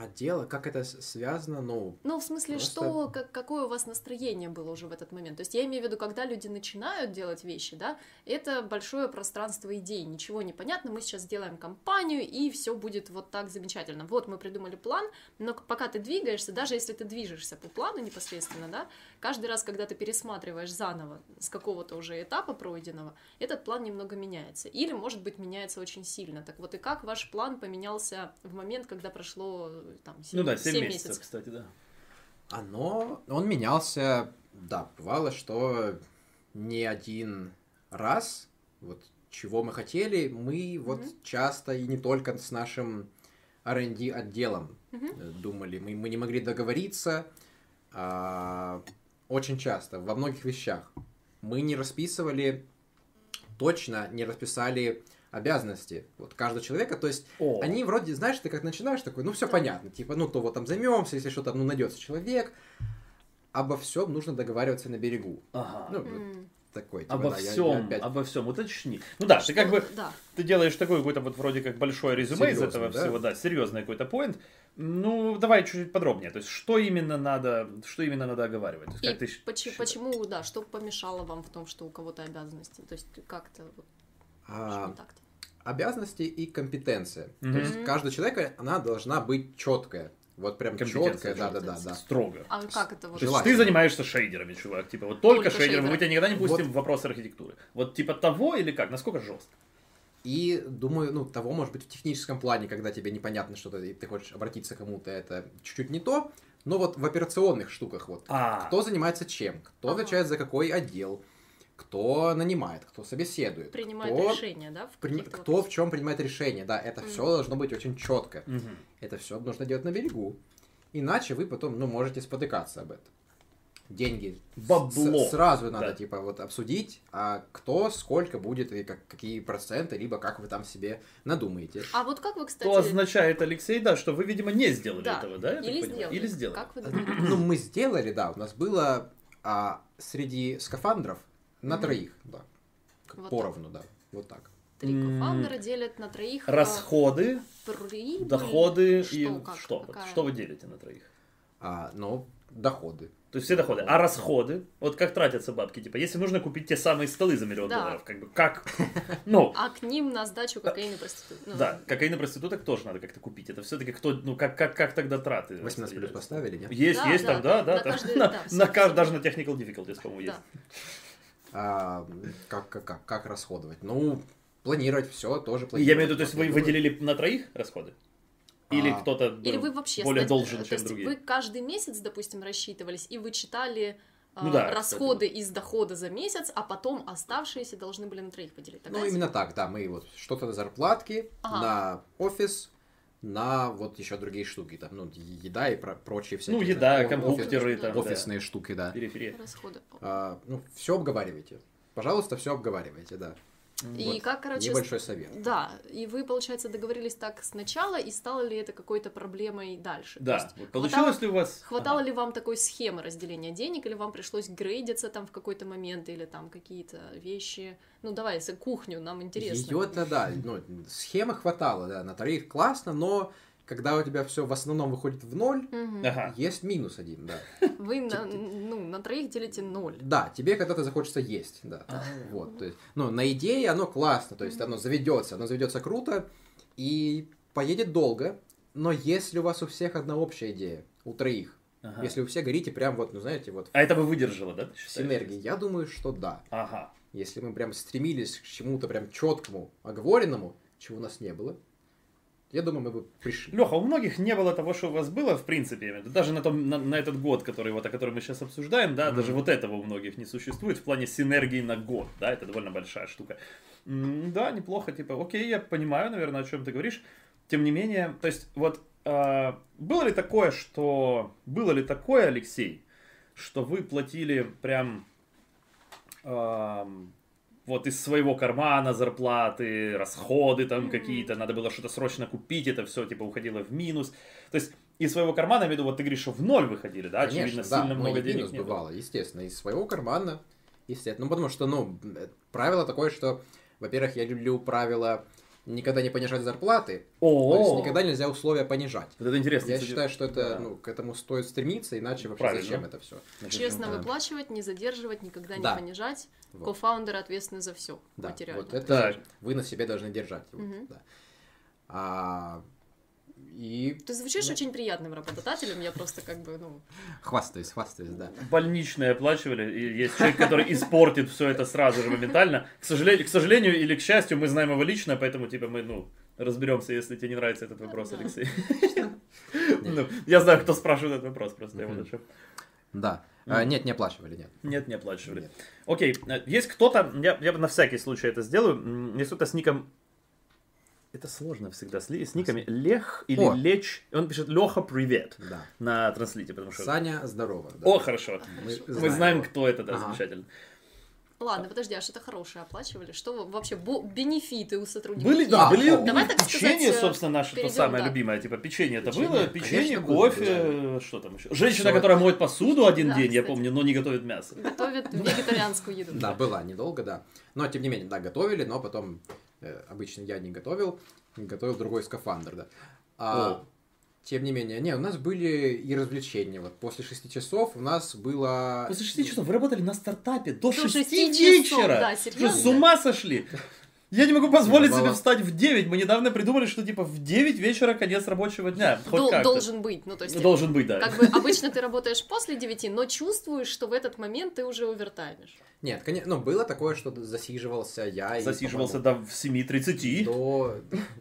А, а дело, как это связано, ну, Ну, в смысле, Просто- что, как, какое у вас настроение было уже в этот момент? То есть я имею в виду, когда люди начинают делать вещи, да, это большое пространство идей, ничего не понятно, мы сейчас сделаем компанию, и все будет вот так замечательно. Вот мы придумали план, но пока ты двигаешься, даже если ты движешься по плану непосредственно, да, каждый раз, когда ты пересматриваешь заново с какого-то уже этапа пройденного, этот план немного меняется. Или, может быть, меняется очень сильно. Так вот, и как ваш план поменялся в момент, когда прошло там 7, Ну да, 7 месяцев, кстати, да. оно, он менялся, да, бывало, что не один раз, вот чего мы хотели, мы вот Мгм. часто и не только с нашим R&D отделом э, думали, мы, мы не могли договориться, а, очень часто, во многих вещах. Мы не расписывали, точно не расписали обязанности вот каждого человека, то есть О, они вроде, знаешь, ты как начинаешь такой, ну все Да. понятно, типа, ну то вот там займемся, если что-то, ну найдется человек, обо всем нужно договариваться на берегу. ага. Ну, М. такой, типа, обо да, я- я всем, опять- обо всем, уточни. Ну да, ты как Что- бы, Да. ты делаешь такой какой-то вот вроде как большое резюме из Серьезно, этого да? всего, да, серьезный какой-то поинт. Ну, давай чуть-чуть подробнее. То есть, что именно надо, что именно надо оговаривать? То есть, И ты щ- поч- считаешь? почему, да, что помешало вам в том, что у кого-то обязанности? То есть как-то вот, А, что так-то? обязанности и компетенция. Мгм. То есть каждый человек, она должна быть четкая. Вот прям четкое, да, да, да, да. Строго. А как это вот? То есть ты занимаешься шейдерами, чувак, типа вот только, Только шейдерами, мы тебя никогда не пустим Вот. в вопросы архитектуры. Вот типа того или как, насколько жестко? И думаю, ну, того, может быть, в техническом плане, когда тебе непонятно что-то, и ты хочешь обратиться к кому-то, это чуть-чуть не то. Но вот в операционных штуках вот. А, Кто занимается чем? Кто отвечает за какой отдел? Кто нанимает? Кто собеседует? Принимает кто, решения, да? В каких-то кто вопросах? в чем принимает решение? Да, это Мгм. все должно быть очень четко. мгм. Это все нужно делать на берегу. Иначе вы потом, ну, можете спотыкаться об этом. Деньги. Бабло. с- сразу надо, Да. типа, вот обсудить, а кто, сколько будет и как, какие проценты, либо как вы там себе надумаете. А вот как вы, кстати... То означает, Алексей, да, что вы, видимо, не сделали Да. этого, да? Или сделали. Или сделали. Как вы думаете? Ну, мы сделали, да, у нас было а, среди скафандров на троих, да. Вот Поровну, да. Вот так. Три кофаундера делят на троих а, Расходы, прибыль, доходы что, и как, что? Какая? Что вы делите на троих? А, но доходы. То есть все доходы. А расходы? Вот как тратятся бабки? Типа, если нужно купить те самые столы за миллион Да. долларов, как бы, как? Ну, А к ним на сдачу кокаин и проститут. Ну, да, кокаин и проституток тоже надо как-то купить. Это все-таки кто, ну, как, как, как тогда траты? 18 плюс поставили, нет? Есть, Да, есть да, там, да, да, на каждый- на- да, на. Даже на technical difficulties, по-моему, есть. А, как, как, как, как расходовать? Ну, планировать все тоже планировать. Я имею в виду, то есть вы выделили на троих расходы? Или А, кто-то Или вы вообще более стать- должен, то чем есть другие? вы каждый месяц, допустим, рассчитывались, и вы читали а, Ну да, расходы из дохода за месяц, а потом оставшиеся должны были на троих поделить. Ну, Такая именно так, да. Мы вот что-то на зарплатки, Ага. на офис, на вот еще другие штуки. Там, ну, еда и про- прочие всякие. Ну, да, еда, о- компьютеры, офис- там, да. Офисные штуки, да. Периферия. расходы. А, ну, все обговаривайте. Пожалуйста, все обговаривайте, да. И Вот. как, короче, Небольшой совет. Да, и вы, получается, договорились так сначала, и стало ли это какой-то проблемой дальше? То Да. есть Вот Получилось ли у вас... Хватало Ага. ли вам такой схемы разделения денег, или вам пришлось грейдиться там в какой-то момент, или там какие-то вещи? Ну, давай, если кухню, нам интересно. Ее-то, да, ну, схемы хватало, да, на троих классно, но когда у тебя все в основном выходит в ноль. Ага. есть минус один, да. Вы на, ну, на троих делите ноль. Да, тебе когда-то захочется есть, да. А. Вот, то есть, ну, на идее оно классно, то есть оно заведется, оно заведется круто и поедет долго, но если у вас у всех одна общая идея, у троих, Ага. если вы все горите прям вот, ну, знаете, вот А это бы выдержало, да? синергии, я думаю, что да. Ага. Если мы прям стремились к чему-то прям четкому, оговоренному, чего у нас не было, я думаю, мы бы пришли. Леха, у многих не было того, что у вас было, в принципе, даже на, том, на, на этот год, который, вот, о котором мы сейчас обсуждаем, да, Мгм. даже вот этого у многих не существует в плане синергии на год, да, это довольно большая штука. М, Да, неплохо, типа, окей, я понимаю, наверное, о чем ты говоришь. Тем не менее, то есть, вот, а, было ли такое, что, было ли такое, Алексей, что вы платили прям ам, вот из своего кармана зарплаты, расходы там Мгм. какие-то, надо было что-то срочно купить, это все типа уходило в минус. То есть из своего кармана, я имею в виду, вот ты говоришь, что в ноль выходили, да, Конечно, очевидно, да, сильно много денег минус бывало, естественно, из своего кармана, естественно. Ну, потому что, ну, правило такое, что, во-первых, я люблю правило никогда не понижать зарплаты, то есть никогда нельзя условия понижать. вот это интересно. Я кстати. считаю, что это, Да. ну, к этому стоит стремиться, иначе вообще Правильно. зачем это все? Честно да. выплачивать, не задерживать, никогда не Да. понижать. Вот. Кофаундеры ответственны за все Да, материально. вот это вы на себе должны держать. вот, да. А, и Ты звучишь Ну. очень приятным работодателем, я просто как бы, ну... хвастаюсь, хвастаюсь, да. больничные оплачивали, и есть человек, который испортит все это сразу же моментально. К сожалению, к сожалению или к счастью, мы знаем его лично, поэтому типа мы, ну, разберемся, если тебе не нравится этот вопрос, Да. Алексей. Ну, я знаю, кто спрашивает этот вопрос, просто я вот Мгм. зачем. Да. А, нет, не оплачивали, нет. Нет, не оплачивали. Нет. Окей, э, есть кто-то, я, я на всякий случай это сделаю, есть кто-то с ником, это сложно всегда, с, с никами Лех или О. Леч, он пишет Леха, привет Да. на транслите, потому что... Саня, здорово. да. О, хорошо. Мы Мы знаем, его. кто это, да, Ага. замечательно. Ладно, подожди, а что-то хорошее оплачивали? Что вообще бо- бенефиты у сотрудников? Были, да, были давай так печенье, сказать, э, собственно, наше то перейдем, самое да. любимое, типа печенье это было, печенье, конечно, было, кофе, что там еще? Женщина, Всё которая моет посуду один Да, день, я кстати. помню, но не готовит мясо. Готовят вегетарианскую еду. Да, была недолго, да. Но, тем не менее, да, готовили, но потом э, обычно я не готовил, готовил другой скафандр, да. А. тем не менее, не, у нас были и развлечения. Вот после шести часов у нас было... После шести часов вы работали на стартапе до До шести вечера. да, Что, серьезно? с ума сошли? Я не могу позволить себе встать в 9. Мы недавно придумали, что типа в 9 вечера конец рабочего дня. Хоть Дол- как-то. должен быть, ну то есть... Должен быть, да. Как бы обычно ты работаешь после 9, но чувствуешь, что в этот момент ты уже овертаймишь. Нет, конечно, ну, было такое, что засиживался я и, Засиживался по-моему, до 7.30. до,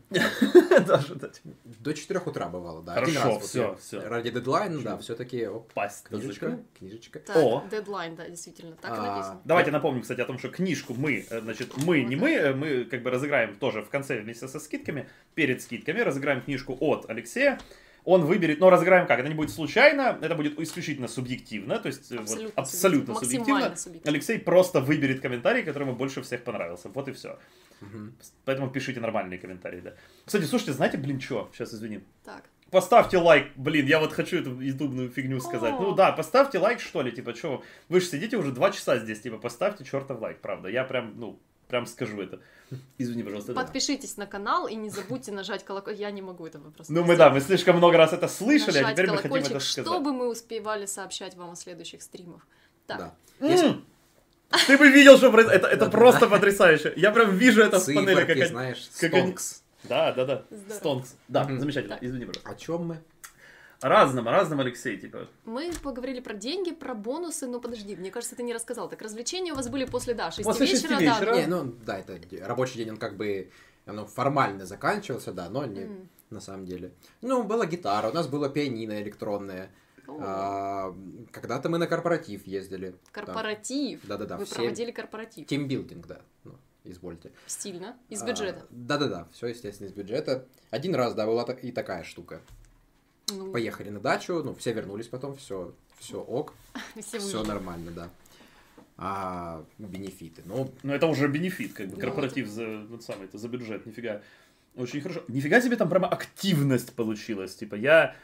Даже до до 4 утра бывало, да. Хорошо, я всё. Ради дедлайна, да, все-таки пасть книжечка, книжечка. О. дедлайн, да, действительно, так и А, написано. Давайте напомним, кстати, о том, что книжку мы, э, значит, мы, не мы, э, мы как бы разыграем тоже в конце вместе со скидками, перед скидками разыграем книжку от Алексея. Он выберет, но разыграем как? Это не будет случайно, это будет исключительно субъективно, то есть э, вот Абсолютно абсолютно субъективно, субъективно. Алексей просто выберет комментарий, который ему больше всех понравился. Вот и все. Мгм. Поэтому пишите нормальные комментарии, да. Кстати, слушайте, знаете, блин, что? Сейчас, извини. Так, Поставьте лайк, блин, я вот хочу эту ютубную фигню сказать. О. Ну да, поставьте лайк, что ли, типа, что вы же сидите уже два часа здесь, типа, поставьте чертов лайк, правда. Я прям, ну, прям скажу это. Извини, пожалуйста. да. подпишитесь на канал и не забудьте нажать колокольчик. Я не могу этого просто Ну мы да, мы слишком много раз это слышали, а теперь мы хотим это сказать. чтобы мы успевали сообщать вам о следующих стримах. Так, Да. Если Ты бы видел, что произошло. Это, это Да-да. просто потрясающе. Я прям вижу это в панели. циферки, Как... знаешь, как они-. Да, да, да. Здорово. Стонкс. Да, Мгм. замечательно. Так. Извини, пожалуйста. О чем мы? Разным, разным, Алексей, типа. мы поговорили про деньги, про бонусы, но подожди, мне кажется, ты не рассказал. Так, развлечения у вас были после, да, 6 После вечера, вечера. да. Не, ну, да, это рабочий день, он как бы, оно формально заканчивался, да, но не М. на самом деле. Ну, была гитара, у нас было пианино электронное. А, Когда-то мы на корпоратив ездили. Корпоратив. Да-да-да, Вы все- проводили корпоратив. Тимбилдинг, да. Ну, извольте. Стильно. Из А, бюджета. Да-да-да, все, естественно, из бюджета. Один раз, да, была так- и такая штука. Ну, Поехали на дачу, ну, все вернулись потом, все, все ок, все все нормально, да. А бенефиты, ну, Ну, это уже бенефит, как бы, Ну, корпоратив за, ну, самый, это за бюджет, нифига. Очень хорошо. Нифига себе там прямо активность получилась. Типа, я...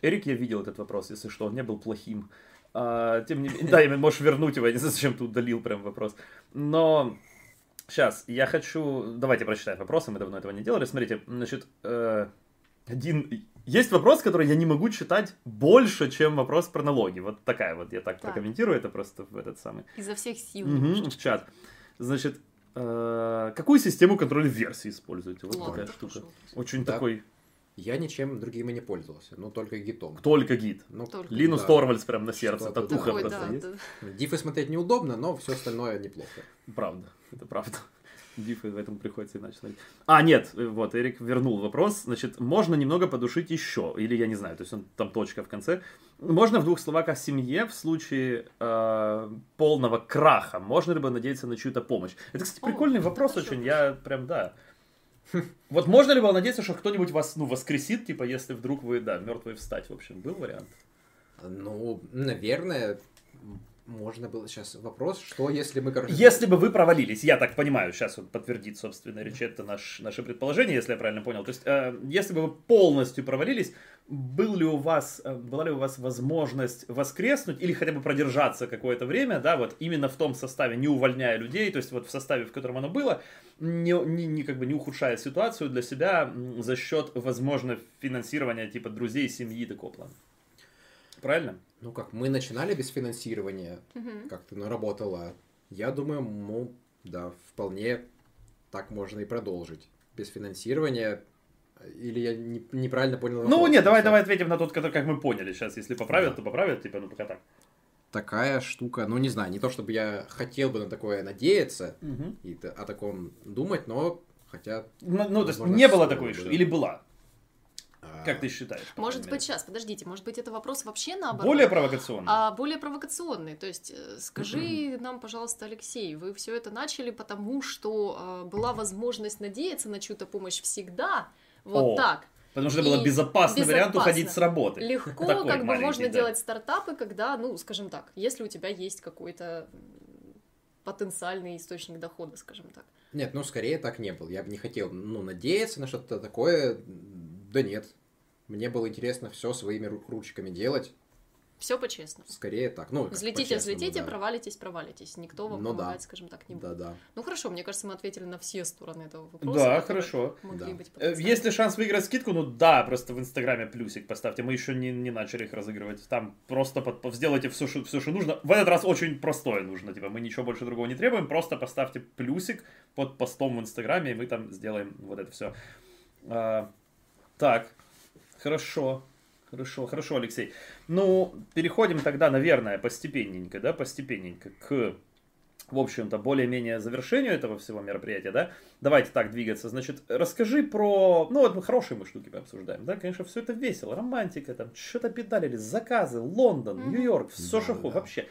Эрик, я видел этот вопрос, если что, он не был плохим. А, тем не менее, да, именно можешь вернуть его, я не знаю, зачем ты удалил прям вопрос. Но сейчас, я хочу... Давайте прочитаем вопросы, мы давно этого не делали. Смотрите, значит, э, один... Есть вопрос, который я не могу читать больше, чем вопрос про налоги. Вот такая вот, я так, Так. прокомментирую это просто в этот самый. Изо всех сил. Немножечко. в чат. Значит, э, какую систему контроля версий используете? Вот Ладно, такая штука. Очень Да. такой, я ничем другим и не пользовался, ну, только гитом. только гид. Ну, Только. Линус да. Торвальдс прям на сердце, Что-то татуха Такой, просто да, есть. да. Дифы смотреть неудобно, но все остальное неплохо. Правда, это правда. Дифы в этом приходится иначе смотреть. А, нет, вот, Эрик вернул вопрос. Значит, можно немного подушить еще, или я не знаю, то есть он, там точка в конце. Можно в двух словах о семье в случае э, полного краха? Можно ли бы надеяться на чью-то помощь? Это, кстати, О, прикольный это вопрос очень, я прям, да. Вот можно ли было надеяться, что кто-нибудь вас, ну, воскресит, типа, если вдруг вы, да, мертвые встать, в общем, был вариант? Ну, наверное, можно было сейчас вопрос, что если мы, короче... Если бы вы провалились, я так понимаю, сейчас он подтвердит, собственно, речь, это наш, наше предположение, если я правильно понял. То есть, э, если бы вы полностью провалились, был ли у вас, э, была ли у вас возможность воскреснуть или хотя бы продержаться какое-то время, да, вот именно в том составе, не увольняя людей, то есть вот в составе, в котором оно было, не, не, не как бы не ухудшая ситуацию для себя за счет, возможно, финансирования типа друзей, семьи такого плана. Правильно? Ну как, мы начинали без финансирования, Мгм. как-то наработала. Я думаю, ну, да, вполне так можно и продолжить. Без финансирования. Или я не- неправильно понял Ну, вопрос, нет, давай, давай ответим на тот, который, как мы поняли сейчас. Если поправят, Да. то поправят, типа, ну пока так. Такая штука, ну не знаю, не то чтобы я хотел бы на такое надеяться и т- о таком думать, но хотя... Ну, ну, то есть не было такой, да. Или была? А, Как ты считаешь? Может быть, сейчас, подождите, может быть, это вопрос вообще наоборот. Более провокационно? а более провокационный. То есть, э, скажи нам, пожалуйста, Алексей, вы все это начали потому, что э, была возможность надеяться на чью-то помощь всегда, вот О, так. Потому что это был и безопасный вариант уходить с работы. Легко, Такой как бы можно да. делать стартапы, когда, ну, скажем так, если у тебя есть какой-то потенциальный источник дохода, скажем так. Нет, ну скорее так не было. Я бы не хотел, ну, надеяться на что-то такое. Да нет. Мне было интересно все своими ру- ручками делать. Все по-честному. Скорее так. Ну, Взлетите, взлетите, да. провалитесь, провалитесь. Никто вам Ну да. помогать, скажем так, не будет. Да-да. Ну хорошо, мне кажется, мы ответили на все стороны этого вопроса. Да, хорошо. Могли Да. быть Э. Есть ли шанс выиграть скидку? Ну да, просто в Инстаграме плюсик поставьте. Мы еще не, не начали их разыгрывать. Там просто под, сделайте все, что, все, что нужно. В этот раз очень простое нужно. Типа мы ничего больше другого не требуем. Просто поставьте плюсик под постом в Инстаграме, и мы там сделаем вот это все. так, хорошо. Хорошо, хорошо, Алексей. Ну, переходим тогда, наверное, постепенненько, да, постепенненько к в общем-то, более-менее завершению этого всего мероприятия, да, давайте так двигаться, значит, расскажи про, ну, вот мы хорошие мы штуки обсуждаем, да, конечно, все это весело, романтика, там, что-то педалили, заказы, Лондон, Мгм. Нью-Йорк, все Да, хо- да. вообще,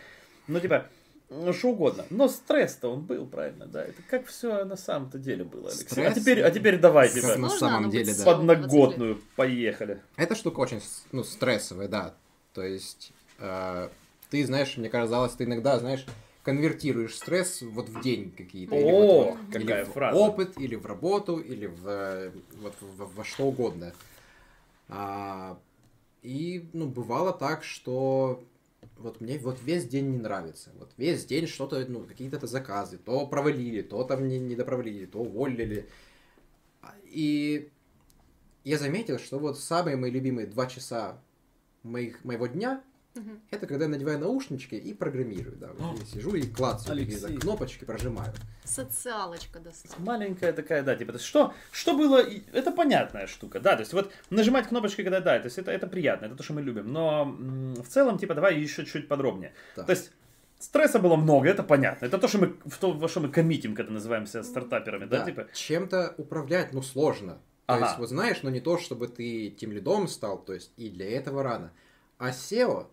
ну, типа, ну, что угодно, но стресс-то он был, правильно, да, это как все на самом-то деле было, Алексей, а Стресс? теперь, а теперь давай, Как типа, на самом деле, да. подноготную, поехали. Эта штука очень, ну, стрессовая, да. То есть, э, ты знаешь, мне казалось, ты иногда, знаешь, конвертируешь стресс вот в день какие-то. или О, вот, или какая в фраза. опыт, или в работу, или в, э, вот, в- во что угодно. А, и, ну, бывало так, что вот мне вот весь день не нравится. Вот весь день что-то, ну, какие-то заказы. То провалили, то там не, не допровалили, то уволили. А, И я заметил, что вот самые мои любимые два часа моих, моего дня Мгм. это когда я надеваю наушнички и программирую, да. Вот я сижу и клацаю какие-то кнопочки, прожимаю. Социалочка достаточно. Маленькая такая, да, типа, то есть что, что было, это понятная штука, да, то есть вот нажимать кнопочки, когда да, то есть это, это приятно, это то, что мы любим, но м, в целом, типа, давай еще чуть подробнее. Да. То есть стресса было много, это понятно, это то, что мы, в то, во что мы коммитим, когда называемся стартаперами, да, Да, типа, чем-то управлять, ну, сложно. То Ага. есть, вот знаешь, но не то, чтобы ты тем лидом стал, то есть и для этого рано. А SEO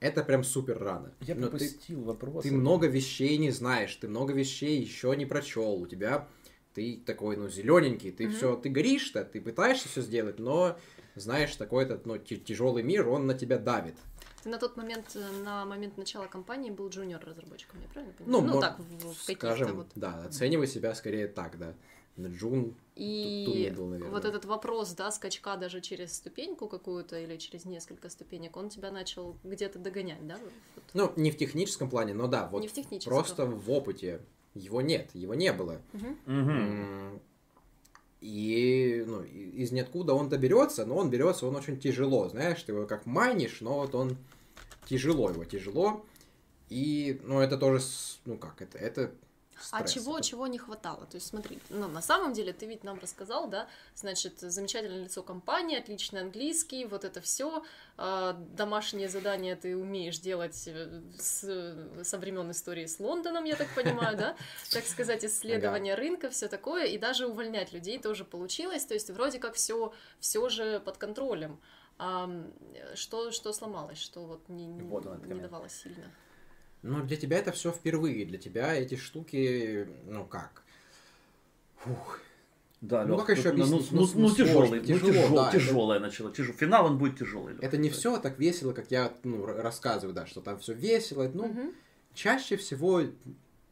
это прям супер рано. я Но ты, пропустил вопрос. ты много вещей не знаешь, ты много вещей еще не прочел, у тебя ты такой, ну, зелененький, ты Мгм. все, ты горишь-то, ты пытаешься все сделать, но знаешь, такой этот, ну, тяжелый мир, он на тебя давит. Ты на тот момент, э, на момент начала кампании был джуниор разработчиком, я правильно Ну, понимаю? Ну, мож- так, в, в каких-то Скажем, вот. да, оценивай себя скорее так, да. Джун И наверное. вот этот вопрос, да, скачка даже через ступеньку какую-то или через несколько ступенек, он тебя начал где-то догонять, да? Вот. Ну, не в техническом плане, но да, вот Не в техническом. просто в опыте его нет, его не было. М, И ну, из ниоткуда он доберется, но он берется, он очень тяжело, знаешь, ты его как майнишь, но вот он тяжело, его тяжело. И, ну, это тоже, ну как, это, это А стресс. чего, Это- чего не хватало? То есть смотри, ну, на самом деле ты ведь нам рассказал, да, значит, замечательное лицо компании, отличный английский, вот это все, домашние задания ты умеешь делать э, с, со времен истории с Лондоном, я так понимаю, да, так сказать, исследование рынка, все такое, и даже увольнять людей тоже получилось, то есть вроде как все, все же под контролем. А что, что сломалось, что вот не, не, Вот не давало сильно? Ну, для тебя это все впервые, для тебя эти штуки, ну как, Фух, Да, Ну, Лёх, как еще тут, ну, объяснить? ну, Ну, ну, ну, тяжелый, ну, тяжело, тяжел- да, это- тяжелое начало. Тяж- Финал он будет тяжелый. Лёх. это не все так весело, как я ну, рассказываю, да, что там все весело, ну, Мгм. чаще всего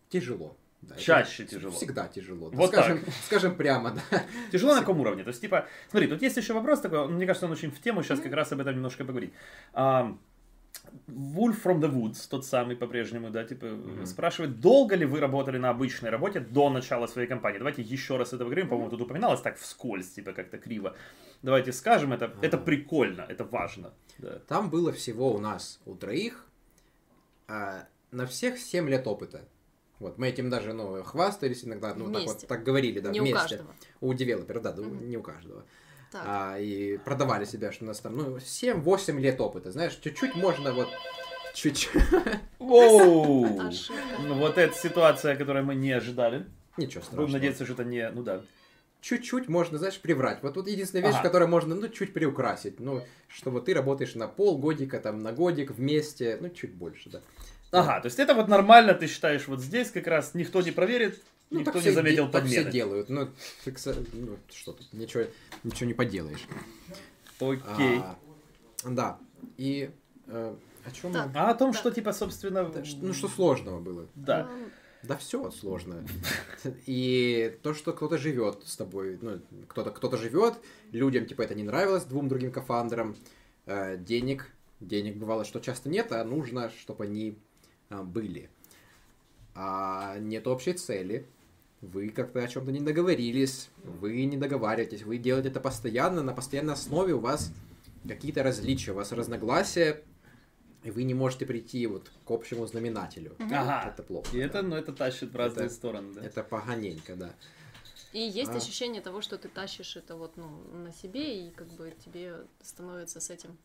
тяжело. Да, это Чаще тяжело. Всегда тяжело. да, Вот скажем, скажем прямо, да. Тяжело на каком уровне? То есть, типа, смотри, тут есть еще вопрос такой, мне кажется, он очень в тему, сейчас как раз об этом немножко поговорить. Wolf from the Woods, тот самый по-прежнему, да, типа, спрашивает, долго ли вы работали на обычной работе до начала своей компании? Давайте еще раз это поговорим, по-моему, тут упоминалось так вскользь, типа, как-то криво. Давайте скажем, это, это прикольно, это важно. Да. Там было всего у нас, у троих, а, на всех 7 лет опыта. Вот, мы этим даже, ну, хвастались иногда, ну, так Вместе. вот, так говорили, да, Не у вместе. каждого. У девелопера, да, Мгм. не у каждого. Так. А, и продавали себя, что у нас там, ну, 7-8 лет опыта, знаешь, чуть-чуть можно вот, чуть-чуть, Воу! Ну, вот эта ситуация, которую мы не ожидали. ничего Будем страшного. надеяться, что это не, ну да. Чуть-чуть можно, знаешь, приврать. Вот тут единственная вещь, Ага. которую можно, ну, чуть приукрасить. Ну, что вот ты работаешь на полгодика, там, на годик вместе, ну, чуть больше, да. Ага, то есть это вот нормально, ты считаешь, вот здесь как раз никто не проверит, Ну, никто так не все заметил де- так все подмены. делают. Ну, так ну, что тут, ничего, ничего не поделаешь. Окей. А, да. И э, о чем Так. А о том, Да. что типа, собственно, Ну, что сложного было? да. Эм, Да все сложно. И то, что кто-то живет с тобой, ну, кто-то кто живет, людям, типа, это не нравилось, двум другим кофандерам, э, денег денег бывало, что часто нет, а нужно, чтобы они а, были. А нет общей цели, вы как-то о чем-то не договорились, вы не договариваетесь, вы делаете это постоянно, на постоянной основе у вас какие-то различия, у вас разногласия, и вы не можете прийти вот к общему знаменателю. Ага. Это плохо. И это, да. ну, это тащит в разные Это- стороны, да. Это поганенько, да. И есть А. ощущение того, что ты тащишь это вот, ну, на себе, и как бы тебе становится с этим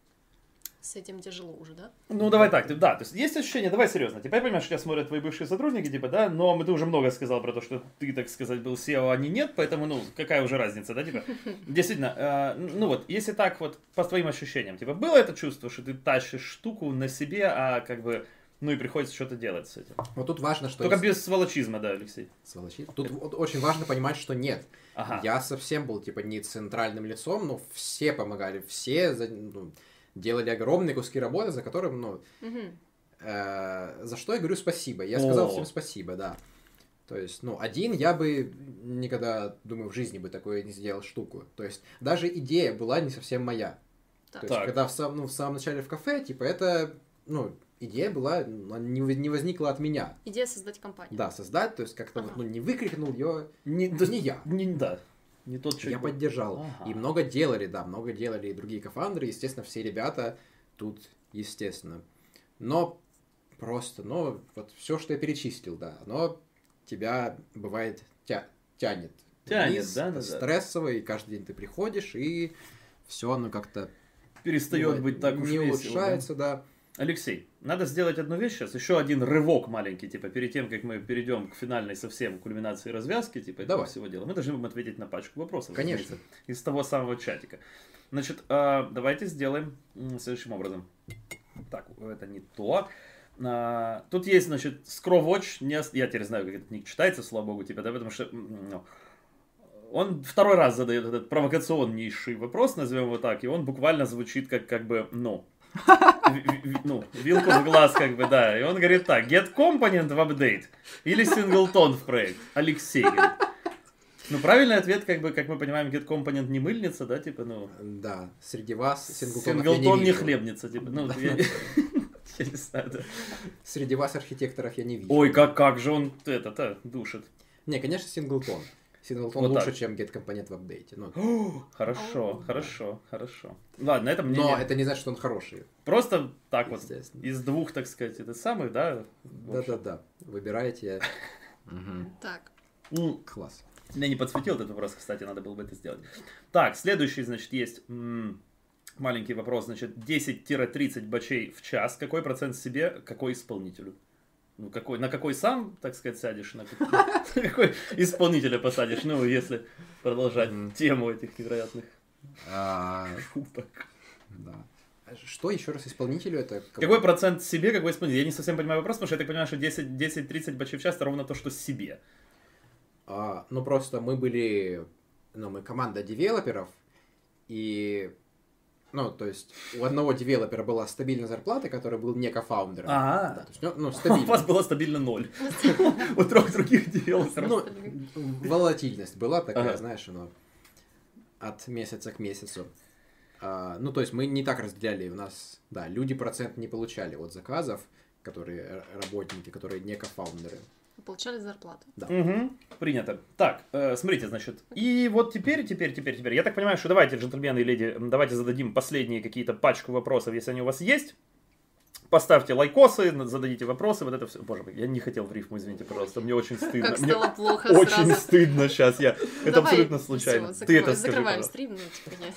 с этим тяжело уже, да? Ну, давай так, да, то есть есть ощущение, давай серьезно, теперь понимаешь, что тебя смотрят твои бывшие сотрудники, типа, да, но мы- ты уже много сказал про то, что ты, так сказать, был SEO, а они нет, поэтому, ну, какая уже разница, да, типа, действительно, э, ну вот, если так вот, по твоим ощущениям, типа, было это чувство, что ты тащишь штуку на себе, а как бы, ну и приходится что-то делать с этим. Вот тут важно, что... Только есть- без сволочизма, да, Алексей. Сволочи. Тут вот очень важно понимать, что нет. Ага. Я совсем был, типа, не центральным лицом, но все помогали, все за- ну, делали огромные куски работы, за которым, ну, Мгм. э, за что я говорю спасибо. Я сказал О. всем спасибо, да. То есть, ну, один я бы никогда, думаю, в жизни бы такое не сделал штуку. То есть, даже идея была не совсем моя. Так. То есть, Так. когда в, сам, ну, в самом начале в кафе, типа, это, ну, идея была, она не, не возникла от меня. Идея создать компанию. Да, создать, то есть, как-то вот, Ага. ну, не выкрикнул ее, Не, это не я. Не, да, не тот Я человек. поддержал. Ага. И много делали, да, много делали и другие кофандры, естественно, все ребята тут, естественно. Но просто, ну, вот все, что я перечислил, да, оно тебя бывает тя- тянет. Тянет, вниз, да, да, да. стрессово, и каждый день ты приходишь, и все оно как-то Перестает ну, быть так уж не весело, да. улучшается, да. Алексей, надо сделать одну вещь сейчас, еще один рывок маленький, типа, перед тем, как мы перейдем к финальной совсем кульминации развязки, типа, этого Давай. всего дела. Мы должны будем ответить на пачку вопросов. Конечно. Из того самого чатика. Значит, а, давайте сделаем следующим образом. Так, это не то. А, Тут есть, значит, Scrowwatch. Не Я теперь знаю, как этот ник читается, слава богу, типа, да, потому что ну, он второй раз задает этот провокационнейший вопрос, назовем его так, и он буквально звучит как, как бы, ну, ну, вилку в глаз, как бы, да. И он говорит так, get component в update или singleton в проект. Алексей говорит. Ну, правильный ответ, как бы, как мы понимаем, get component не мыльница, да, типа, ну, Да, среди вас синглтонов я синглтон не хлебница, типа, ну, я, я не знаю, да. Среди вас архитекторов я не вижу. Ой, как, как же он это-то душит. Не, конечно, синглтон. Синглтон Вот лучше, так. чем get компонент в апдейте. Ну, Хорошо, хорошо, хорошо. Ладно, это мне но это не значит, что он хороший. просто так вот из двух, так сказать, это самых, да? Да-да-да. Выбираете. Так. Класс. Я не подсветил этот вопрос, кстати, надо было бы это сделать. Так, следующий, значит, есть маленький вопрос, значит, 10-30 бачей в час. Какой процент себе, какой исполнителю? Ну, какой, на какой сам, так сказать, сядешь, на какой, какой исполнителя посадишь, ну, если продолжать тему этих невероятных А, шуток. да. А Что еще раз исполнителю это? кого? Какой процент себе, какой исполнитель? Я не совсем понимаю вопрос, потому что я так понимаю, что 10 10-30 бачей в час это ровно то, что себе. А, ну просто мы были, ну мы команда девелоперов и, ну то есть у одного девелопера была стабильная зарплата, который был не кофаундером. Ага. Да, то есть, ну, ну, У стабильно. вас было стабильно ноль. У трех других девелоперов. Ну, волатильность была такая, знаешь, ну, от месяца к месяцу. А, ну, то есть мы не так разделяли, у нас, да, люди процент не получали от заказов, которые р- работники, которые не кофаундеры. Получали зарплату. Угу, принято. Так, э, смотрите, значит, и вот теперь, теперь, теперь, теперь, я так понимаю, что давайте, джентльмены и леди, давайте зададим последние какие-то пачку вопросов, если они у вас есть. Поставьте лайкосы, зададите вопросы, вот это все. Боже мой, я не хотел в рифму, извините, пожалуйста, мне очень стыдно. Как Мне стало плохо очень сразу. стыдно сейчас, я. Это Давай, абсолютно случайно. Ты закрывай- это скажи, Закрываем пожалуйста. стрим, ну, типа, я,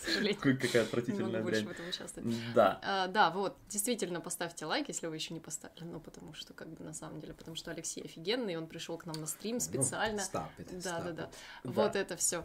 к сожалению, Какая отвратительная дрянь. в этом участвовать. Да. А, да, вот, действительно, поставьте лайк, если вы еще не поставили, ну, потому что, как бы, на самом деле, потому что Алексей офигенный, он пришел к нам на стрим специально. Ну, stop it, Да, stop да, да. Вот это все.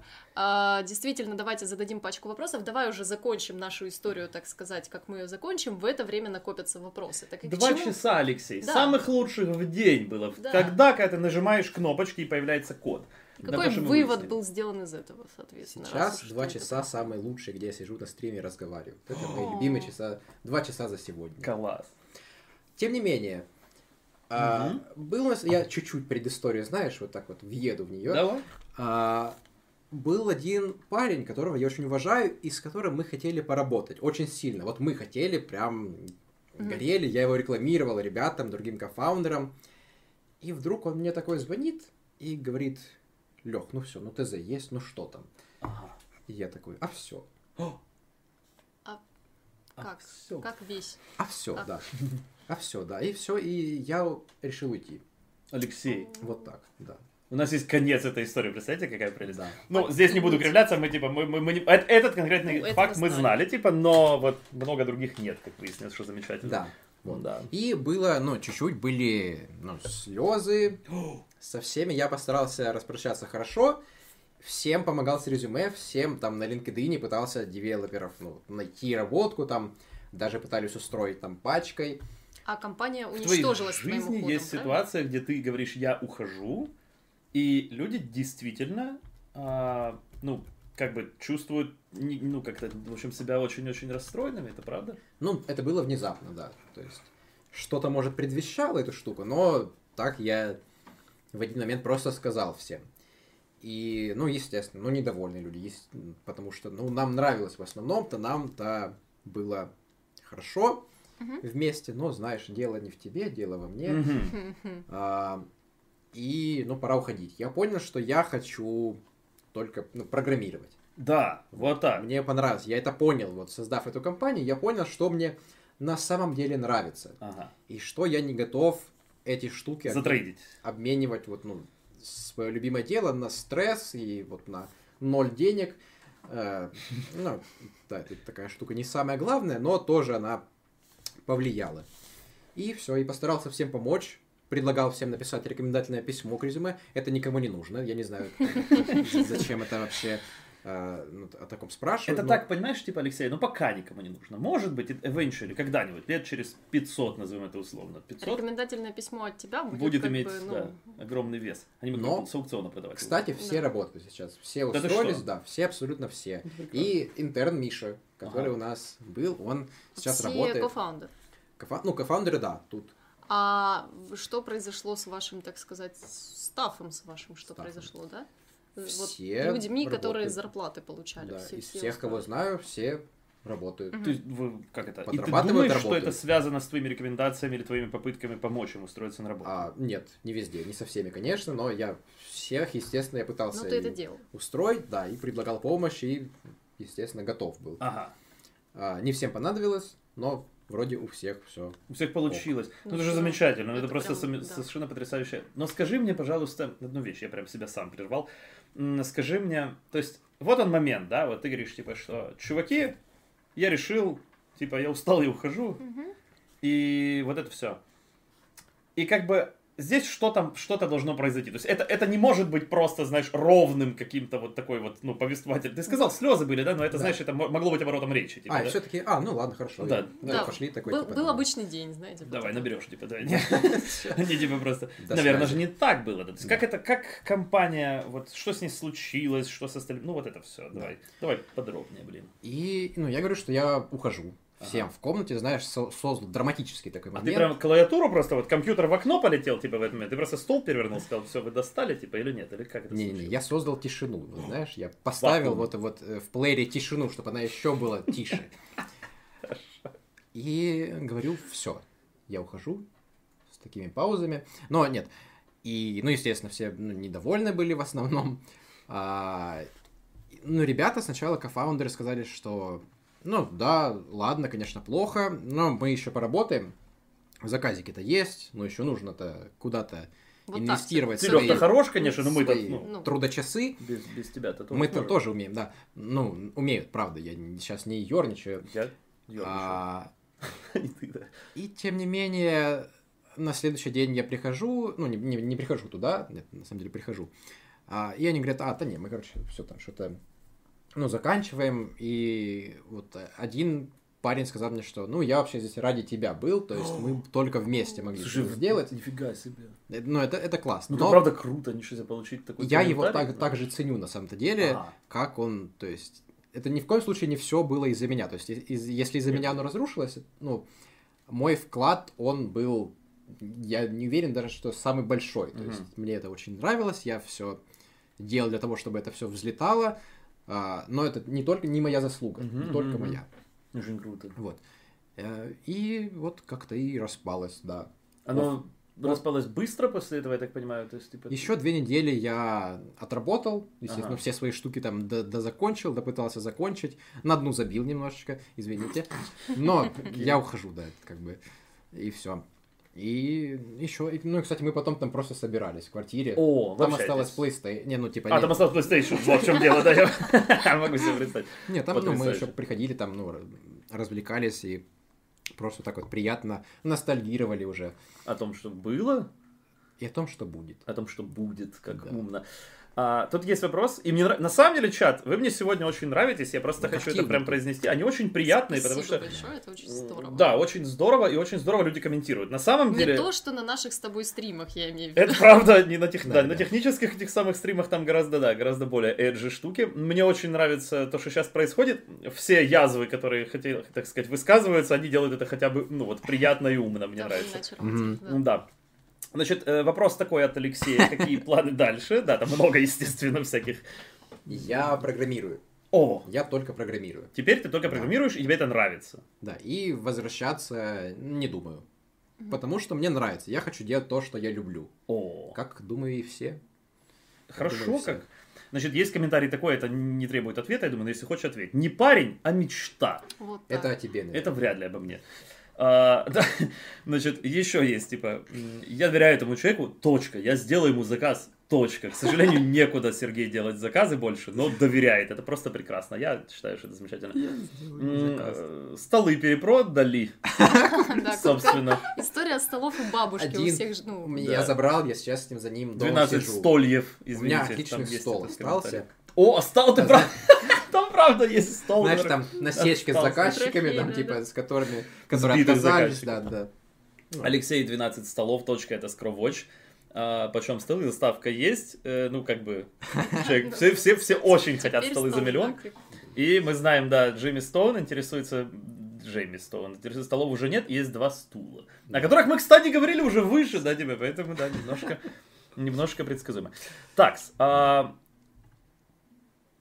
действительно, давайте зададим пачку вопросов. Давай уже закончим нашу историю, так сказать, как мы ее закончим. В это время накопятся вопросы. Так Два чему- часа, Алексей. Да. Самых лучших в день было. Да. Когда, когда ты нажимаешь кнопочки и появляется код. Да Какой мы вывод выяснили. был сделан из этого, соответственно? Сейчас два часа это- самые лучшие, где я сижу на стриме и разговариваю. Это мои любимые часа, два часа за сегодня. Класс. Тем не менее, а, был у нас, я чуть-чуть предысторию, знаешь, вот так вот въеду в нее. Давай. А, был один парень, которого я очень уважаю, и с которым мы хотели поработать очень сильно. Вот мы хотели, прям горели, я его рекламировал ребятам, другим кофаундерам. И вдруг он мне такой звонит и говорит, Лех, ну все, ну ТЗ есть, ну что там? Ага. И я такой, а все. Как? всё. Как весь? А все, А. да. А все, да. И все, и я решил уйти. Алексей, Вот так, да. у нас есть конец этой истории, представляете, какая прелесть? Да. Ну, здесь не буду кривляться, мы типа, мы, мы, мы не- этот конкретный Ну, факт мы мы знали. знали, типа, но вот много других нет, как выяснилось, что замечательно. Да. Вот, да. И было, ну, чуть-чуть были, ну, слезы. Со всеми я постарался распрощаться хорошо. Всем помогал с резюме, всем там на LinkedIn пытался девелоперов ну, найти работку, там даже пытались устроить там пачкой. А компания В твоей уничтожилась жизни уходом, есть правильно? ситуация, где ты говоришь, я ухожу, и люди действительно, а, ну, как бы чувствуют, ну, как-то, в общем, себя очень-очень расстроенными, это правда? Ну, это было внезапно, да. То есть что-то, может, предвещало эту штуку, но так я в один момент просто сказал всем. И, ну, естественно, ну, недовольные люди, есть, потому что, ну, нам нравилось в основном-то, нам-то было хорошо Мгм. вместе, но, знаешь, дело не в тебе, дело во мне. Мгм. А, и, ну, пора уходить. Я понял, что я хочу только ну, программировать. Да, вот так. Мне понравилось. Я это понял, вот создав эту компанию, я понял, что мне на самом деле нравится. Ага. И что я не готов эти штуки Затрейдить. обменивать вот, ну, свое любимое дело на стресс и вот на ноль денег. Э, ну, да, это такая штука не самая главная, но тоже она повлияла. И все, и постарался всем помочь. Предлагал всем написать рекомендательное письмо к резюме. Это никому не нужно. Я не знаю, зачем это вообще э, ну, о таком спрашивают. Это но- так, понимаешь, типа, Алексей, ну пока никому не нужно. Может быть, eventually, когда-нибудь, лет через 500, назовем это условно, 500, Рекомендательное письмо от тебя будет, иметь бы, ну, да, огромный вес. Они будут Но, с аукциона продавать. Кстати, все Да. работают сейчас. Все Да устроились, да, все абсолютно все. Прекрасно. И интерн Миша, который Ага. у нас был, он сейчас все работает. кофаундер. Кофа- Ну, кофаундеры, да, тут. А что произошло с вашим, так сказать, стафом с вашим, что Стафом. произошло, да? Все вот людьми, которые работают. зарплаты получали. Да, все, из все всех, кого знаю, все работают. Ты, вы- как это? И ты думаешь, что работают. это связано с твоими рекомендациями или твоими попытками помочь им устроиться на работу? А, нет, не везде, не со всеми, конечно, но я всех, естественно, я пытался Ну, ты это делал. устроить, да, и предлагал помощь, и, естественно, готов был. Ага. А, не всем понадобилось, но вроде у всех все. У всех получилось. Ну, Ну, это же всё. замечательно. ну, Это, Это просто прям, сами- да. совершенно потрясающе. Но скажи мне, пожалуйста, одну вещь. Я прям себя сам прервал. Скажи мне, то есть, вот он момент, да, вот ты говоришь, типа, что, чуваки, я решил, типа, я устал, я ухожу, Мгм. и вот это все. И как бы здесь что-то что должно произойти. То есть это, это не может быть просто, знаешь, ровным каким-то вот такой вот, ну, повествователь. Ты сказал, слезы были, да, но это, Да. знаешь, это мо- могло быть оборотом речи. Типа, а, да? все-таки, а, ну ладно, хорошо. Да. ну, Да, пошли такой. был, типа, был да. обычный день, знаете. Давай, наберешь, типа, давай. Не типа просто. Наверное же не так было. да. То есть Да. как это, как компания, вот что с ней случилось, что с остальным, ну вот это все. Давай, давай подробнее, блин. И, ну, я говорю, что я ухожу. Всем Ага. в комнате, знаешь, со- создал драматический такой А ты момент. прям клавиатуру просто, вот компьютер в окно полетел, типа в этот момент, ты просто стол перевернул, сказал, все, вы достали, типа, или нет, или как это Не, не, я создал тишину, вот знаешь, я поставил Вакуум. вот, вот э, в плеере тишину, чтобы она еще была тише. И говорю, все, я ухожу с такими паузами. Но нет, и, ну, естественно, все ну, недовольны были в основном. А, ну, ребята сначала, кофаундеры, сказали, что, ну, да, ладно, конечно, плохо, но мы еще поработаем. Заказики-то есть, но еще нужно-то куда-то Вот так инвестировать Серег, свои- ты хорош, конечно, но мы-то, свои ну, Ну. трудочасы. без, без тебя-то тоже. Мы-то можем. тоже умеем, да. Ну, умеют, правда. Я сейчас не ерничаю. Я ёрничаю. А, И ты, да. и тем не менее, на следующий день я прихожу, ну, не, не, не прихожу туда, нет, на самом деле прихожу. А, и они говорят, а, да не, мы, короче, все там что-то, ну, заканчиваем. И вот один парень сказал мне, что, ну, я вообще здесь ради тебя был, то есть мы только вместе могли Слушай, сделать. Нифига себе. Э, Ну, это, это классно. Ну, это правда круто, ничего себе получить такой я его так, так же ценю на самом-то деле. Ага. как он, то есть, это ни в коем случае не все было из-за меня. То есть, из- если из-за Нет. меня оно разрушилось, ну, мой вклад, он был, я не уверен даже, что самый большой. То Мгм. есть, мне это очень нравилось, я все делал для того, чтобы это все взлетало, а, но это не только не моя заслуга, Мгм, не только моя. Очень круто. Вот. Э, И вот как-то и распалось, да. Оно распалось быстро после этого, я так понимаю? То есть, типа... Еще две недели я отработал, естественно, Ага. все свои штуки там до- дозакончил, допытался закончить. На дну забил немножечко, извините. Но я ухожу, да, как бы, и все. И еще, ну, и, кстати, мы потом там просто собирались в квартире. О, Там осталось PlayStation. Не, ну, типа, А, не- там осталось PlayStation, вот в чем дело, да, я могу себе представить. Нет, там ну, мы еще приходили, там, ну, развлекались и просто так вот приятно ностальгировали уже. О том, что было, И о том, что будет. о том, что будет, как умно. А, тут есть вопрос, и мне нрав- на самом деле, чат, вы мне сегодня очень нравитесь, я просто Ну, хочу это прям произнести. Они очень приятные, потому Спасибо что... большое, это очень здорово. Да, очень здорово, и очень здорово люди комментируют. На самом Не деле... то, что на наших с тобой стримах, я имею в виду. Это правда, не на, тех, Да, да, да. на технических этих самых стримах там гораздо, да, гораздо более эджи штуки. Мне очень нравится то, что сейчас происходит. Все язвы, которые, хотели, так сказать, высказываются, они делают это хотя бы, ну вот, приятно и умно, мне нравится. да. Значит, э, вопрос такой от Алексея. Какие планы дальше? Да, там много, естественно, всяких. Я программирую. О, Я только программирую. теперь ты только программируешь, и тебе это нравится. Да, и возвращаться не думаю. Потому что мне нравится. Я хочу делать то, что я люблю. О, Как, думаю, и все. хорошо думаю, всё. как. Значит, есть комментарий такой, это не требует ответа, я думаю, но если хочешь ответь. Не парень, а мечта. Вот так. Это о тебе, наверное. Это вряд ли обо мне. А, да, значит, еще есть, типа, я доверяю этому человеку, точка, я сделаю ему заказ, точка. К сожалению, некуда Сергей делать заказы больше, но доверяет, это просто прекрасно, я считаю, что это замечательно. М, Столы перепродали, Да, собственно, История столов у бабушки у Один всех, ну. Я забрал, я сейчас с ним за ним дома 12 сижу. стольев, У меня извините. отличный стол остался. О, стол, ты прав, там правда есть стол. Знаешь, там насечки с заказчиками, там, типа, с которыми, которые отказались, да, да. Ну, Алексей 12 столов, точка, это скровоч. А, почем столы, доставка есть. Э, ну, как бы, человек- все, все, все очень хотят столы за миллион. и- мы знаем, да, Джимми Стоун интересуется... Джейми Стоун интересуется, столов уже нет, есть два стула. О которых мы, кстати, говорили уже выше, да, тебе, поэтому, да, немножко, немножко предсказуемо. Так,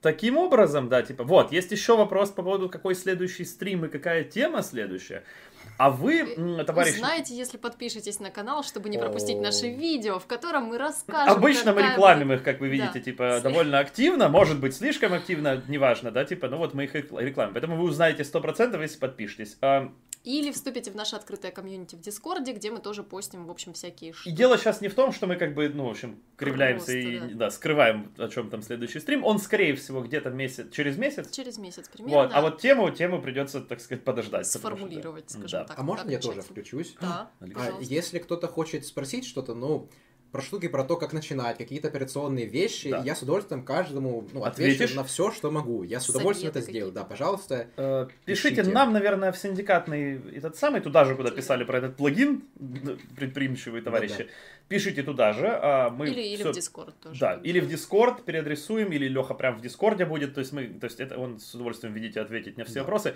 таким образом, да, типа, вот, есть еще вопрос по поводу, какой следующий стрим и какая тема следующая. А вы, м, товарищ... Узнаете, если подпишетесь на канал, чтобы не пропустить О. наше видео, в котором мы расскажем. Обычно мы рекламим их, как вы видите, типа, довольно активно, может быть, слишком активно, неважно, да, типа, ну вот мы их рекла- рекламим. Поэтому вы узнаете 100%, если подпишетесь. А, Или вступите в наше открытое комьюнити в Дискорде, где мы тоже постим, в общем, всякие И штуки. дело сейчас не в том, что мы как бы, ну, в общем, кривляемся Просто, и, да. да. скрываем, о чем там следующий стрим. Он, скорее всего, где-то месяц, через месяц. Через месяц примерно. Вот, а вот тему, тему придется, так сказать, подождать. потому что, да. сформулировать, скажем Да. Так. А можно я тоже включусь? Да, А, А пожалуйста. если кто-то хочет спросить что-то, ну, про штуки, про то, как начинать, какие-то операционные вещи, Да. я с удовольствием каждому ну, Ответишь? отвечу на все, что могу. Я с удовольствием Советы это сделаю. Да, пожалуйста. Э, Пишите Пишите. нам, наверное, в синдикатный этот самый, туда же, куда писали про этот плагин, предприимчивые товарищи. Да-да. Пишите туда же, а мы Или, или в Дискорд тоже. Да, или в Дискорд переадресуем, или Леха прям в Дискорде будет, то есть мы, то есть это он с удовольствием видите ответить на все Да. вопросы.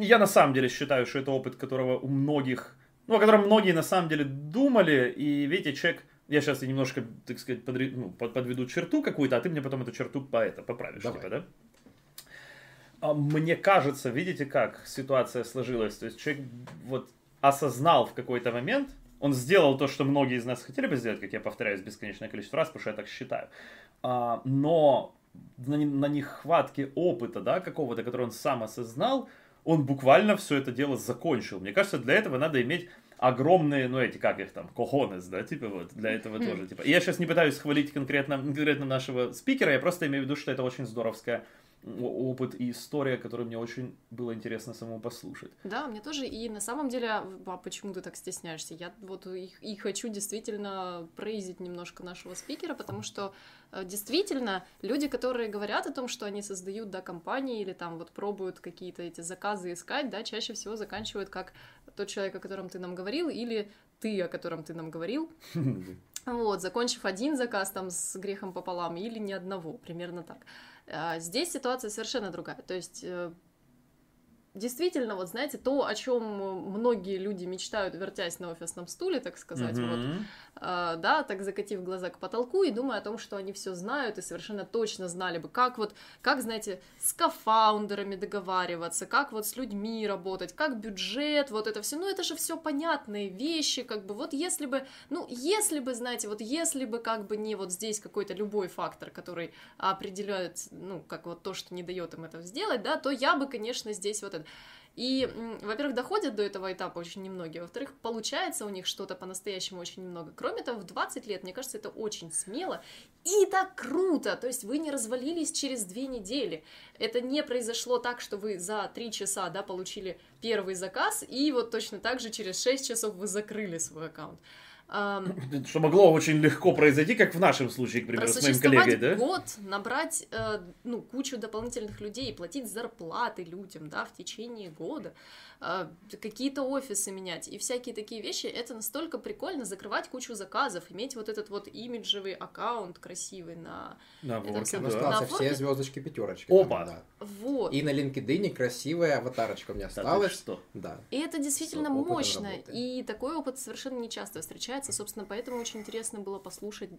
Я на самом деле считаю, что это опыт, которого у многих, ну, о котором многие на самом деле думали, и видите, человек, я сейчас немножко, так сказать, подре- ну, под- подведу черту какую-то, а ты мне потом эту черту по это поправишь, Давай. типа, да? А Мне кажется, видите, как ситуация сложилась, то есть человек вот осознал в какой-то момент, он сделал то, что многие из нас хотели бы сделать, как я повторяюсь бесконечное количество раз, потому что я так считаю. А, но на нехватке опыта, да, какого-то, который он сам осознал, он буквально все это дело закончил. Мне кажется, для этого надо иметь огромные, ну эти, как их там, кохонес, да, типа вот, для этого тоже, типа. Я сейчас не пытаюсь хвалить конкретно, конкретно нашего спикера, я просто имею в виду, что это очень здоровская опыт и история, которую мне очень было интересно самому послушать. Да, мне тоже. И на самом деле, а почему ты так стесняешься? Я вот и, и хочу действительно произить немножко нашего спикера, потому что э, действительно люди, которые говорят о том, что они создают, да, компании или там вот пробуют какие-то эти заказы искать, да, чаще всего заканчивают как тот человек, о котором ты нам говорил, или ты, о котором ты нам говорил, вот, закончив один заказ там с грехом пополам или ни одного, примерно так. А Здесь ситуация совершенно другая. То есть э, действительно, вот знаете, то, о чем многие люди мечтают, вертясь на офисном стуле, так сказать, вот, Мгм. а, да, так закатив глаза к потолку и думая о том, что они все знают и совершенно точно знали бы, как вот, как, знаете, с кофаундерами договариваться, как вот с людьми работать, как бюджет, вот это все, ну это же все понятные вещи, как бы вот если бы, ну если бы, знаете, вот если бы как бы не вот здесь какой-то любой фактор, который определяет, ну как вот то, что не дает им это сделать, да, то я бы, конечно, здесь вот это. И, во-первых, доходят до этого этапа очень немногие, во-вторых, получается у них что-то по-настоящему очень немного. Кроме того, в 20 лет, мне кажется, это очень смело и так круто, то есть вы не развалились через две недели. Это не произошло так, что вы за три часа, да, получили первый заказ, и вот точно так же через 6 часов вы закрыли свой аккаунт. Что могло очень легко произойти, как в нашем случае, к примеру, с моим коллегой, да? год, набрать э, ну, кучу дополнительных людей, платить зарплаты людям, да, в течение года, какие-то офисы менять и всякие такие вещи, это настолько прикольно закрывать кучу заказов, иметь вот этот вот имиджевый аккаунт красивый на На ворке, да. На все звездочки пятерочки. Опа. да. вот. И на LinkedIn красивая аватарочка у меня Да осталась. что? Да. И это действительно опытом мощно, и такой опыт совершенно не часто встречается, собственно, поэтому очень интересно было послушать,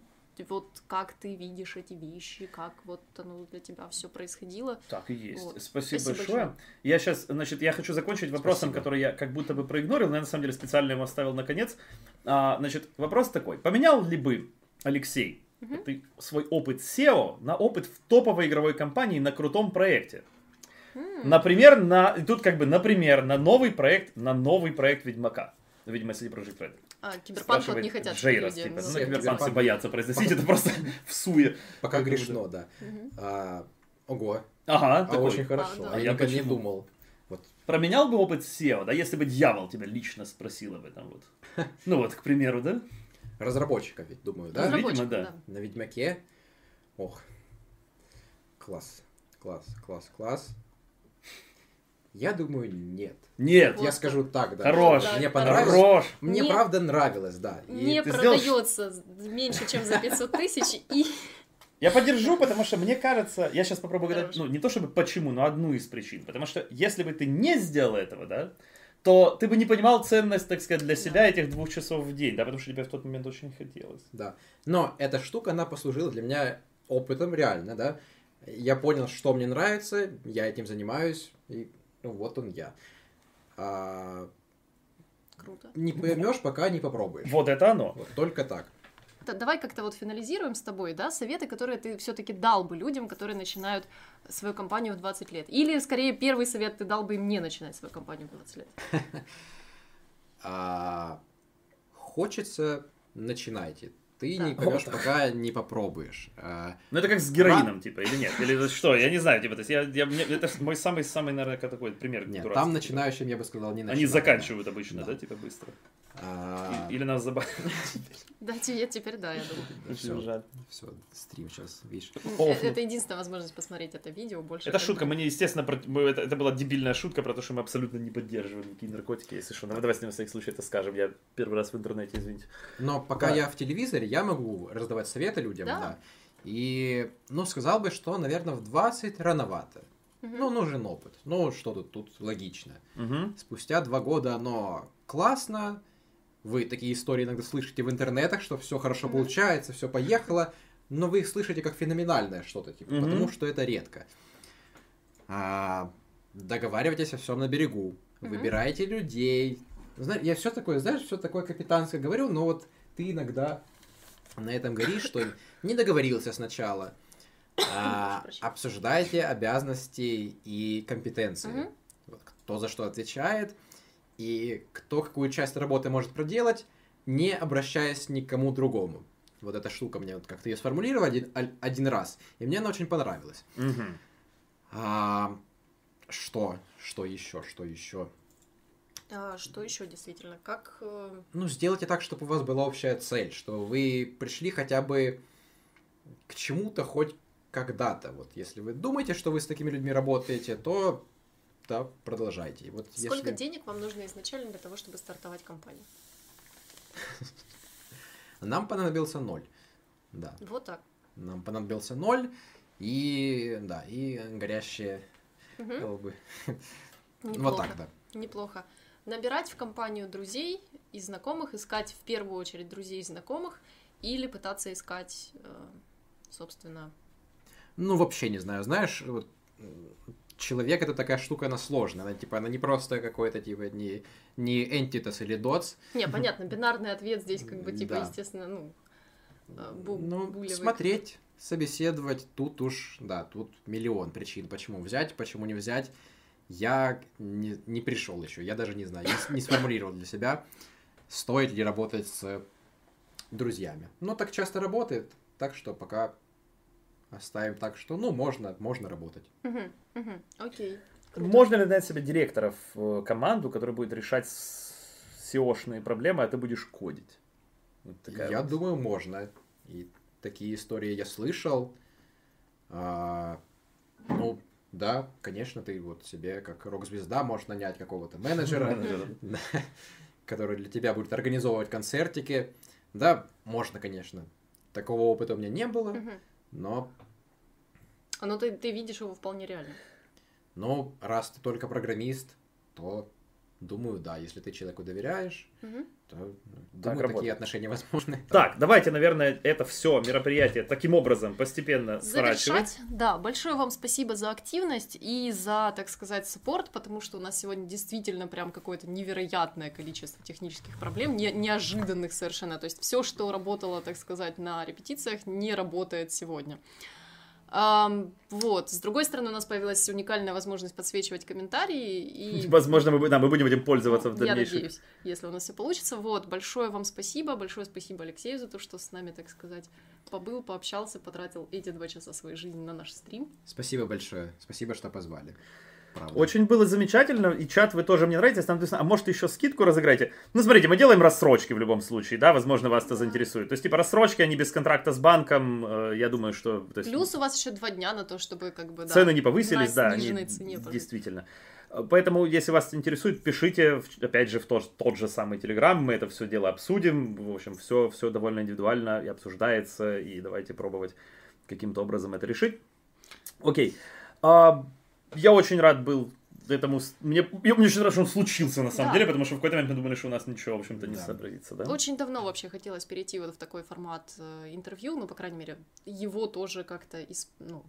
вот как ты видишь эти вещи, как вот оно для тебя все происходило. Так и есть. Вот. Спасибо, Спасибо большое. большое. Я сейчас, значит, я хочу закончить вопросом, Спасибо. который я как будто бы проигнорил, но я на самом деле специально его оставил на конец. А, значит, вопрос такой. Поменял ли бы Алексей ты свой опыт SEO на опыт в топовой игровой компании на крутом проекте? Например, на, и тут как бы, например, на новый проект, на новый проект Ведьмака. Видимо, если Project Red. А, киберпанк вот не хотят, чтобы Джейрос, люди... типа. ну, Ну, киберпанки. боятся произносить это просто в суе. Пока грешно, да. А, ого, Ага, а такой. очень хорошо. да. А А я никогда не думал. Вот Променял бы опыт SEO, да, если бы дьявол тебя лично спросил об этом вот. Ну вот, к примеру, да? разработчика ведь, думаю, да? Видимо, да. На Ведьмаке. Ох. Класс, класс, класс, класс. Я думаю, нет. Нет. Вот. Я скажу так, да. Хорош. Да, Мне понравилось. Хорош. Мне Не- правда нравилось, да. И Не ты сделал продается меньше, чем за 500 тысяч, и Я поддержу, потому что мне кажется, я сейчас попробую Хорош. угадать, ну, не то чтобы почему, но одну из причин. Потому что если бы ты не сделал этого, да, то ты бы не понимал ценность, так сказать, для себя этих двух часов в день, да, потому что тебе в тот момент очень хотелось. Да. Но эта штука, она послужила для меня опытом реально, да. Я понял, что мне нравится, я этим занимаюсь, и ну, вот он я. А, круто. не поймешь, пока не попробуешь. Вот это оно. Вот только так. Давай как-то вот финализируем с тобой, да, советы, которые ты все-таки дал бы людям, которые начинают свою компанию в 20 лет. Или, скорее, первый совет ты дал бы им не начинать свою компанию в 20 лет. А, хочется, начинайте. Ты Да. не поймешь, пока не попробуешь. А, Ну, это как с героином, типа, или нет? Или что? Я не знаю, типа, то есть я, я, мне- это мой самый-самый, наверное, такой пример нет, дурацкий, там типа. начинающим, я бы сказал, не начинай. Они заканчивают обычно, Да. да, типа, быстро. А, Или нас забавят. Да, те- теперь да, я думаю. Всё. жаль. Все, стрим сейчас, видишь. Э. Это единственная возможность посмотреть это видео. Больше Это шутка, мы не, естественно, про- мы- это, это была дебильная шутка про то, что мы абсолютно не поддерживаем никакие наркотики, если что. Ну, давай с ним на всякий случай это скажем. Я первый раз в интернете, извините. Но пока Да. я в телевизоре, я могу раздавать советы людям, Да. да. И, ну, сказал бы, что, наверное, в 20 рановато. Мгм. Ну, нужен опыт. Ну, что тут, тут логично. Угу. Спустя два года оно классно. Вы такие истории иногда слышите в интернетах, что все хорошо Мгм. получается, все поехало, но вы их слышите как феноменальное что-то, типа, Мгм. потому что это редко. А, договаривайтесь о всем на берегу, Мгм. выбирайте людей. Знаешь, я все такое, знаешь, все такое капитанское говорю, но вот ты иногда на этом горишь, что не договорился сначала. А, обсуждайте обязанности и компетенции. Мгм. Вот кто за что отвечает и кто какую часть работы может проделать, не обращаясь ни к кому другому. Вот эта штука мне вот как-то ее сформулировал один, один раз, и мне она очень понравилась. Угу. А, что? Что еще? Что еще? А, что еще действительно? Как э, Ну, сделайте так, чтобы у вас была общая цель, что вы пришли хотя бы к чему-то хоть когда-то. Вот если вы думаете, что вы с такими людьми работаете, то да, продолжайте. Вот сколько если... денег вам нужно изначально для того, чтобы стартовать компанию? Нам понадобился ноль. Да. Вот так. Нам понадобился ноль и да, и горящие Мгм. голубы. Неплохо. Вот так, да. Неплохо. Набирать в компанию друзей и знакомых, искать в первую очередь друзей и знакомых, или пытаться искать, э, собственно, Ну, вообще не знаю. Знаешь, вот, человек это такая штука, она сложная. Она, типа, она не просто какой-то, типа, не, не entitas или dots. Не, понятно, бинарный ответ здесь как бы типа, Да. естественно, ну, э, бу- ну, булевый. смотреть, собеседовать, тут уж, да, тут миллион причин, почему взять, почему не взять. Я не, не пришел еще, я даже не знаю, не, не сформулировал для себя, стоит ли работать с друзьями. Но так часто работает, так что пока оставим так, что, ну, можно, можно работать. Мгм, мгм, Окей. Круто. Можно ли нанять себе директоров в команду, который будет решать SEO-шные проблемы, а ты будешь кодить? Вот такая я вот. думаю, можно. И такие истории я слышал. А, ну, да, конечно, ты вот себе как рок-звезда можешь нанять какого-то менеджера, который для тебя будет организовывать концертики. Да, можно, конечно. Такого опыта у меня не было, но, А ну ты, ты видишь его вполне реально. но раз ты только программист, то думаю, да, если ты человеку доверяешь, Мгм. то ну, думаю, работает. такие отношения возможны. Так, давайте, наверное, это все мероприятие таким образом постепенно сворачивать. Завершать. Да, большое вам спасибо за активность и за, так сказать, саппорт, потому что у нас сегодня действительно прям какое-то невероятное количество технических проблем, не- неожиданных совершенно. То есть все, что работало, так сказать, на репетициях, не работает сегодня. Вот. С другой стороны, у нас появилась уникальная возможность подсвечивать комментарии и Возможно, мы, да, мы будем этим пользоваться в Ну, я дальнейшем. надеюсь, если у нас все получится. Вот, большое вам спасибо, большое спасибо Алексею за то, что с нами, так сказать, побыл, пообщался, потратил эти два часа своей жизни на наш стрим. Спасибо большое. Спасибо, что позвали. Правда. Очень было замечательно, и чат вы тоже мне нравитесь, там а может еще скидку разыграйте? Ну, смотрите, мы делаем рассрочки в любом случае, да, возможно, вас это заинтересует. То есть, типа, рассрочки, они без контракта с банком, э, я думаю, что... то есть, Плюс у вас еще два дня на то, чтобы как бы да, Цены не повысились, да, они сниженной цене действительно. Поэтому, если вас интересует, пишите, в- опять же, в тот, тот же самый Телеграм, мы это все дело обсудим. В общем, все, все довольно индивидуально и обсуждается, и давайте пробовать каким-то образом это решить. Окей. А, я очень рад был этому... Мне, мне очень рад, что он случился, на самом Да. деле, потому что в какой-то момент мы думали, что у нас ничего, в общем-то, не Да. сообразится, да? Очень давно вообще хотелось перейти вот в такой формат э, интервью, ну, по крайней мере, его тоже как-то ис- ну,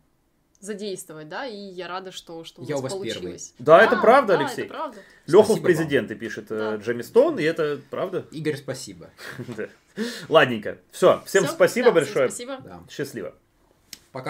задействовать, да, и я рада, что, что у Я нас у вас первый. получилось. Да, это правда, да, Алексей. это правда. Леху в Спасибо президенты пишет э, Да. Джемми Стоун, и это правда? Игорь, спасибо. Да. Ладненько. Все, всем Всё, спасибо да, всем большое. спасибо. Да. Счастливо. Пока.